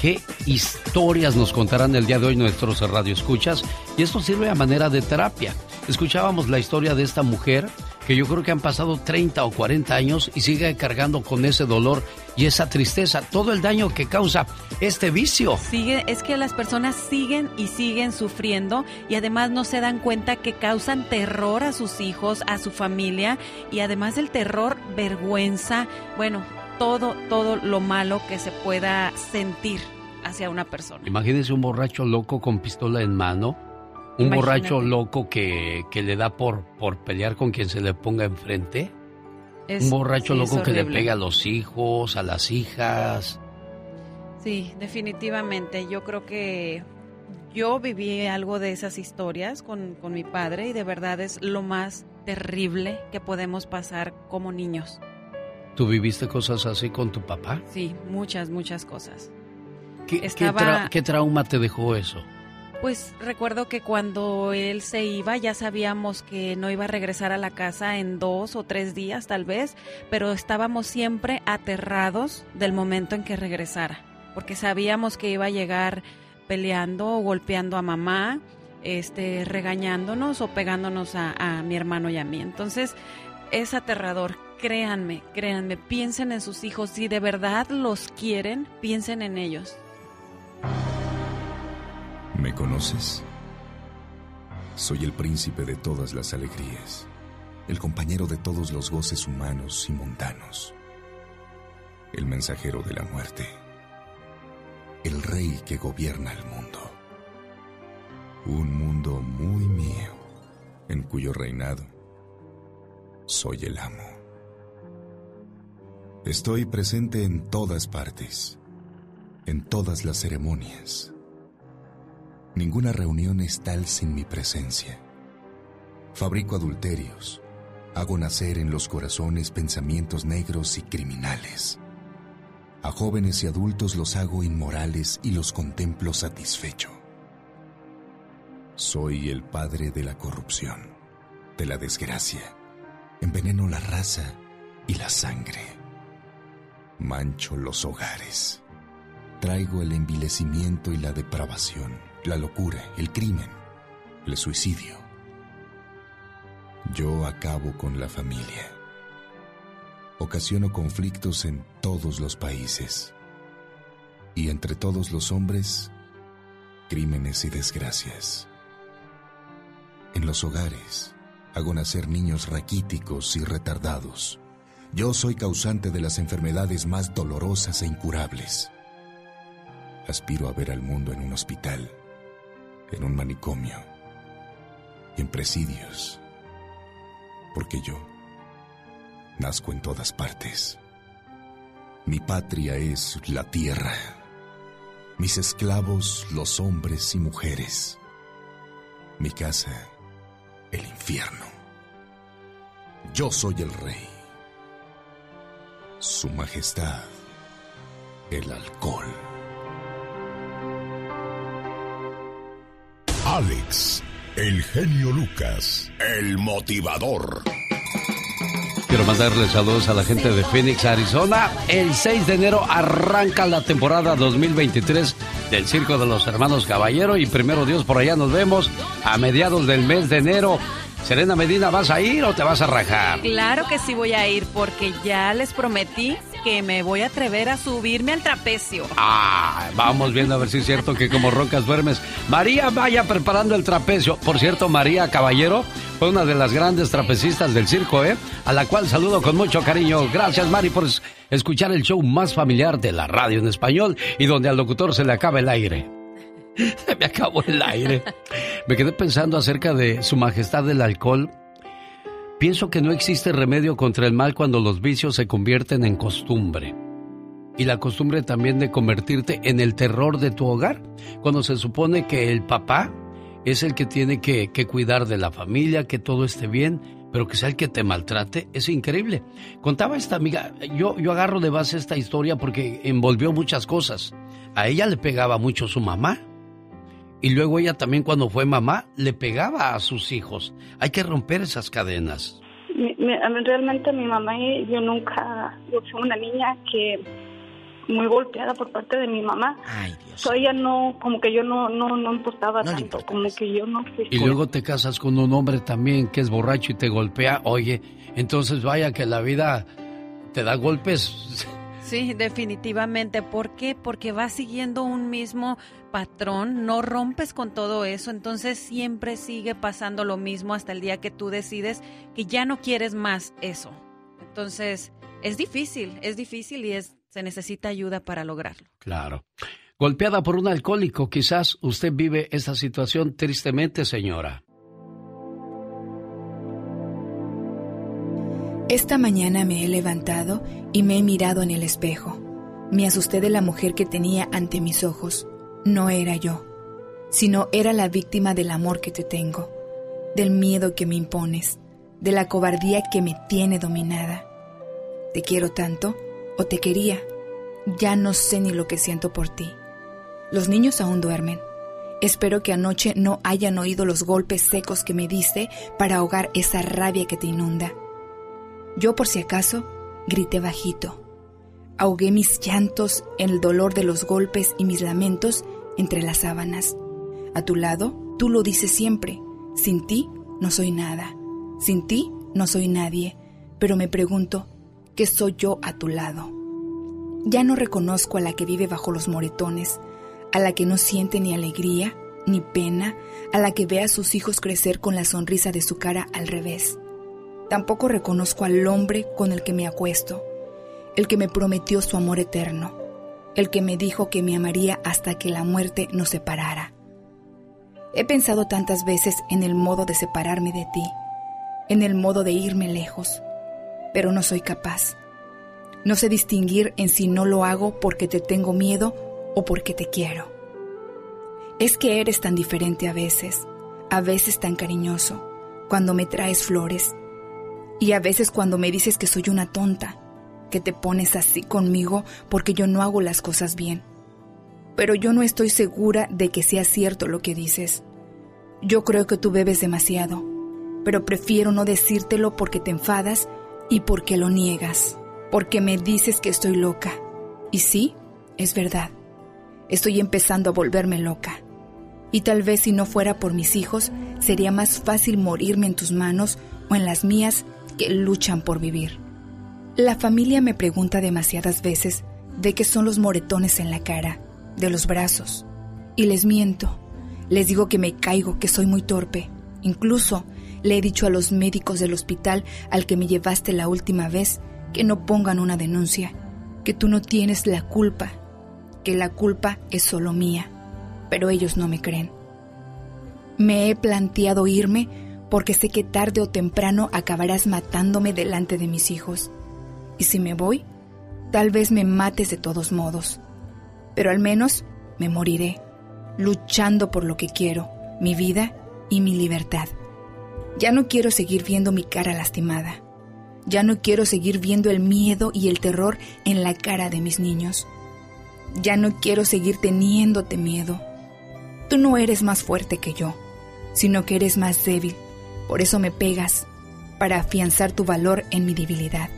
¿Qué historias nos contarán el día de hoy nuestros radioescuchas? Y esto sirve a manera de terapia. Escuchábamos la historia de esta mujer que yo creo que han pasado 30 o 40 años y sigue cargando con ese dolor y esa tristeza, todo el daño que causa este vicio. Sigue, es que las personas siguen y siguen sufriendo y además no se dan cuenta que causan terror a sus hijos, a su familia y además del terror, vergüenza, bueno, todo, todo lo malo que se pueda sentir hacia una persona. Imagínense un borracho loco con pistola en mano. Un Imagínate. borracho loco que, que le da por, por pelear con quien se le ponga enfrente. Es- un borracho sí, loco que le pega a los hijos, a las hijas. Sí, definitivamente. Yo creo que yo viví algo de esas historias con, con mi padre y de verdad es lo más terrible que podemos pasar como niños. ¿Tú viviste cosas así con tu papá? Sí, muchas, muchas cosas. ¿Qué, qué Estaba- tra- qué trauma te dejó eso? Pues recuerdo que cuando él se iba ya sabíamos que no iba a regresar a la casa en dos o tres días tal vez, pero estábamos siempre aterrados del momento en que regresara, porque sabíamos que iba a llegar peleando o golpeando a mamá, este, regañándonos o pegándonos a, mi hermano y a mí. Entonces es aterrador. Créanme, créanme, piensen en sus hijos. Si de verdad los quieren, piensen en ellos. ¿Me conoces? Soy el príncipe de todas las alegrías, el compañero de todos los goces humanos y mundanos, el mensajero de la muerte, el rey que gobierna el mundo. Un mundo muy mío, en cuyo reinado soy el amo. Estoy presente en todas partes, en todas las ceremonias. Ninguna reunión es tal sin mi presencia. Fabrico adulterios. Hago nacer en los corazones pensamientos negros y criminales. A jóvenes y adultos los hago inmorales y los contemplo satisfecho. Soy el padre de la corrupción, de la desgracia. Enveneno la raza y la sangre. Mancho los hogares. Traigo el envilecimiento y la depravación, la locura, el crimen, el suicidio. Yo acabo con la familia. Ocasiono conflictos en todos los países. Y entre todos los hombres, crímenes y desgracias. En los hogares hago nacer niños raquíticos y retardados. Yo soy causante de las enfermedades más dolorosas e incurables. Aspiro a ver al mundo en un hospital, en un manicomio y en presidios, porque yo nazco en todas partes. Mi patria es la tierra, mis esclavos los hombres y mujeres, mi casa el infierno. Yo soy el rey. Su Majestad, el alcohol. Alex, el genio Lucas, el motivador. Quiero mandarle saludos a la gente de Phoenix, Arizona. El 6 de enero arranca la temporada 2023 del Circo de los Hermanos Caballero y primero Dios por allá nos vemos a mediados del mes de enero. Serena Medina, ¿vas a ir o te vas a rajar? Claro que sí voy a ir porque ya les prometí que me voy a atrever a subirme al trapecio. Ah, vamos viendo a ver si es cierto que como rocas duermes. María vaya preparando el trapecio. Por cierto, María Caballero fue una de las grandes trapecistas del circo, ¿eh? A la cual saludo con mucho cariño. Gracias, Mari, por escuchar el show más familiar de la radio en español y donde al locutor se le acaba el aire. Se me acabó el aire. Me quedé pensando acerca de Su Majestad del Alcohol Pienso que no existe remedio contra el mal cuando los vicios se convierten en costumbre. Y la costumbre también de convertirte en el terror de tu hogar, cuando se supone que el papá es el que tiene que, cuidar de la familia, que todo esté bien, pero que sea el que te maltrate, es increíble. Contaba esta amiga, yo, yo agarro de base esta historia porque envolvió muchas cosas. A ella le pegaba mucho su mamá, y luego ella también cuando fue mamá le pegaba a sus hijos. Hay que romper esas cadenas. realmente mi mamá y yo nunca, yo fui una niña que muy golpeada por parte de mi mamá. Ay, Dios. So ella no, como que yo no, no, no importaba tanto, como que yo no fui. Y luego te casas con un hombre también que es borracho y te golpea. Oye, entonces vaya que la vida te da golpes Sí, definitivamente. ¿Por qué? Porque vas siguiendo un mismo patrón, no rompes con todo eso, entonces siempre sigue pasando lo mismo hasta el día que tú decides que ya no quieres más eso. Entonces, es difícil, es difícil y es, se necesita ayuda para lograrlo. Claro. Golpeada por un alcohólico, quizás usted vive esta situación tristemente, señora. Esta mañana me he levantado y me he mirado en el espejo. Me asusté de la mujer que tenía ante mis ojos. No era yo, sino era la víctima del amor que te tengo, del miedo que me impones, de la cobardía que me tiene dominada. Te quiero tanto, o te quería. Ya no sé ni lo que siento por ti. Los niños aún duermen. Espero que anoche no hayan oído los golpes secos que me diste para ahogar esa rabia que te inunda. Yo por si acaso grité bajito. Ahogué mis llantos en el dolor de los golpes y mis lamentos entre las sábanas. A tu lado, tú lo dices siempre. Sin ti no soy nada. Sin ti no soy nadie. Pero me pregunto, ¿qué soy yo a tu lado? Ya no reconozco a la que vive bajo los moretones, a la que no siente ni alegría, ni pena, a la que ve a sus hijos crecer con la sonrisa de su cara al revés. Tampoco reconozco al hombre con el que me acuesto, el que me prometió su amor eterno, el que me dijo que me amaría hasta que la muerte nos separara. He pensado tantas veces en el modo de separarme de ti, en el modo de irme lejos, pero no soy capaz. No sé distinguir en si no lo hago porque te tengo miedo o porque te quiero. Es que eres tan diferente a veces, a veces tan cariñoso, cuando me traes flores, y a veces cuando me dices que soy una tonta, que te pones así conmigo porque yo no hago las cosas bien. Pero yo no estoy segura de que sea cierto lo que dices. Yo creo que tú bebes demasiado, pero prefiero no decírtelo porque te enfadas y porque lo niegas, porque me dices que estoy loca. Y sí, es verdad. Estoy empezando a volverme loca. Y tal vez si no fuera por mis hijos, sería más fácil morirme en tus manos o en las mías que luchan por vivir. La familia me pregunta demasiadas veces de qué son los moretones en la cara, de los brazos. Y les miento. Les digo que me caigo, que soy muy torpe. Incluso le he dicho a los médicos del hospital al que me llevaste la última vez que no pongan una denuncia, que tú no tienes la culpa, que la culpa es solo mía, pero ellos no me creen. Me he planteado irme porque sé que tarde o temprano acabarás matándome delante de mis hijos. Y si me voy, tal vez me mates de todos modos. Pero al menos me moriré, luchando por lo que quiero, mi vida y mi libertad. Ya no quiero seguir viendo mi cara lastimada. Ya no quiero seguir viendo el miedo y el terror en la cara de mis niños. Ya no quiero seguir teniéndote miedo. Tú no eres más fuerte que yo, sino que eres más débil por eso me pegas, para afianzar tu valor en mi debilidad.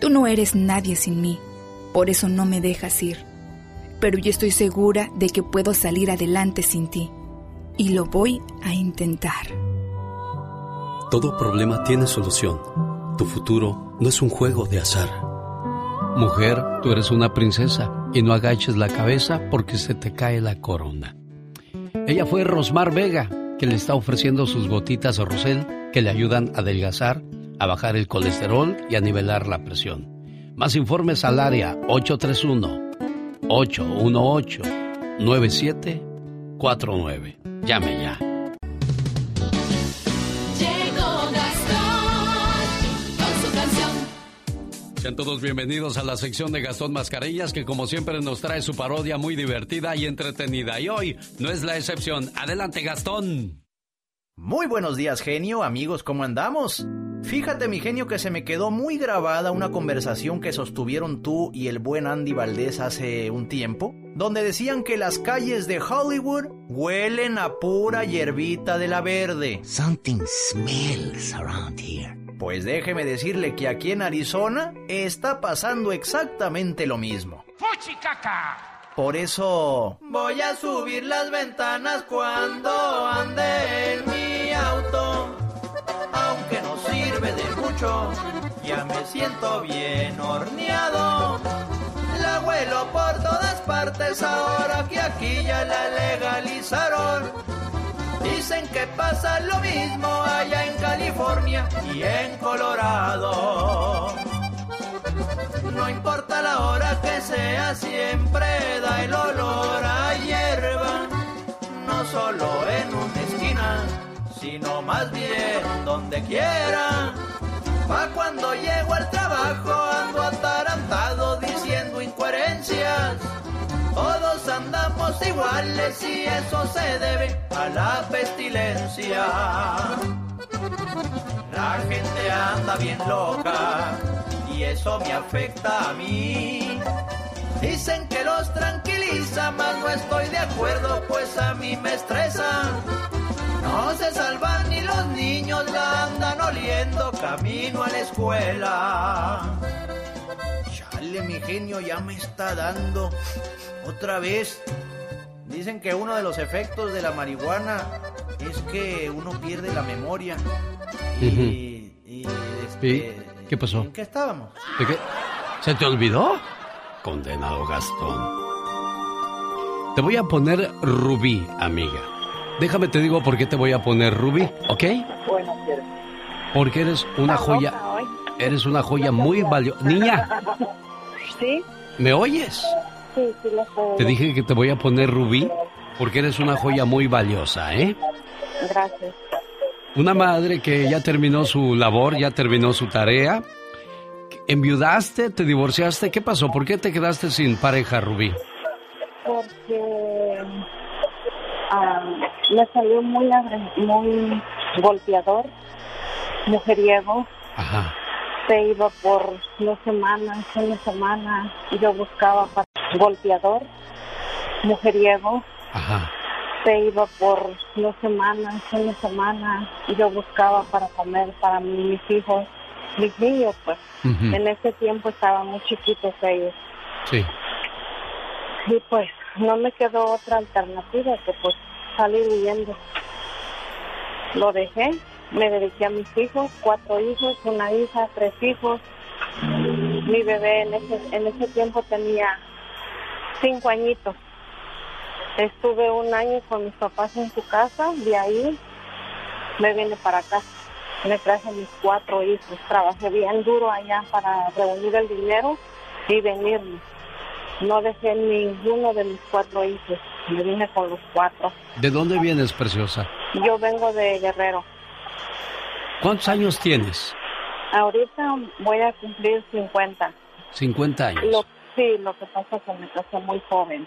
Tú no eres nadie sin mí, por eso no me dejas ir. Pero yo estoy segura de que puedo salir adelante sin ti. Y lo voy a intentar. Todo problema tiene solución. Tu futuro no es un juego de azar. Mujer, tú eres una princesa y no agaches la cabeza porque se te cae la corona. Ella fue Rosmar Vega que le está ofreciendo sus gotitas de Rosel que le ayudan a adelgazar, a bajar el colesterol y a nivelar la presión. Más informes al área 831-818-9749. Llame ya. Sean todos bienvenidos a la sección de Gastón Mascarillas que como siempre nos trae su parodia muy divertida y entretenida. Y hoy no es la excepción. Adelante Gastón. Muy buenos días genio, amigos, ¿cómo andamos? Fíjate mi genio que se me quedó muy grabada una conversación que sostuvieron tú y el buen Andy Valdés hace un tiempo, donde decían que las calles de Hollywood huelen a pura hierbita de la verde. Something smells around here. Pues déjeme decirle que aquí en Arizona está pasando exactamente lo mismo. ¡Fuchicaca! Por eso voy a subir las ventanas cuando ande en mi auto. Aunque no sirve de mucho, ya me siento bien horneado. La vuelo por todas partes ahora que aquí ya la legalizaron. Dicen que pasa lo mismo allá en California y en Colorado. No importa la hora que sea, siempre da el olor a hierba. No solo en una esquina, sino más bien donde quiera. Pa' cuando llego al trabajo ando atarantado diciendo incoherencias todos andamos iguales y eso se debe a la pestilencia. La gente anda bien loca y eso me afecta a mí. Dicen que los tranquiliza, mas no estoy de acuerdo, pues a mí me estresa. No se salvan ni los niños, la andan oliendo camino a la escuela. Chale, mi genio ya me está dando otra vez. Dicen que uno de los efectos de la marihuana es que uno pierde la memoria. Y, este, ¿Qué pasó? ¿En qué estábamos? ¿Se te olvidó? Condenado Gastón. Te voy a poner Rubí, amiga. Déjame te digo por qué te voy a poner Rubí, ¿ok? Bueno, Porque eres una joya. Eres una joya muy valiosa. Niña. ¿Sí? ¿Me oyes? Sí, sí, lo sé. Te dije que te voy a poner Rubí porque eres una joya muy valiosa, ¿eh? Gracias. Una madre que ya terminó su labor, ya terminó su tarea. ¿Enviudaste? ¿Te divorciaste? ¿Qué pasó? ¿Por qué te quedaste sin pareja, Rubí? Porque ah, me salió muy, muy golpeador, mujeriego. Ajá. Se iba por dos semanas, una semana, y yo buscaba para golpeador, mujeriego. Ajá. se iba por dos semanas, una semana, y yo buscaba para comer para mis hijos, mis niños, pues. En ese tiempo estaban muy chiquitos ellos. Sí. Y pues no me quedó otra alternativa que pues salir huyendo. Lo dejé, me dediqué a mis hijos, cuatro hijos, una hija, tres hijos. Mi bebé en ese, en ese tiempo tenía cinco añitos. Estuve un año con mis papás en su casa, de ahí me vine para acá. Me traje mis cuatro hijos. Trabajé bien duro allá para reunir el dinero y venirme. No dejé ninguno de mis cuatro hijos. Me vine con los cuatro. ¿De dónde vienes, preciosa? Yo vengo de Guerrero. ¿Cuántos años tienes? Ahorita voy a cumplir 50. 50 años. Lo, sí, lo que pasa es que me casé muy joven.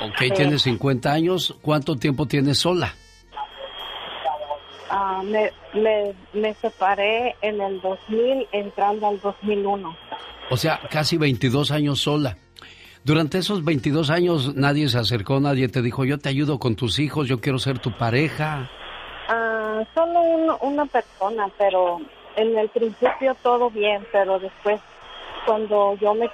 Ok, tienes 50 años. ¿Cuánto tiempo tienes sola? Ah, me, me, me separé en el 2000, entrando al 2001. O sea, casi 22 años sola. Durante esos 22 años nadie se acercó, nadie te dijo, yo te ayudo con tus hijos, yo quiero ser tu pareja. Ah, solo una persona, pero en el principio todo bien, pero después cuando yo me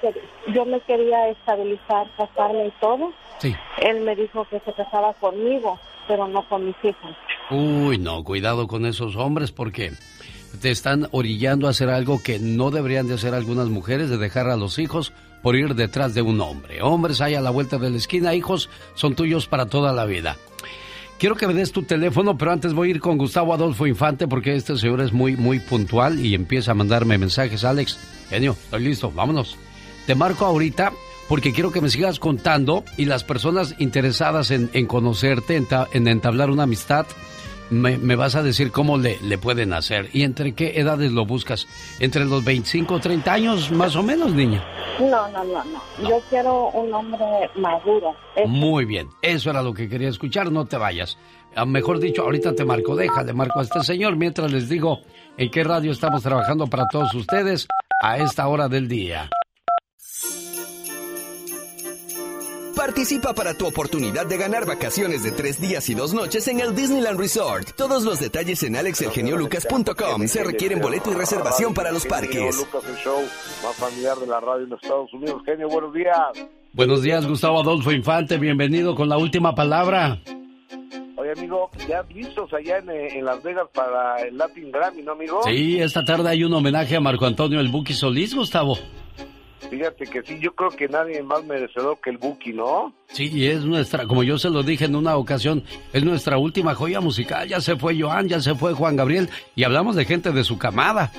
yo me quería estabilizar, casarme y todo, Sí. él me dijo que se casaba conmigo, pero no con mis hijos. Uy, no, cuidado con esos hombres porque te están orillando a hacer algo que no deberían de hacer algunas mujeres, de dejar a los hijos por ir detrás de un hombre. Hombres hay a la vuelta de la esquina, hijos son tuyos para toda la vida. Quiero que me des tu teléfono, pero antes voy a ir con Gustavo Adolfo Infante porque este señor es muy, muy puntual y empieza a mandarme mensajes. Alex, genio, estoy listo, vámonos. Te marco ahorita porque quiero que me sigas contando y las personas interesadas en, en conocerte, en, en entablar una amistad, me, me vas a decir cómo le, le pueden hacer y entre qué edades lo buscas. Entre los 25 o 30 años, más o menos, niña. No, no, no, no. Yo quiero un hombre maduro. Muy bien, eso era lo que quería escuchar, no te vayas. Ah, Mejor dicho, ahorita te marco, déjale, marco a este señor mientras les digo en qué radio estamos trabajando para todos ustedes a esta hora del día. Participa para tu oportunidad de ganar vacaciones de tres días y dos noches en el Disneyland Resort. Todos los detalles en alexelgeniolucas.com. Se requieren boleto y reservación para los parques. Lucas, el show más familiar de la radio en los Estados Unidos. Genio, buenos días. Buenos días, Gustavo Adolfo Infante, bienvenido con la última palabra. Oye, amigo, ya listos allá en, eh, en Las Vegas para el Latin Grammy, ¿no, amigo? Sí, esta tarde hay un homenaje a Marco Antonio El Buki Solís, Gustavo. Fíjate que sí, yo creo que nadie más merecedor que el Buki, ¿no? Sí, y es nuestra, como yo se lo dije en una ocasión, es nuestra última joya musical. Ya se fue Joan, ya se fue Juan Gabriel y hablamos de gente de su camada.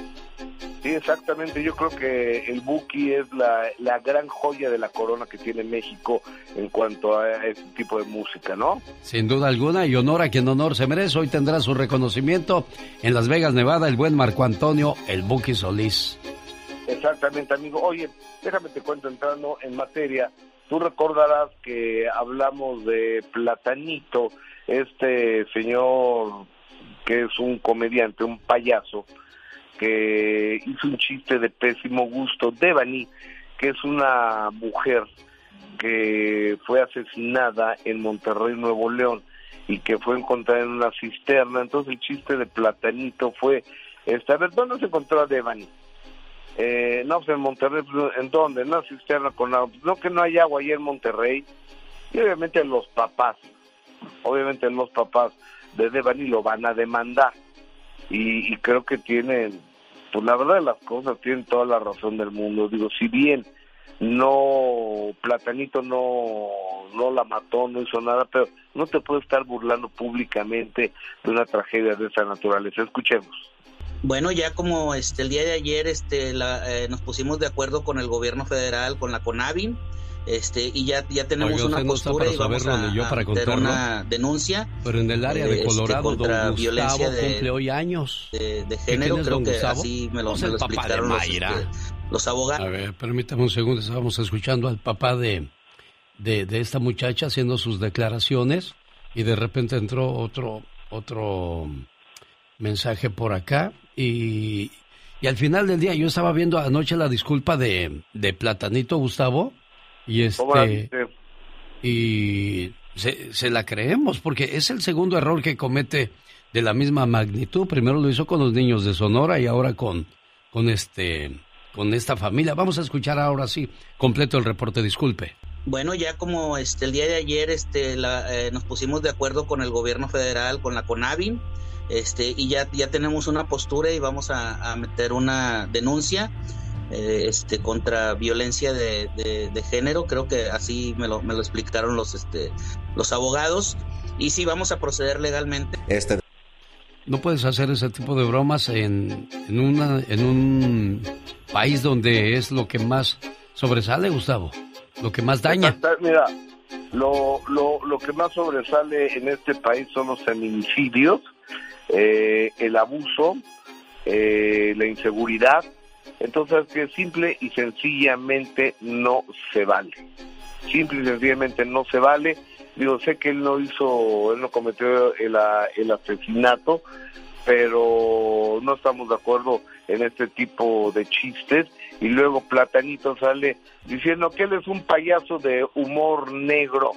Sí, exactamente. Yo creo que el Buki es la, la gran joya de la corona que tiene México en cuanto a este tipo de música, ¿no? Sin duda alguna, y honor a quien honor se merece. Hoy tendrá su reconocimiento en Las Vegas, Nevada, el buen Marco Antonio El Buki Solís. Exactamente, amigo. Oye, déjame te cuento entrando en materia. Tú recordarás que hablamos de Platanito, este señor que es un comediante, un payaso, que hizo un chiste de pésimo gusto. Devani, que es una mujer que fue asesinada en Monterrey, Nuevo León, y que fue encontrada en una cisterna. Entonces el chiste de Platanito fue, este, a ver, ¿dónde se encontró a Devani? Eh, no, pues en Monterrey, pues, ¿en dónde? En una cisterna con agua. Pues, no que no hay agua ahí en Monterrey. Y obviamente los papás, obviamente los papás de Devani lo van a demandar. Y, y creo que tienen, pues la verdad de las cosas, tienen toda la razón del mundo. Digo, si bien no, Platanito no, no la mató, no hizo nada, pero no te puedes estar burlando públicamente de una tragedia de esa naturaleza. Escuchemos. Bueno, ya como este el día de ayer este la, eh, nos pusimos de acuerdo con el gobierno federal, con la CONAVIN, este y ya ya tenemos una no postura para y vamos a, yo para una denuncia Pero en el área de este, Colorado, contra don violencia Gustavo de- cumple hoy años. de, de ¿Y género, creo don que Gustavo? así me lo, me lo explicaron los, este, los abogados. A ver, permítame un segundo, estábamos escuchando al papá de, de, de esta muchacha haciendo sus declaraciones y de repente entró otro, otro mensaje por acá y, y al final del día yo estaba viendo anoche la disculpa de, de Platanito Gustavo y ¿Cómo la este y se, se la creemos, porque es el segundo error que comete de la misma magnitud. Primero lo hizo con los niños de Sonora y ahora con, con este con esta familia. Vamos a escuchar ahora sí completo el reporte, disculpe. Bueno, ya como este el día de ayer este eh, nos pusimos de acuerdo con el gobierno federal, con la CONAVIN, este y ya ya tenemos una postura y vamos a, meter una denuncia eh, este contra violencia de, de, género, creo que así me lo, me lo explicaron los este los abogados y sí vamos a proceder legalmente. Este no puedes hacer ese tipo de bromas en, en, una, en un país donde es lo que más sobresale, Gustavo, lo que más daña. Mira, lo, lo, lo que más sobresale en este país son los feminicidios, eh, el abuso, eh, la inseguridad. Entonces, que simple y sencillamente no se vale. Simple y sencillamente no se vale Digo, sé que él no hizo, él no cometió el, el asesinato, pero no estamos de acuerdo en este tipo de chistes. Y luego Platanito sale diciendo que él es un payaso de humor negro.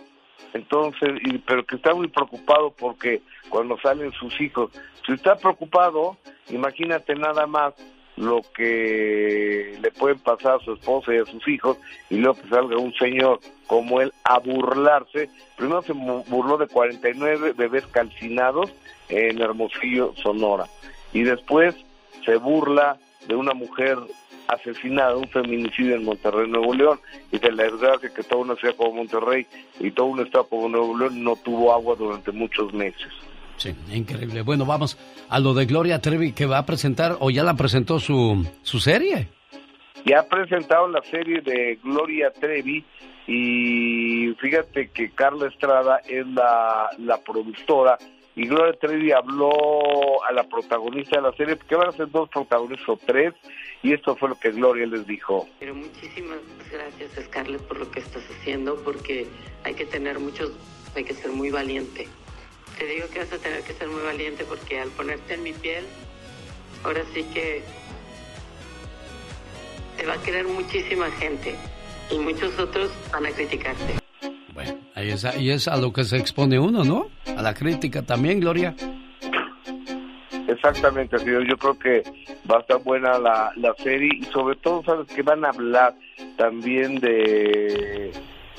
Entonces, y, pero que está muy preocupado porque cuando salen sus hijos, si está preocupado, imagínate nada más lo que le pueden pasar a su esposa y a sus hijos y luego que salga un señor como él a burlarse. Primero se burló de 49 bebés calcinados en Hermosillo, Sonora. Y después se burla de una mujer asesinada, un feminicidio en Monterrey, Nuevo León, y de la desgracia que toda una ciudad como Monterrey y todo un estado como Nuevo León no tuvo agua durante muchos meses. Sí, increíble. Bueno, vamos a lo de Gloria Trevi que va a presentar o ya la presentó su, su serie. Ya ha presentado la serie de Gloria Trevi y fíjate que Carla Estrada es la, la productora y Gloria Trevi habló a la protagonista de la serie, porque van a ser dos protagonistas o tres, y esto fue lo que Gloria les dijo. Pero muchísimas gracias Scarlett por lo que estás haciendo, porque hay que tener muchos, hay que ser muy valiente te digo que vas a tener que ser muy valiente porque al ponerte en mi piel, ahora sí que te va a querer muchísima gente y muchos otros van a criticarte. Bueno, ahí es, ahí es a lo que se expone uno, ¿no? A la crítica también, Gloria. Exactamente, señor. Yo creo que va a estar buena la, la serie y sobre todo, ¿sabes? Que van a hablar también de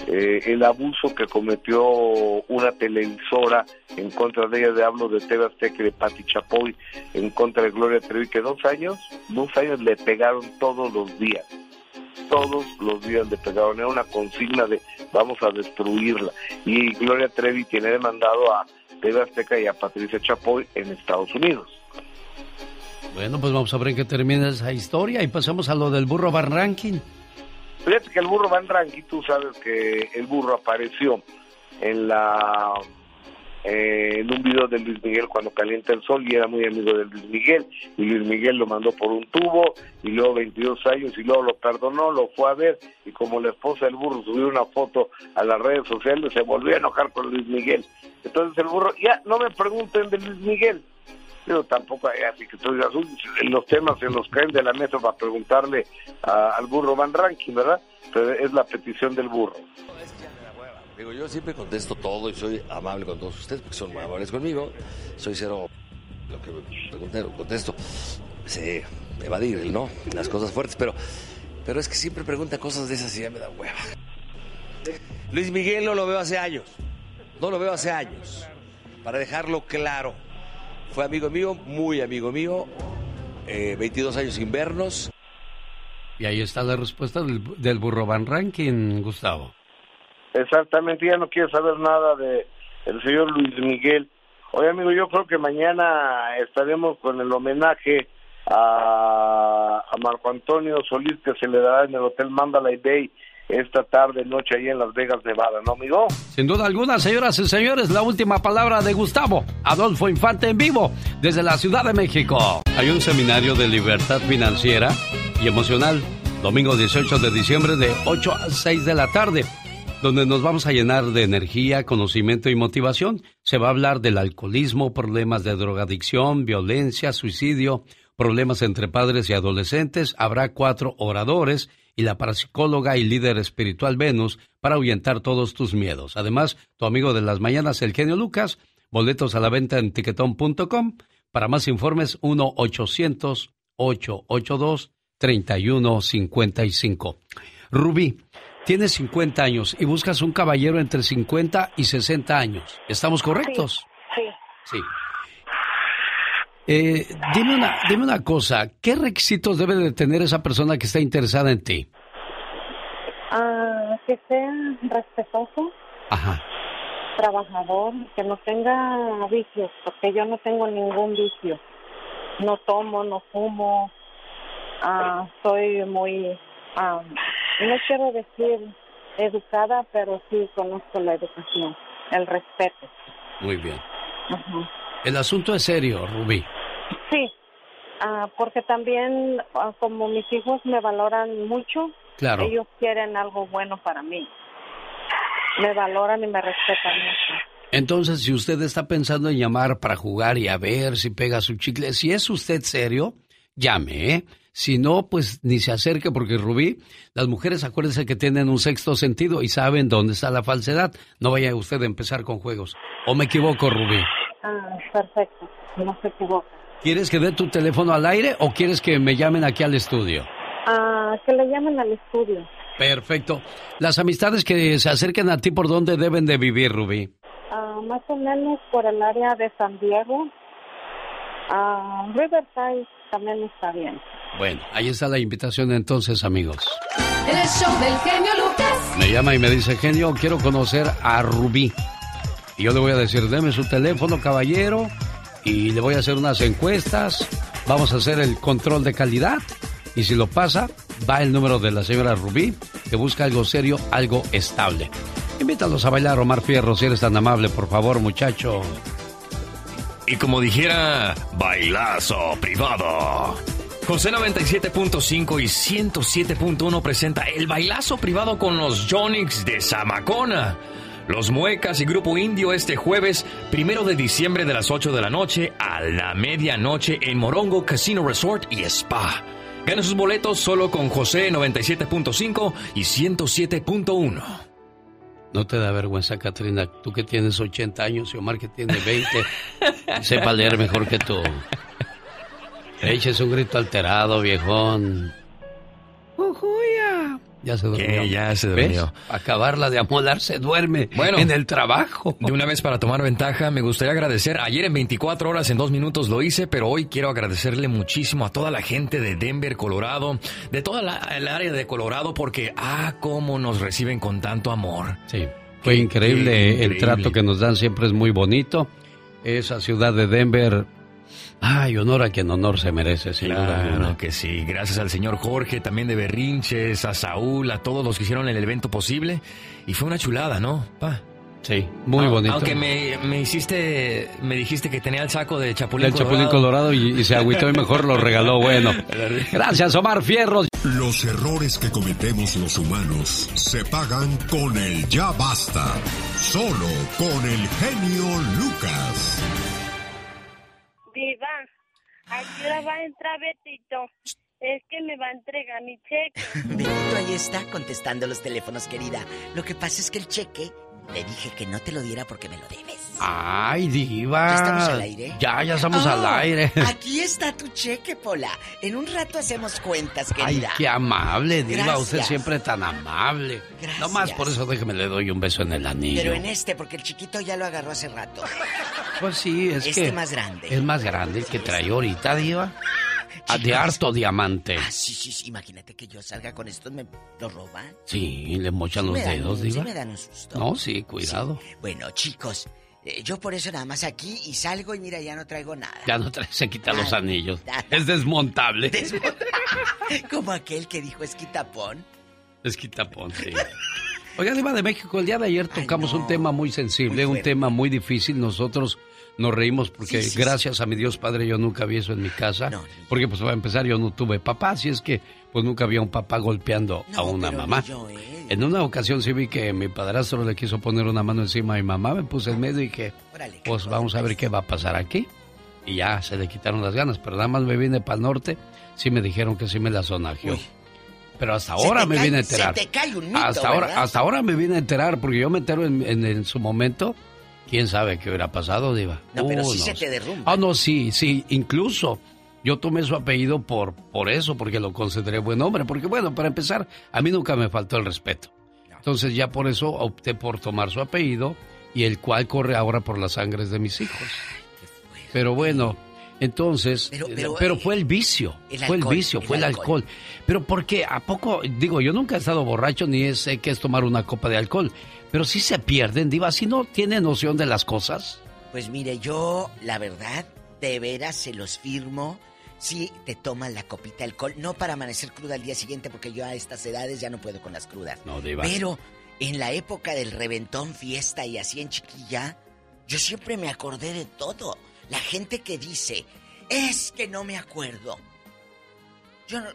eh, el abuso que cometió una televisora en contra de ella, de hablo de TV Azteca de Pati Chapoy, en contra de Gloria Trevi, que dos años, dos años le pegaron todos los días. Todos los días le pegaron, era una consigna de vamos a destruirla. Y Gloria Trevi tiene demandado a TV Azteca y a Patricia Chapoy en Estados Unidos. Bueno, pues vamos a ver en qué termina esa historia y pasamos a lo del burro Van Ranking. Fíjate que el burro Van Ranky, tú sabes que el burro apareció en la eh, en un video de Luis Miguel cuando calienta el sol y era muy amigo de Luis Miguel y Luis Miguel lo mandó por un tubo y luego 22 años y luego lo perdonó, lo fue a ver y como la esposa del burro subió una foto a las redes sociales se volvió a enojar con Luis Miguel. Entonces el burro, ya no me pregunten de Luis Miguel, pero tampoco hay así que digas, los temas se los caen de la mesa para preguntarle al burro Van Ranking, ¿verdad? Pero es la petición del burro. Digo, yo siempre contesto todo y soy amable con todos ustedes porque son muy amables conmigo. Soy cero lo que me pregunté, contesto. Sé evadir, ¿no? Las cosas fuertes, pero, pero es que siempre pregunta cosas de esas y ya me da hueva. Luis Miguel no lo veo hace años. No lo veo hace años. Para dejarlo claro. Fue amigo mío, muy amigo mío, 22 eh, años sin vernos. Y ahí está la respuesta del, burro Van Rankin, Gustavo. Exactamente, ya no quiere saber nada de el señor Luis Miguel. Oye, amigo, yo creo que mañana estaremos con el homenaje a, a Marco Antonio Solís que se le dará en el Hotel Mandalay Bay esta tarde, noche, ahí en Las Vegas, Nevada, ¿no, amigo? Sin duda alguna, señoras y señores, la última palabra de Gustavo Adolfo Infante en vivo desde la Ciudad de México. Hay un seminario de libertad financiera y emocional, domingo 18 de diciembre de 8 a 6 de la tarde, donde nos vamos a llenar de energía, conocimiento y motivación. Se va a hablar del alcoholismo, problemas de drogadicción, violencia, suicidio, problemas entre padres y adolescentes. Habrá cuatro oradores y la parapsicóloga y líder espiritual Venus para ahuyentar todos tus miedos. Además, tu amigo de las mañanas, el genio Lucas, boletos a la venta en tiquetón.com. Para más informes, 1-800-882-3155. Rubí, tienes 50 años y buscas un caballero entre 50 y 60 años. ¿Estamos correctos? Sí. Sí. Eh, dime, una, dime una cosa, ¿qué requisitos debe de tener esa persona que está interesada en ti? Ah, que sea respetuoso, Ajá. trabajador, que no tenga vicios, porque yo no tengo ningún vicio. No tomo, no fumo, ah, soy muy, ah, no quiero decir educada, pero sí conozco la educación, el respeto. Muy bien. El asunto es serio, Rubí. Sí, ah, porque también ah, como mis hijos me valoran mucho, Claro. ellos quieren algo bueno para mí. Me valoran y me respetan mucho. Entonces, si usted está pensando en llamar para jugar y a ver si pega su chicle, si es usted serio, llame, ¿eh? Si no, pues ni se acerque porque Rubí, las mujeres acuérdense que tienen un sexto sentido y saben dónde está la falsedad. No vaya usted a empezar con juegos. ¿O me equivoco, Rubí? Ah, perfecto, no se equivoca. ¿Quieres que dé tu teléfono al aire o quieres que me llamen aquí al estudio? Ah, que le llamen al estudio. Perfecto. Las amistades que se acerquen a ti, ¿por dónde deben de vivir, Rubí? Ah, más o menos por el área de San Diego. Ah, Riverside también está bien. Bueno, ahí está la invitación entonces, amigos. El show del genio Lucas. Me llama y me dice, genio, quiero conocer a Rubí. Y yo le voy a decir, deme su teléfono, caballero, y le voy a hacer unas encuestas. Vamos a hacer el control de calidad. Y si lo pasa, va el número de la señora Rubí, que busca algo serio, algo estable. Invítalos a bailar, Omar Fierro, si eres tan amable, por favor, muchacho. Y como dijera, bailazo privado. José 97.5 y 107.1 presenta el bailazo privado con los Jonix de Zamacona. Los Muecas y Grupo Indio este jueves, primero de diciembre de las 8 de la noche a la medianoche en Morongo Casino Resort y Spa. Gana sus boletos solo con José 97.5 y 107.1. No te da vergüenza, Katrina, tú que tienes 80 años y Omar que tiene 20, sepa leer mejor que tú. Eches un grito alterado, viejón. Ujuya. Ya se durmió. Ya se ¿Ves? durmió. Acabarla de amolar se duerme Bueno. en el trabajo. De una vez para tomar ventaja, me gustaría agradecer. Ayer en 24 horas, en dos minutos lo hice, pero hoy quiero agradecerle muchísimo a toda la gente de Denver, Colorado, de toda la, el área de Colorado, porque, ah, cómo nos reciben con tanto amor. Sí, fue increíble. El increíble. trato que nos dan siempre es muy bonito. Esa ciudad de Denver, ay, honor a quien honor se merece, sin duda Claro que sí. Gracias al señor Jorge, también de Berrinches, a Saúl, a todos los que hicieron el evento posible. Y fue una chulada, ¿no? Pa. Sí, muy bonito. Aunque me, me hiciste, me dijiste que tenía el saco de Chapulín El Chapulín Colorado y, y se agüitó y mejor lo regaló. Bueno, gracias, Omar Fierro. Los errores que cometemos los humanos se pagan con el ya basta. Solo con el genio Lucas. Va a entrar Betito. Es que me va a entregar mi cheque. Betito ahí está contestando los teléfonos, querida. Lo que pasa es que el cheque le dije que no te lo diera porque me lo debes. Ay, diva. ¿Ya estamos al aire? Ya, ya estamos al Oh, aire. Aquí está tu cheque, Pola. En un rato hacemos cuentas, Ay, querida. qué amable, diva. Gracias. Usted siempre tan amable. No más por eso déjeme le doy un beso en el anillo. Pero en este, porque el chiquito ya lo agarró hace rato. Pues sí, es Este que... más grande. Es más grande el que trae ahorita, diva. Ah, De harto diamante. Ah, sí, sí, sí. Imagínate que yo salga con esto, me lo roban. Sí, le mochan Sí los dedos, un- sí me dan un susto. No, sí, cuidado. Bueno, chicos, eh, yo por eso nada más aquí y salgo y mira, ya no traigo nada. Ya no trae, se quita los anillos. nada. Es desmontable. Como aquel que dijo esquitapón. Es quitapón, sí. Oiga, Diva de México, el día de ayer tocamos un tema muy sensible, un tema muy difícil. Nosotros nos reímos porque Sí, sí, gracias a mi Dios Padre yo nunca vi eso en mi casa. porque pues para empezar yo no tuve papá, así es que pues nunca había un papá golpeando a una mamá. yo, ¿eh? En una ocasión sí vi que mi padrastro le quiso poner una mano encima a mi mamá, me puse en medio y dije, pues vamos a ver qué va a pasar aquí. Y ya se le quitaron las ganas, pero nada más me vine para el norte, sí me dijeron que sí me la sonajeó. Pero hasta ahora me viene a enterar. Se te cae un mito, hasta ahora, hasta ahora me viene a enterar, porque yo me entero en, en- en su momento. ¿Quién sabe qué hubiera pasado, Diva? No, pero Uh, sí no se te derrumba. Ah, no, sí, sí. Incluso yo tomé su apellido por, por eso, porque lo consideré buen hombre. Porque, bueno, para empezar, a mí nunca me faltó el respeto. Entonces ya por eso opté por tomar su apellido y el cual corre ahora por las sangres de mis hijos. Pero bueno, entonces, Pero- eh, pero, pero, eh, fue el vicio, el fue el vicio, el fue el alcohol. alcohol. Pero porque a poco, digo, yo nunca he estado borracho ni sé qué es tomar una copa de alcohol, pero sí se pierden, diva, si no tiene noción de las cosas. Pues mire, yo, la verdad, de veras se los firmo. Si te toman la copita de alcohol, no para amanecer cruda al día siguiente, porque yo a estas edades ya no puedo con las crudas. No, diva. Pero en la época del reventón, fiesta y así en chiquilla, yo siempre me acordé de todo. La gente que dice, es que no me acuerdo. Yo no,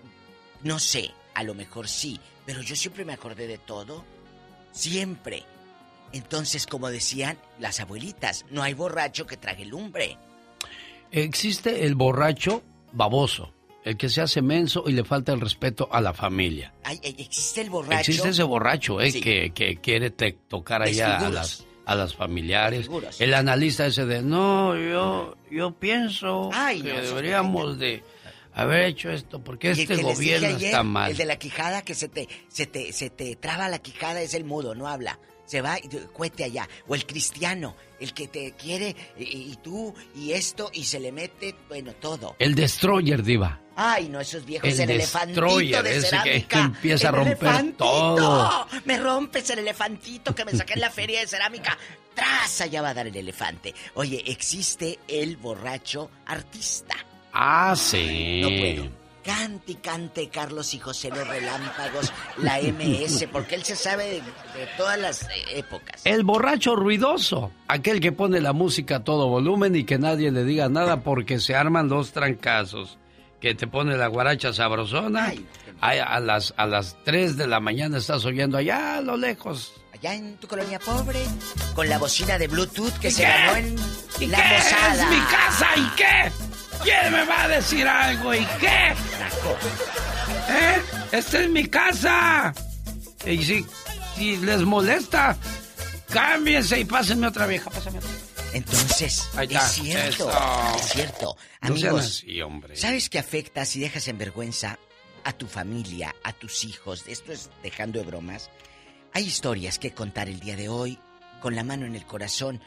no sé, a lo mejor sí, pero yo siempre me acordé de todo. Siempre. Entonces, como decían las abuelitas, no hay borracho que trague lumbre. Existe el borracho baboso, el que se hace menso y le falta el respeto a la familia. Ay, existe el borracho. Existe ese borracho, ¿eh? Sí. Que, que quiere te- tocar allá a las, a las familiares. Desfiguros. El analista ese de, no, yo, yo pienso Ay, que no, deberíamos de haber hecho esto, porque este gobierno ayer, está mal. El de la quijada que se te, se te, se te traba la quijada es el mudo, no habla. Se va y cuete allá. O el cristiano, el que te quiere y, y tú y esto y se le mete, bueno, todo. El destroyer, diva. Ay, no, esos viejos, El el, elefantito destroyer, de ese que empieza a El romper elefantito. todo. Me rompes el elefantito que me saqué en la feria de cerámica. Tras, allá va a dar el elefante. Oye, existe el borracho artista. Ah, sí. No puedo. Cante y cante Carlos y José los Relámpagos, la MS, porque él se sabe de, de todas las eh, épocas. El borracho ruidoso, aquel que pone la música a todo volumen y que nadie le diga nada porque se arman dos trancazos. Que te pone la guaracha sabrosona, a, a las, a las 3 de la mañana estás oyendo allá a lo lejos. Allá en tu colonia pobre, con la bocina de Bluetooth que ¿Y se qué? ganó en ¿Y la qué? posada. ¡Es mi casa! ¿Y qué? ¿Quién me va a decir algo? ¿Y qué? ¿Eh? ¡Esta es mi casa! Y si, si les molesta, cámbiense y pásenme otra vieja, pásenme otra. Entonces, Ahí está. es cierto, Eso. es cierto. No Amigos, así, hombre. ¿sabes qué afecta si dejas en vergüenza a tu familia, a tus hijos? Esto es dejando de bromas. Hay historias que contar el día de hoy, con la mano en el corazón.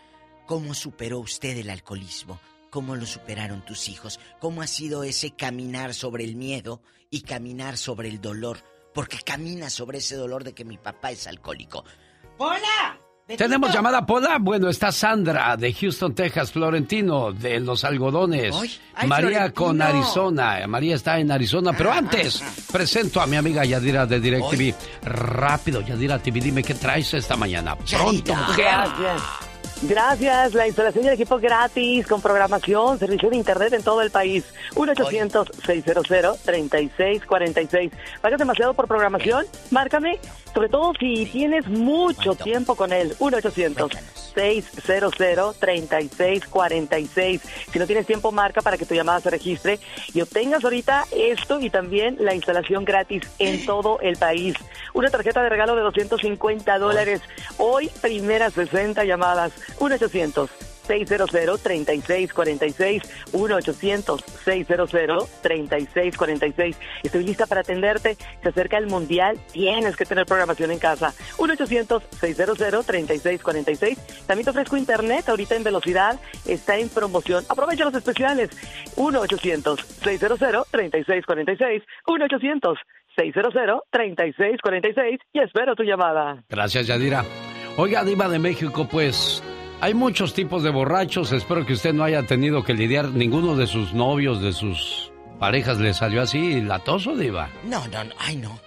¿Cómo superó usted el alcoholismo? ¿Cómo lo superaron tus hijos? ¿Cómo ha sido ese caminar sobre el miedo y caminar sobre el dolor? Porque camina sobre ese dolor de que mi papá es alcohólico. ¡Hola! Tenemos llamada Pola. Bueno, está Sandra de Houston, Texas, Florentino de Los Algodones, Ay, ay, María con Florentino. Arizona. María está en Arizona, pero antes presento a mi amiga Yadira de DirecTV. Rápido, Yadira TV, dime qué traes esta mañana. Pronto, mujer. Gracias. Gracias, la instalación del equipo gratis con programación, servicio de internet en todo el país. 1-800-600-3646. ¿Pagas demasiado por programación? Márcame, sobre todo si tienes mucho tiempo con él. 1-800-600-3646. Si no tienes tiempo, marca para que tu llamada se registre y obtengas ahorita esto y también la instalación gratis en todo el país. Una tarjeta de regalo de 250 dólares. Hoy, primeras 60 llamadas. 1-800-600-3646. 1-800-600-3646. Estoy lista para atenderte. Se acerca el Mundial. Tienes que tener programación en casa. 1-800-600-3646. También te ofrezco internet ahorita en velocidad. Está en promoción. Aprovecha los especiales. 1-800-600-3646. 1-800-600-3646. Y espero tu llamada. Gracias, Yadira. Oiga, Diva de México, pues hay muchos tipos de borrachos. Espero que usted no haya tenido que lidiar. Ninguno de sus novios, de sus parejas, le salió así latoso, Diva. No, no, no, ay no.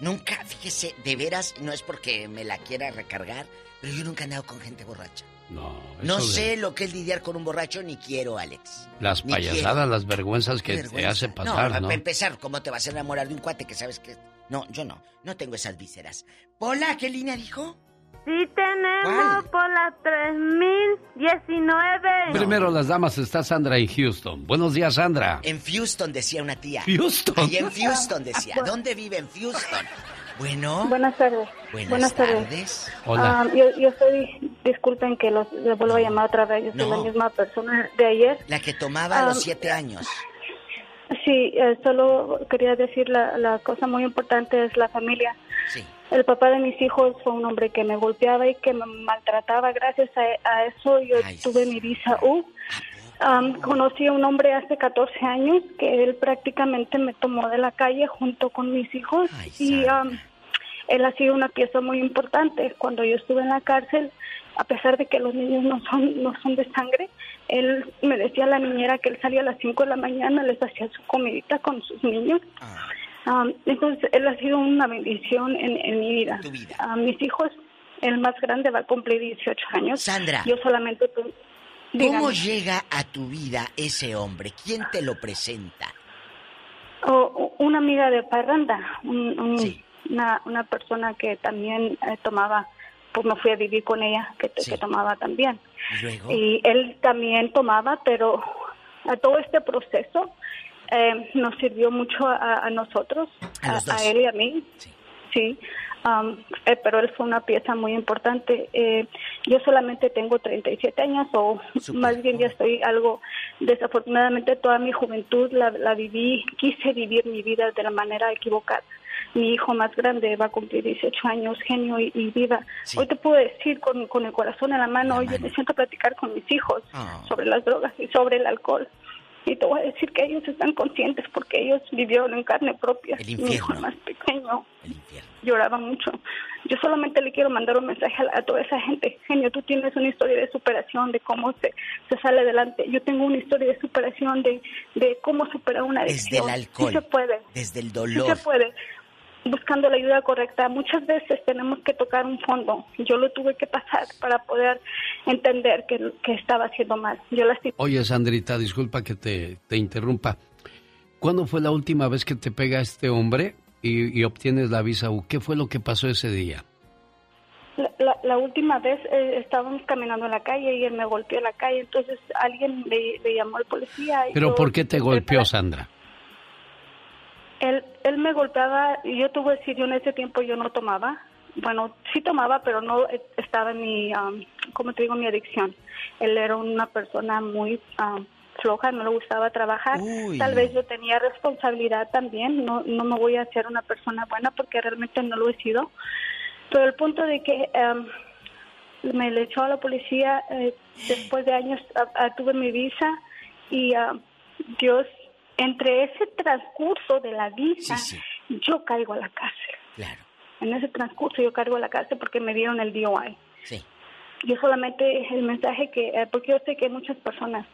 Nunca, fíjese, de veras, no es porque me la quiera recargar, pero yo nunca he andado con gente borracha. No, No de sé lo que es lidiar con un borracho, ni quiero, Alex. Las Ni payasadas, quiero. las vergüenzas que Qué te vergüenza. hace pasar, no, ¿no? para empezar, ¿cómo te vas a enamorar de un cuate que sabes que... No, yo no, no tengo esas vísceras. Hola, ¿qué línea dijo? Sí tenemos por la 3019. Primero las damas está Sandra en Houston. Buenos días, Sandra. En Houston decía una tía. Houston. Ahí en Houston decía. ¿Dónde vive en Houston? Bueno. Buenas tardes. Buenas, tardes. Hola. Ah, yo, yo estoy, disculpen que los, les vuelvo a llamar otra vez, yo soy No. la misma persona de ayer. La que tomaba a los Ah, siete años. Sí, eh, solo quería decir la, la cosa muy importante es la familia. Sí. El papá de mis hijos fue un hombre que me golpeaba y que me maltrataba. Gracias a, a eso yo tuve mi visa U. Am, conocí a un hombre hace 14 años que él prácticamente me tomó de la calle junto con mis hijos y am, él ha sido una pieza muy importante. Cuando yo estuve en la cárcel, a pesar de que los niños no son no son de sangre, él me decía a la niñera que él salía a las 5 de la mañana, les hacía su comidita con sus niños. Am, entonces, él ha sido una bendición en, en mi vida. A mis hijos, el más grande va a cumplir 18 años. Sandra. Yo solamente... tu- ¿Cómo llega a tu vida ese hombre? ¿Quién te lo presenta? O- o una amiga de Parranda, un- un- una, una persona que también eh, tomaba, pues me fui a vivir con ella, que, que tomaba también. ¿Y luego? Y él también tomaba, pero a todo este proceso eh, nos sirvió mucho a, a nosotros, A él y a mí. Sí. Am, eh, pero él fue una pieza muy importante. Eh, yo solamente tengo 37 años, o más bien ya estoy algo, desafortunadamente toda mi juventud la, la viví, quise vivir mi vida de la manera equivocada. Mi hijo más grande va a cumplir 18 años, genio y, y viva. Hoy te puedo decir con, con el corazón en la mano, oye, me siento a platicar con mis hijos Ah. sobre las drogas y sobre el alcohol. Y te voy a decir que ellos están conscientes porque ellos vivieron en carne propia. Mi hijo el más pequeño lloraba mucho. Yo solamente le quiero mandar un mensaje a, a toda esa gente. Genio, tú tienes una historia de superación, de cómo se, se sale adelante. Yo tengo una historia de superación, de, de cómo superar una Desde adicción. el alcohol. Sí se puede. Desde el Sí dolor. se puede. Buscando la ayuda correcta. Muchas veces tenemos que tocar un fondo. Yo lo tuve que pasar para poder entender que, que estaba haciendo mal. Yo lastim- Oye, Sandrita, disculpa que te, te interrumpa. ¿Cuándo fue la última vez que te pega este hombre y, y obtienes la visa U? ¿Qué fue lo que pasó ese día? La, la- la última vez eh, estábamos caminando en la calle y él me golpeó en la calle. Entonces alguien le, le llamó al policía. y ¿Pero yo- por qué te golpeó, Sandra? Él, él me golpeaba y yo tuve que decir, yo en ese tiempo yo no tomaba. Bueno, sí tomaba, pero no eh, estaba en mi, um, como te digo, mi adicción. Él era una persona muy um, floja, no le gustaba trabajar. Tal vez yo tenía responsabilidad también, no, no me voy a hacer una persona buena porque realmente no lo he sido. Pero el punto de que um, me le echó a la policía, eh, después de años a- a- tuve mi visa y ah, Dios, entre ese transcurso de la visa, yo caigo a la cárcel. Claro. En ese transcurso yo caigo a la cárcel porque me dieron el DOI. Sí. Yo solamente el mensaje que, eh, porque yo sé que muchas personas,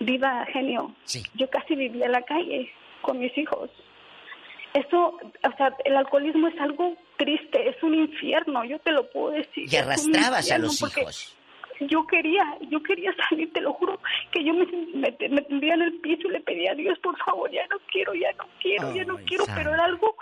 viva genio, yo casi vivía en la calle con mis hijos. Eso, o sea, el alcoholismo es algo triste, es un infierno, yo te lo puedo decir. Y arrastrabas a los hijos. Yo quería, yo quería salir, te lo juro, que yo me, me, me tendría en el piso y le pedía a Dios, por favor, ya no quiero, ya no quiero, ya no quiero, pero era algo,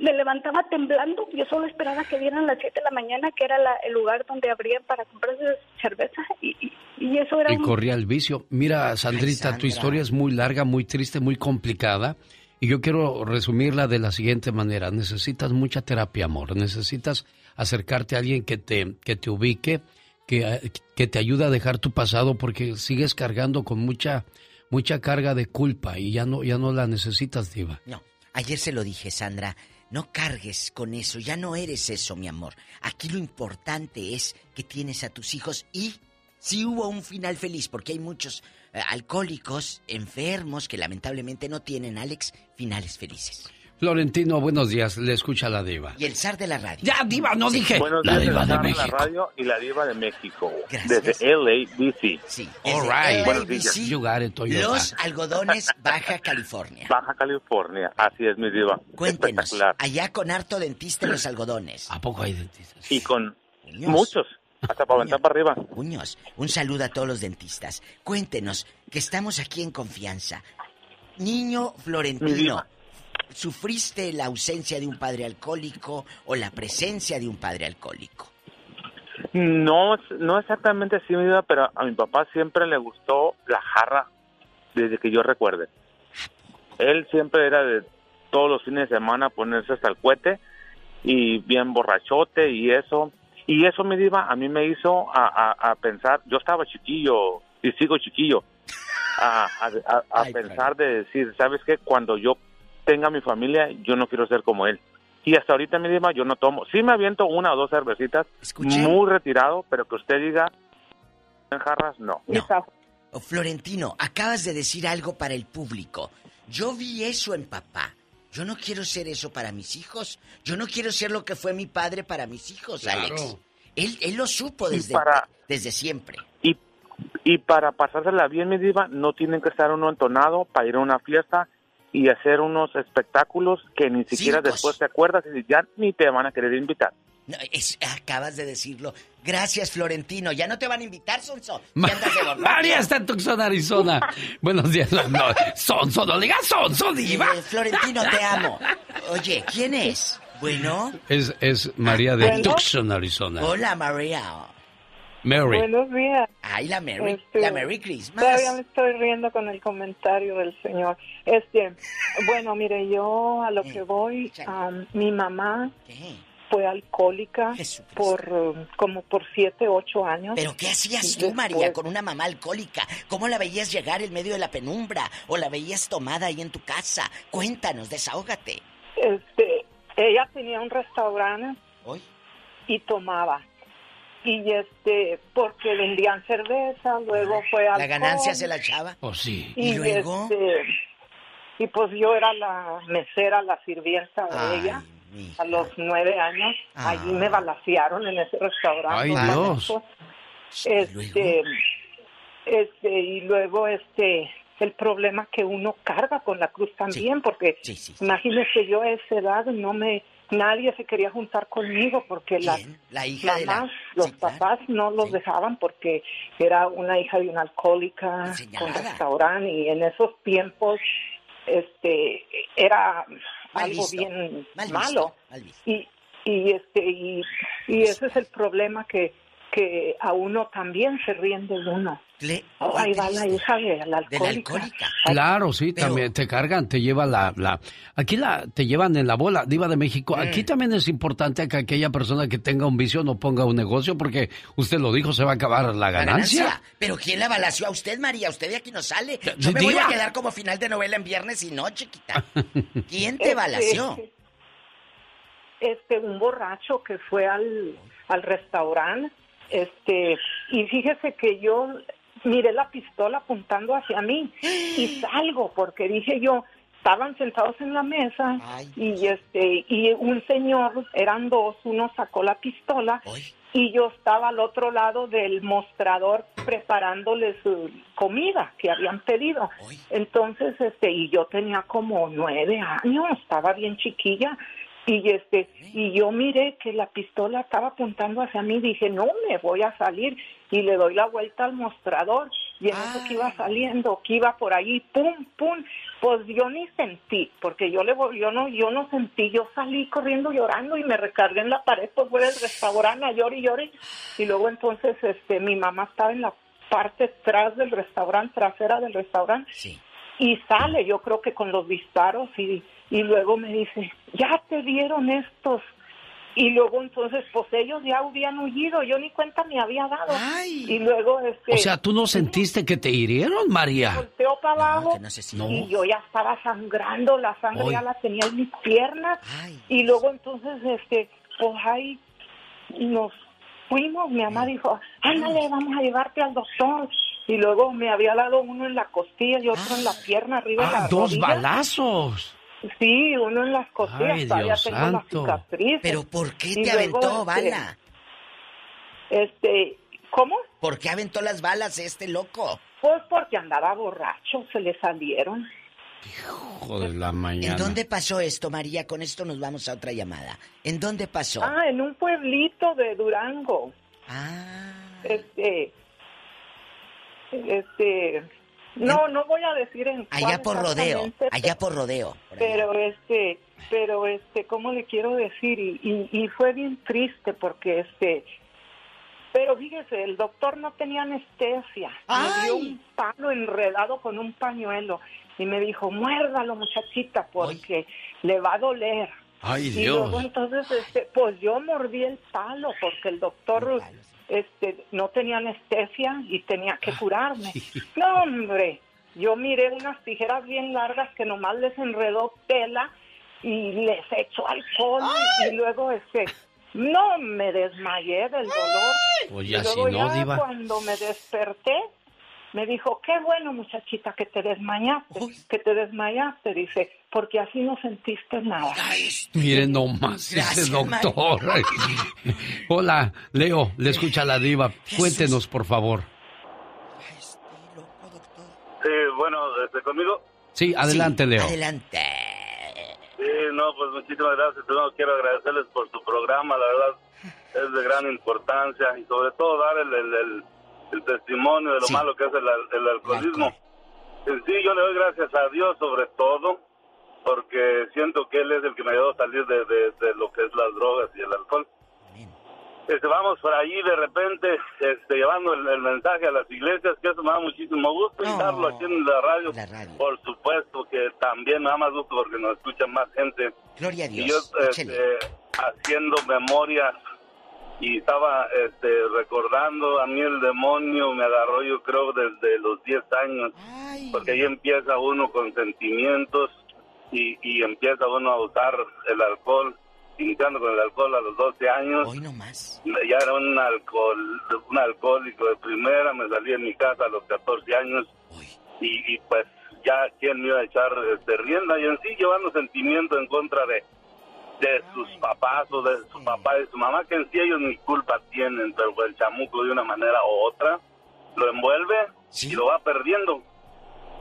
me levantaba temblando, yo solo esperaba que dieran las 7 de la mañana, que era la- el lugar donde abrían para comprarse cerveza, y, y, y eso era Y un... corría el vicio. Mira, Sandrita, tu Sandra. historia es muy larga, muy triste, muy complicada. Y yo quiero resumirla de la siguiente manera. Necesitas mucha terapia, amor. Necesitas acercarte a alguien que te, que te ubique, que, eh, que te ayude a dejar tu pasado porque sigues cargando con mucha, mucha carga de culpa y ya no, ya no la necesitas, Diva. No, ayer se lo dije, Sandra. No cargues con eso, ya no eres eso, mi amor. Aquí lo importante es que tienes a tus hijos y si hubo un final feliz, porque hay muchos eh, alcohólicos, enfermos, que lamentablemente no tienen, Alex, finales felices. Florentino, buenos días. Le escucha la Diva. Y el zar de la radio. Ya, Diva, no dije. Buenos La días, diva el de zar la México. radio y la diva de México. Gracias. Desde LA, DC. Sí. All right. Buenos días. Los algodones Baja California. Baja California, así es mi diva. Cuéntenos, Espectacular. allá con harto dentista en los algodones. ¿A poco hay dentistas? Y con Muñoz. muchos, hasta para aventar para arriba. Muñoz, un saludo a todos los dentistas. Cuéntenos que estamos aquí en confianza. Niño Mi Florentino, diva. ¿Sufriste la ausencia de un padre alcohólico o la presencia de un padre alcohólico? No, no exactamente así, mi vida, pero a mi papá siempre le gustó la jarra desde que yo recuerde. Él siempre era de todos los fines de semana ponerse hasta el cohete y bien borrachote y eso. Y eso, mi diva, a mí me hizo a, a- a pensar, yo estaba chiquillo y sigo chiquillo, a, a- a- a pensar de decir, ¿sabes qué? Cuando yo tenga mi familia, yo no quiero ser como él. Y hasta ahorita, mi diva, yo no tomo. Sí me aviento una o dos cervecitas, muy retirado, pero que usted diga, en jarras, no. Oh, Florentino, acabas de decir algo para el público. Yo vi eso en papá. Yo no quiero ser eso para mis hijos. Yo no quiero ser lo que fue mi padre para mis hijos, Claro. Alex. Él, él lo supo desde, para- desde siempre. Y, y para pasársela bien, mi diva, no tienen que estar uno entonado para ir a una fiesta y hacer unos espectáculos que ni siquiera Circos. después te acuerdas y ya ni te van a querer invitar. No, es- acabas de decirlo. Gracias, Florentino. Ya no te van a invitar, Sonso. Ma-. María está en Tucson, Arizona. Buenos días. No, Sonso, no digas Sonso, diva. Eh, Florentino, te amo. Oye, ¿quién es? Bueno. Es, es María de. Tucson, Arizona. Hola, María. Mary. Buenos días. Ay, la Merry, Este, la Merry Christmas. Todavía me estoy riendo con el comentario del señor. Este, bueno, mire, yo a lo que voy, am, mi mamá fue alcohólica por um, como por siete, ocho años. ¿Pero qué hacías tú, María, con una mamá alcohólica? ¿Cómo la veías llegar en medio de la penumbra? ¿O la veías tomada ahí en tu casa? Cuéntanos, desahógate. Este, ella tenía un restaurante y tomaba. Y este, porque vendían cerveza, luego fue ¿La alcohol. ganancia se la echaba? Oh, sí. Y, este, y pues yo era la mesera, la sirvienta de Ay, ella. A los nueve años, allí me balacearon en ese restaurante. Ay, Dios. Este, este, y luego este, el problema que uno carga con la cruz también, porque imagínese yo a esa edad no me, nadie se quería juntar conmigo porque las La hija de la... mamás, los papás no los dejaban porque era una hija de una alcohólica con restaurante y en esos tiempos este era Mal algo visto, bien mal visto, malo. mal visto. y y este y, y ese es el problema que que a uno también se ríen de uno Oh, ahí va la hija de la alcohólica, Claro, sí, también te cargan, te lleva la, la... Aquí la, te llevan en la bola, diva de México. Aquí Mm. también es importante que aquella persona que tenga un vicio no ponga un negocio porque usted lo dijo, se va a acabar la La ganancia. ganancia. ¿Pero quién la balació a usted, María? Usted de aquí no sale. Yo me voy a quedar como final de novela en viernes y no, chiquita. ¿Quién te Este, balació? este un borracho que fue al, al restaurante este y fíjese que yo miré la pistola apuntando hacia mí y salgo porque dije yo estaban sentados en la mesa y este y un señor eran dos uno sacó la pistola y yo estaba al otro lado del mostrador preparándoles su comida que habían pedido. Entonces este y yo tenía como nueve años estaba bien chiquilla y este y yo miré que la pistola estaba apuntando hacia mí dije no me voy a salir y le doy la vuelta al mostrador y en eso que iba saliendo que iba por ahí pum pum pues yo ni sentí porque yo le yo no yo no sentí yo salí corriendo llorando y me recargué en la pared pues fuera del restaurante a llorar y llorar. Y luego entonces este mi mamá estaba en la parte atrás del restaurante trasera del restaurante y sale yo creo que con los disparos y, y luego me dice ya te dieron estos y luego entonces pues ellos ya habían huido yo ni cuenta me había dado y luego este O sea, ¿tú no sentiste que te hirieron, María? volteó para abajo No. y yo ya estaba sangrando la sangre Ay. ya la tenía en mis piernas y luego entonces este pues ahí nos fuimos mi mamá dijo ándale vamos a llevarte al doctor y luego me había dado uno en la costilla y otro en la pierna arriba de Ah, la dos rodilla. balazos. Sí, uno en las costillas, Ay, todavía Dios tengo santo. la cicatriz. ¿Pero por qué Y te luego, aventó este, bala? Este, ¿cómo? ¿Por qué aventó las balas este loco? Pues porque andaba borracho, se le salieron. Hijo de la mañana. ¿En dónde pasó esto, María? Con esto nos vamos a otra llamada. ¿En dónde pasó? Ah, en un pueblito de Durango. Ah. Este, este, no, no voy a decir en Allá por rodeo, allá por rodeo. pero este pero este cómo le quiero decir y, y, y fue bien triste porque este Pero fíjese, el doctor no tenía anestesia. Me dio un palo enredado con un pañuelo y me dijo, muérdalo muchachita porque le va a doler. Ay, Y Dios. luego entonces, este, pues yo mordí el palo porque el doctor este, no tenía anestesia y tenía que curarme. No, hombre, yo miré unas tijeras bien largas que nomás les enredó tela y les echó alcohol y luego este, no me desmayé del dolor. Pues ya Y luego si no, ya diva. cuando me desperté, me dijo, qué bueno muchachita que te desmayaste, que te desmayaste, dice, porque así no sentiste nada. Miren nomás Gracias, ese doctor. Hola, Leo, le escucha la diva. Cuéntenos, por favor. Sí, bueno, este, conmigo. Sí, adelante, Leo. Adelante. Sí, no, pues muchísimas gracias. Primero quiero agradecerles por su programa, la verdad es de gran importancia y sobre todo dar el, el, el- el testimonio de lo malo que es el, al- el alcoholismo. Sí, yo le doy gracias a Dios sobre todo porque siento que Él es el que me ayudó a salir de, de- de lo que es las drogas y el alcohol. Este, vamos por ahí de repente este, llevando el, el mensaje a las iglesias, que eso me da muchísimo gusto y darlo aquí en la radio. Por supuesto que también me da más gusto porque nos escucha más gente. Gloria a Y Dios. yo este, haciendo memorias y estaba este, recordando, a mí el demonio me agarró yo creo desde los 10 años, porque ahí empieza uno con sentimientos y, y empieza uno a usar el alcohol, iniciando con el alcohol a los 12 años. Hoy no más. Ya era un, alcohol, un alcohólico de primera, me salí en mi casa a los 14 años y, y, pues ya quién me iba a echar este, rienda y en sí llevando sentimiento en contra de, de sus papás o de su papá y su mamá, que en sí ellos ni culpa tienen, pero el chamuco de una manera u otra lo envuelve y lo va perdiendo.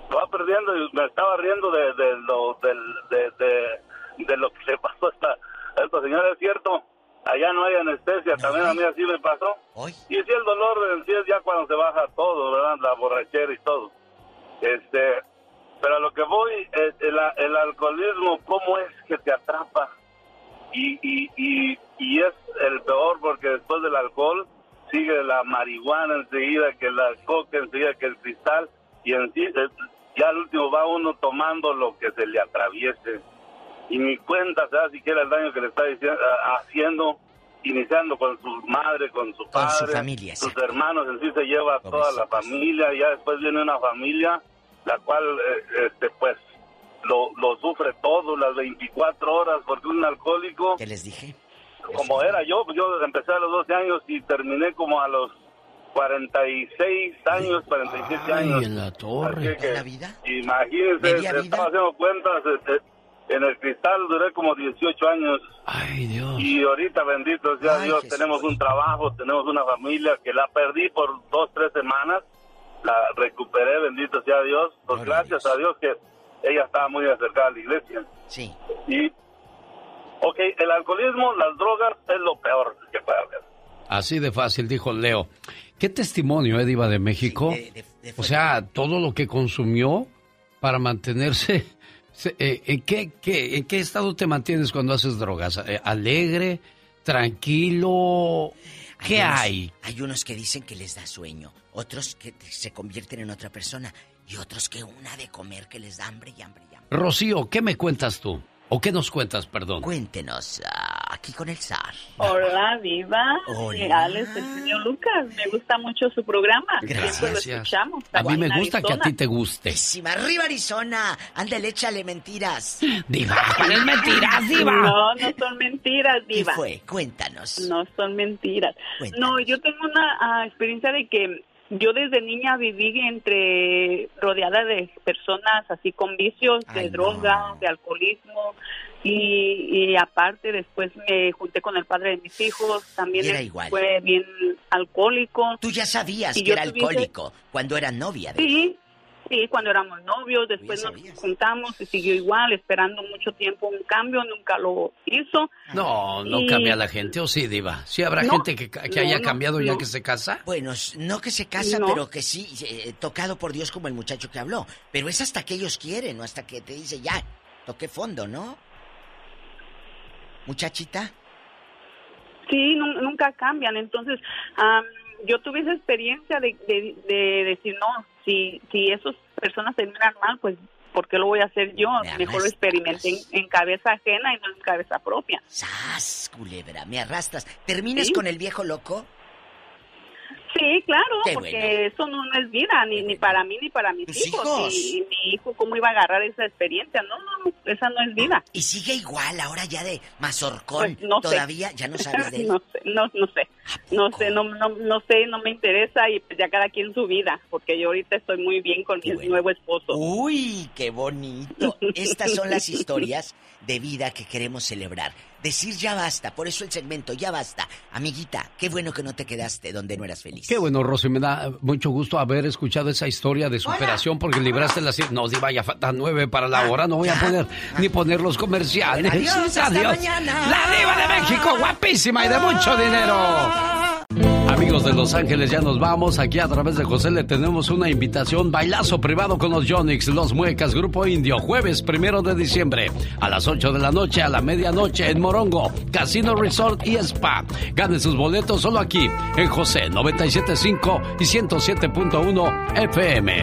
Lo va perdiendo y me estaba riendo de, de lo, de, de, de lo que le pasó a esta, a esta señora, es cierto. Allá no hay anestesia, también a mí así me pasó. Y sí, el dolor en sí es ya cuando se baja todo, ¿verdad? La borrachera y todo. Este, pero a lo que voy, eh, el, el alcoholismo, ¿cómo es que te atrapa? Y, y, y, y es el peor porque después del alcohol sigue la marihuana enseguida, que la coca enseguida, que el cristal, y en sí, eh, ya al último va uno tomando lo que se le atraviese. Y ni cuenta se da siquiera el daño que le está diciendo, a- haciendo, iniciando con su madre, con su Con padre, su familia, sus hermanos, en sí se lleva a toda la familia, y ya después viene una familia, la cual, eh, este, pues, lo, lo sufre todo, las 24 horas, porque un alcohólico... ¿Qué les dije? Como era yo, yo empecé a los 12 años y terminé como a los 46 años, 47 años. en la torre. Que, Imagínense, Media vida. estaba haciendo cuentas, este, en el cristal duré como 18 años. Ay, Dios. Y ahorita, bendito sea Ay, Dios, Jesús. tenemos un trabajo, tenemos una familia que la perdí por dos, tres semanas. La recuperé, bendito sea Dios. Pues gracias a Dios que ella estaba muy acercada a la iglesia. Sí. Y, ok, el alcoholismo, las drogas es lo peor que puede haber. Así de fácil, dijo Leo. ¿Qué testimonio, eh, Diva de México? o sea, todo lo que consumió para mantenerse. se- eh, ¿en, qué, qué- ¿En qué estado te mantienes cuando haces drogas? Eh, ¿Alegre? ¿Tranquilo? ¿Qué unos- hay? Hay unos que dicen que les da sueño, otros que se convierten en otra persona y otros que una de comer que les da hambre y hambre y hambre. Rocío, ¿qué me cuentas tú? ¿O qué nos cuentas, perdón? Cuéntenos, ah, aquí con el zar. Hola, Viva. Hola. Alex, el señor Lucas. Me gusta mucho su programa. Siempre lo Gracias. escuchamos. A mí me gusta que a Arizona. ti te guste. Encima, arriba Arizona. Ándale, échale mentiras. Diva, ¿cuáles mentiras, Diva? No, no son mentiras, Diva. ¿Qué fue? Cuéntanos. No son mentiras. No, yo tengo una ah, experiencia de que yo desde niña viví entre rodeada de personas así con vicios de droga, de alcoholismo y, y aparte después me junté con el padre de mis hijos, también era igual. fue bien alcohólico. Tú ya sabías Y que era tuviese- alcohólico cuando era novia de Sí, sí, cuando éramos novios, después nos juntamos y siguió igual, esperando mucho tiempo un cambio, nunca lo hizo. No, no Y- cambia la gente, ¿o sí, Diva? ¿Sí habrá No, gente que, que no, haya no, cambiado ya no. que se casa? Bueno, no que se casa, No. pero que sí, eh, tocado por Dios como el muchacho que habló. Pero es hasta que ellos quieren, no hasta que te dice ya, toqué fondo, ¿no? Muchachita. Sí, nu- nunca cambian. Entonces, am, yo tuve esa experiencia de, de, de decir, no, si, si esas personas terminan mal, pues ¿por qué lo voy a hacer yo? Mejor lo experimenté en, cabeza ajena y no en cabeza propia. ¡Sas, culebra! Me arrastras. ¿Terminas con el viejo loco? Sí, claro, porque eso no, es vida, ni, ni para mí ni para mis hijos. Y, mi hijo, ¿cómo iba a agarrar esa experiencia? No, no, esa no es vida. Y sigue igual, ahora ya de mazorcón. Pues, ¿Todavía ya no sabes de él? no sé, no, no sé. No sé, no, no, no, sé, no me interesa y pues ya cada quien su vida, porque yo ahorita estoy muy bien con mi nuevo esposo. Uy, qué bonito. Estas son las historias de vida que queremos celebrar decir ya basta. Por eso el segmento, ya basta. Amiguita, qué bueno que no te quedaste donde no eras feliz. Qué bueno, Rosy, me da mucho gusto haber escuchado esa historia de superación porque libraste la... No, diva, ya faltan nueve para la hora, no voy a poder ni poner los comerciales. adiós, adiós. Mañana. La diva de México, guapísima y de mucho dinero. Amigos de Los Ángeles, ya nos vamos. Aquí a través de José le tenemos una invitación. Bailazo privado con los Jonix, Los Muecas, Grupo Indio. Jueves primero de diciembre a las 8 de la noche a la medianoche en Morongo, Casino Resort y Spa. Gane sus boletos solo aquí en José 975 y 107.1 FM.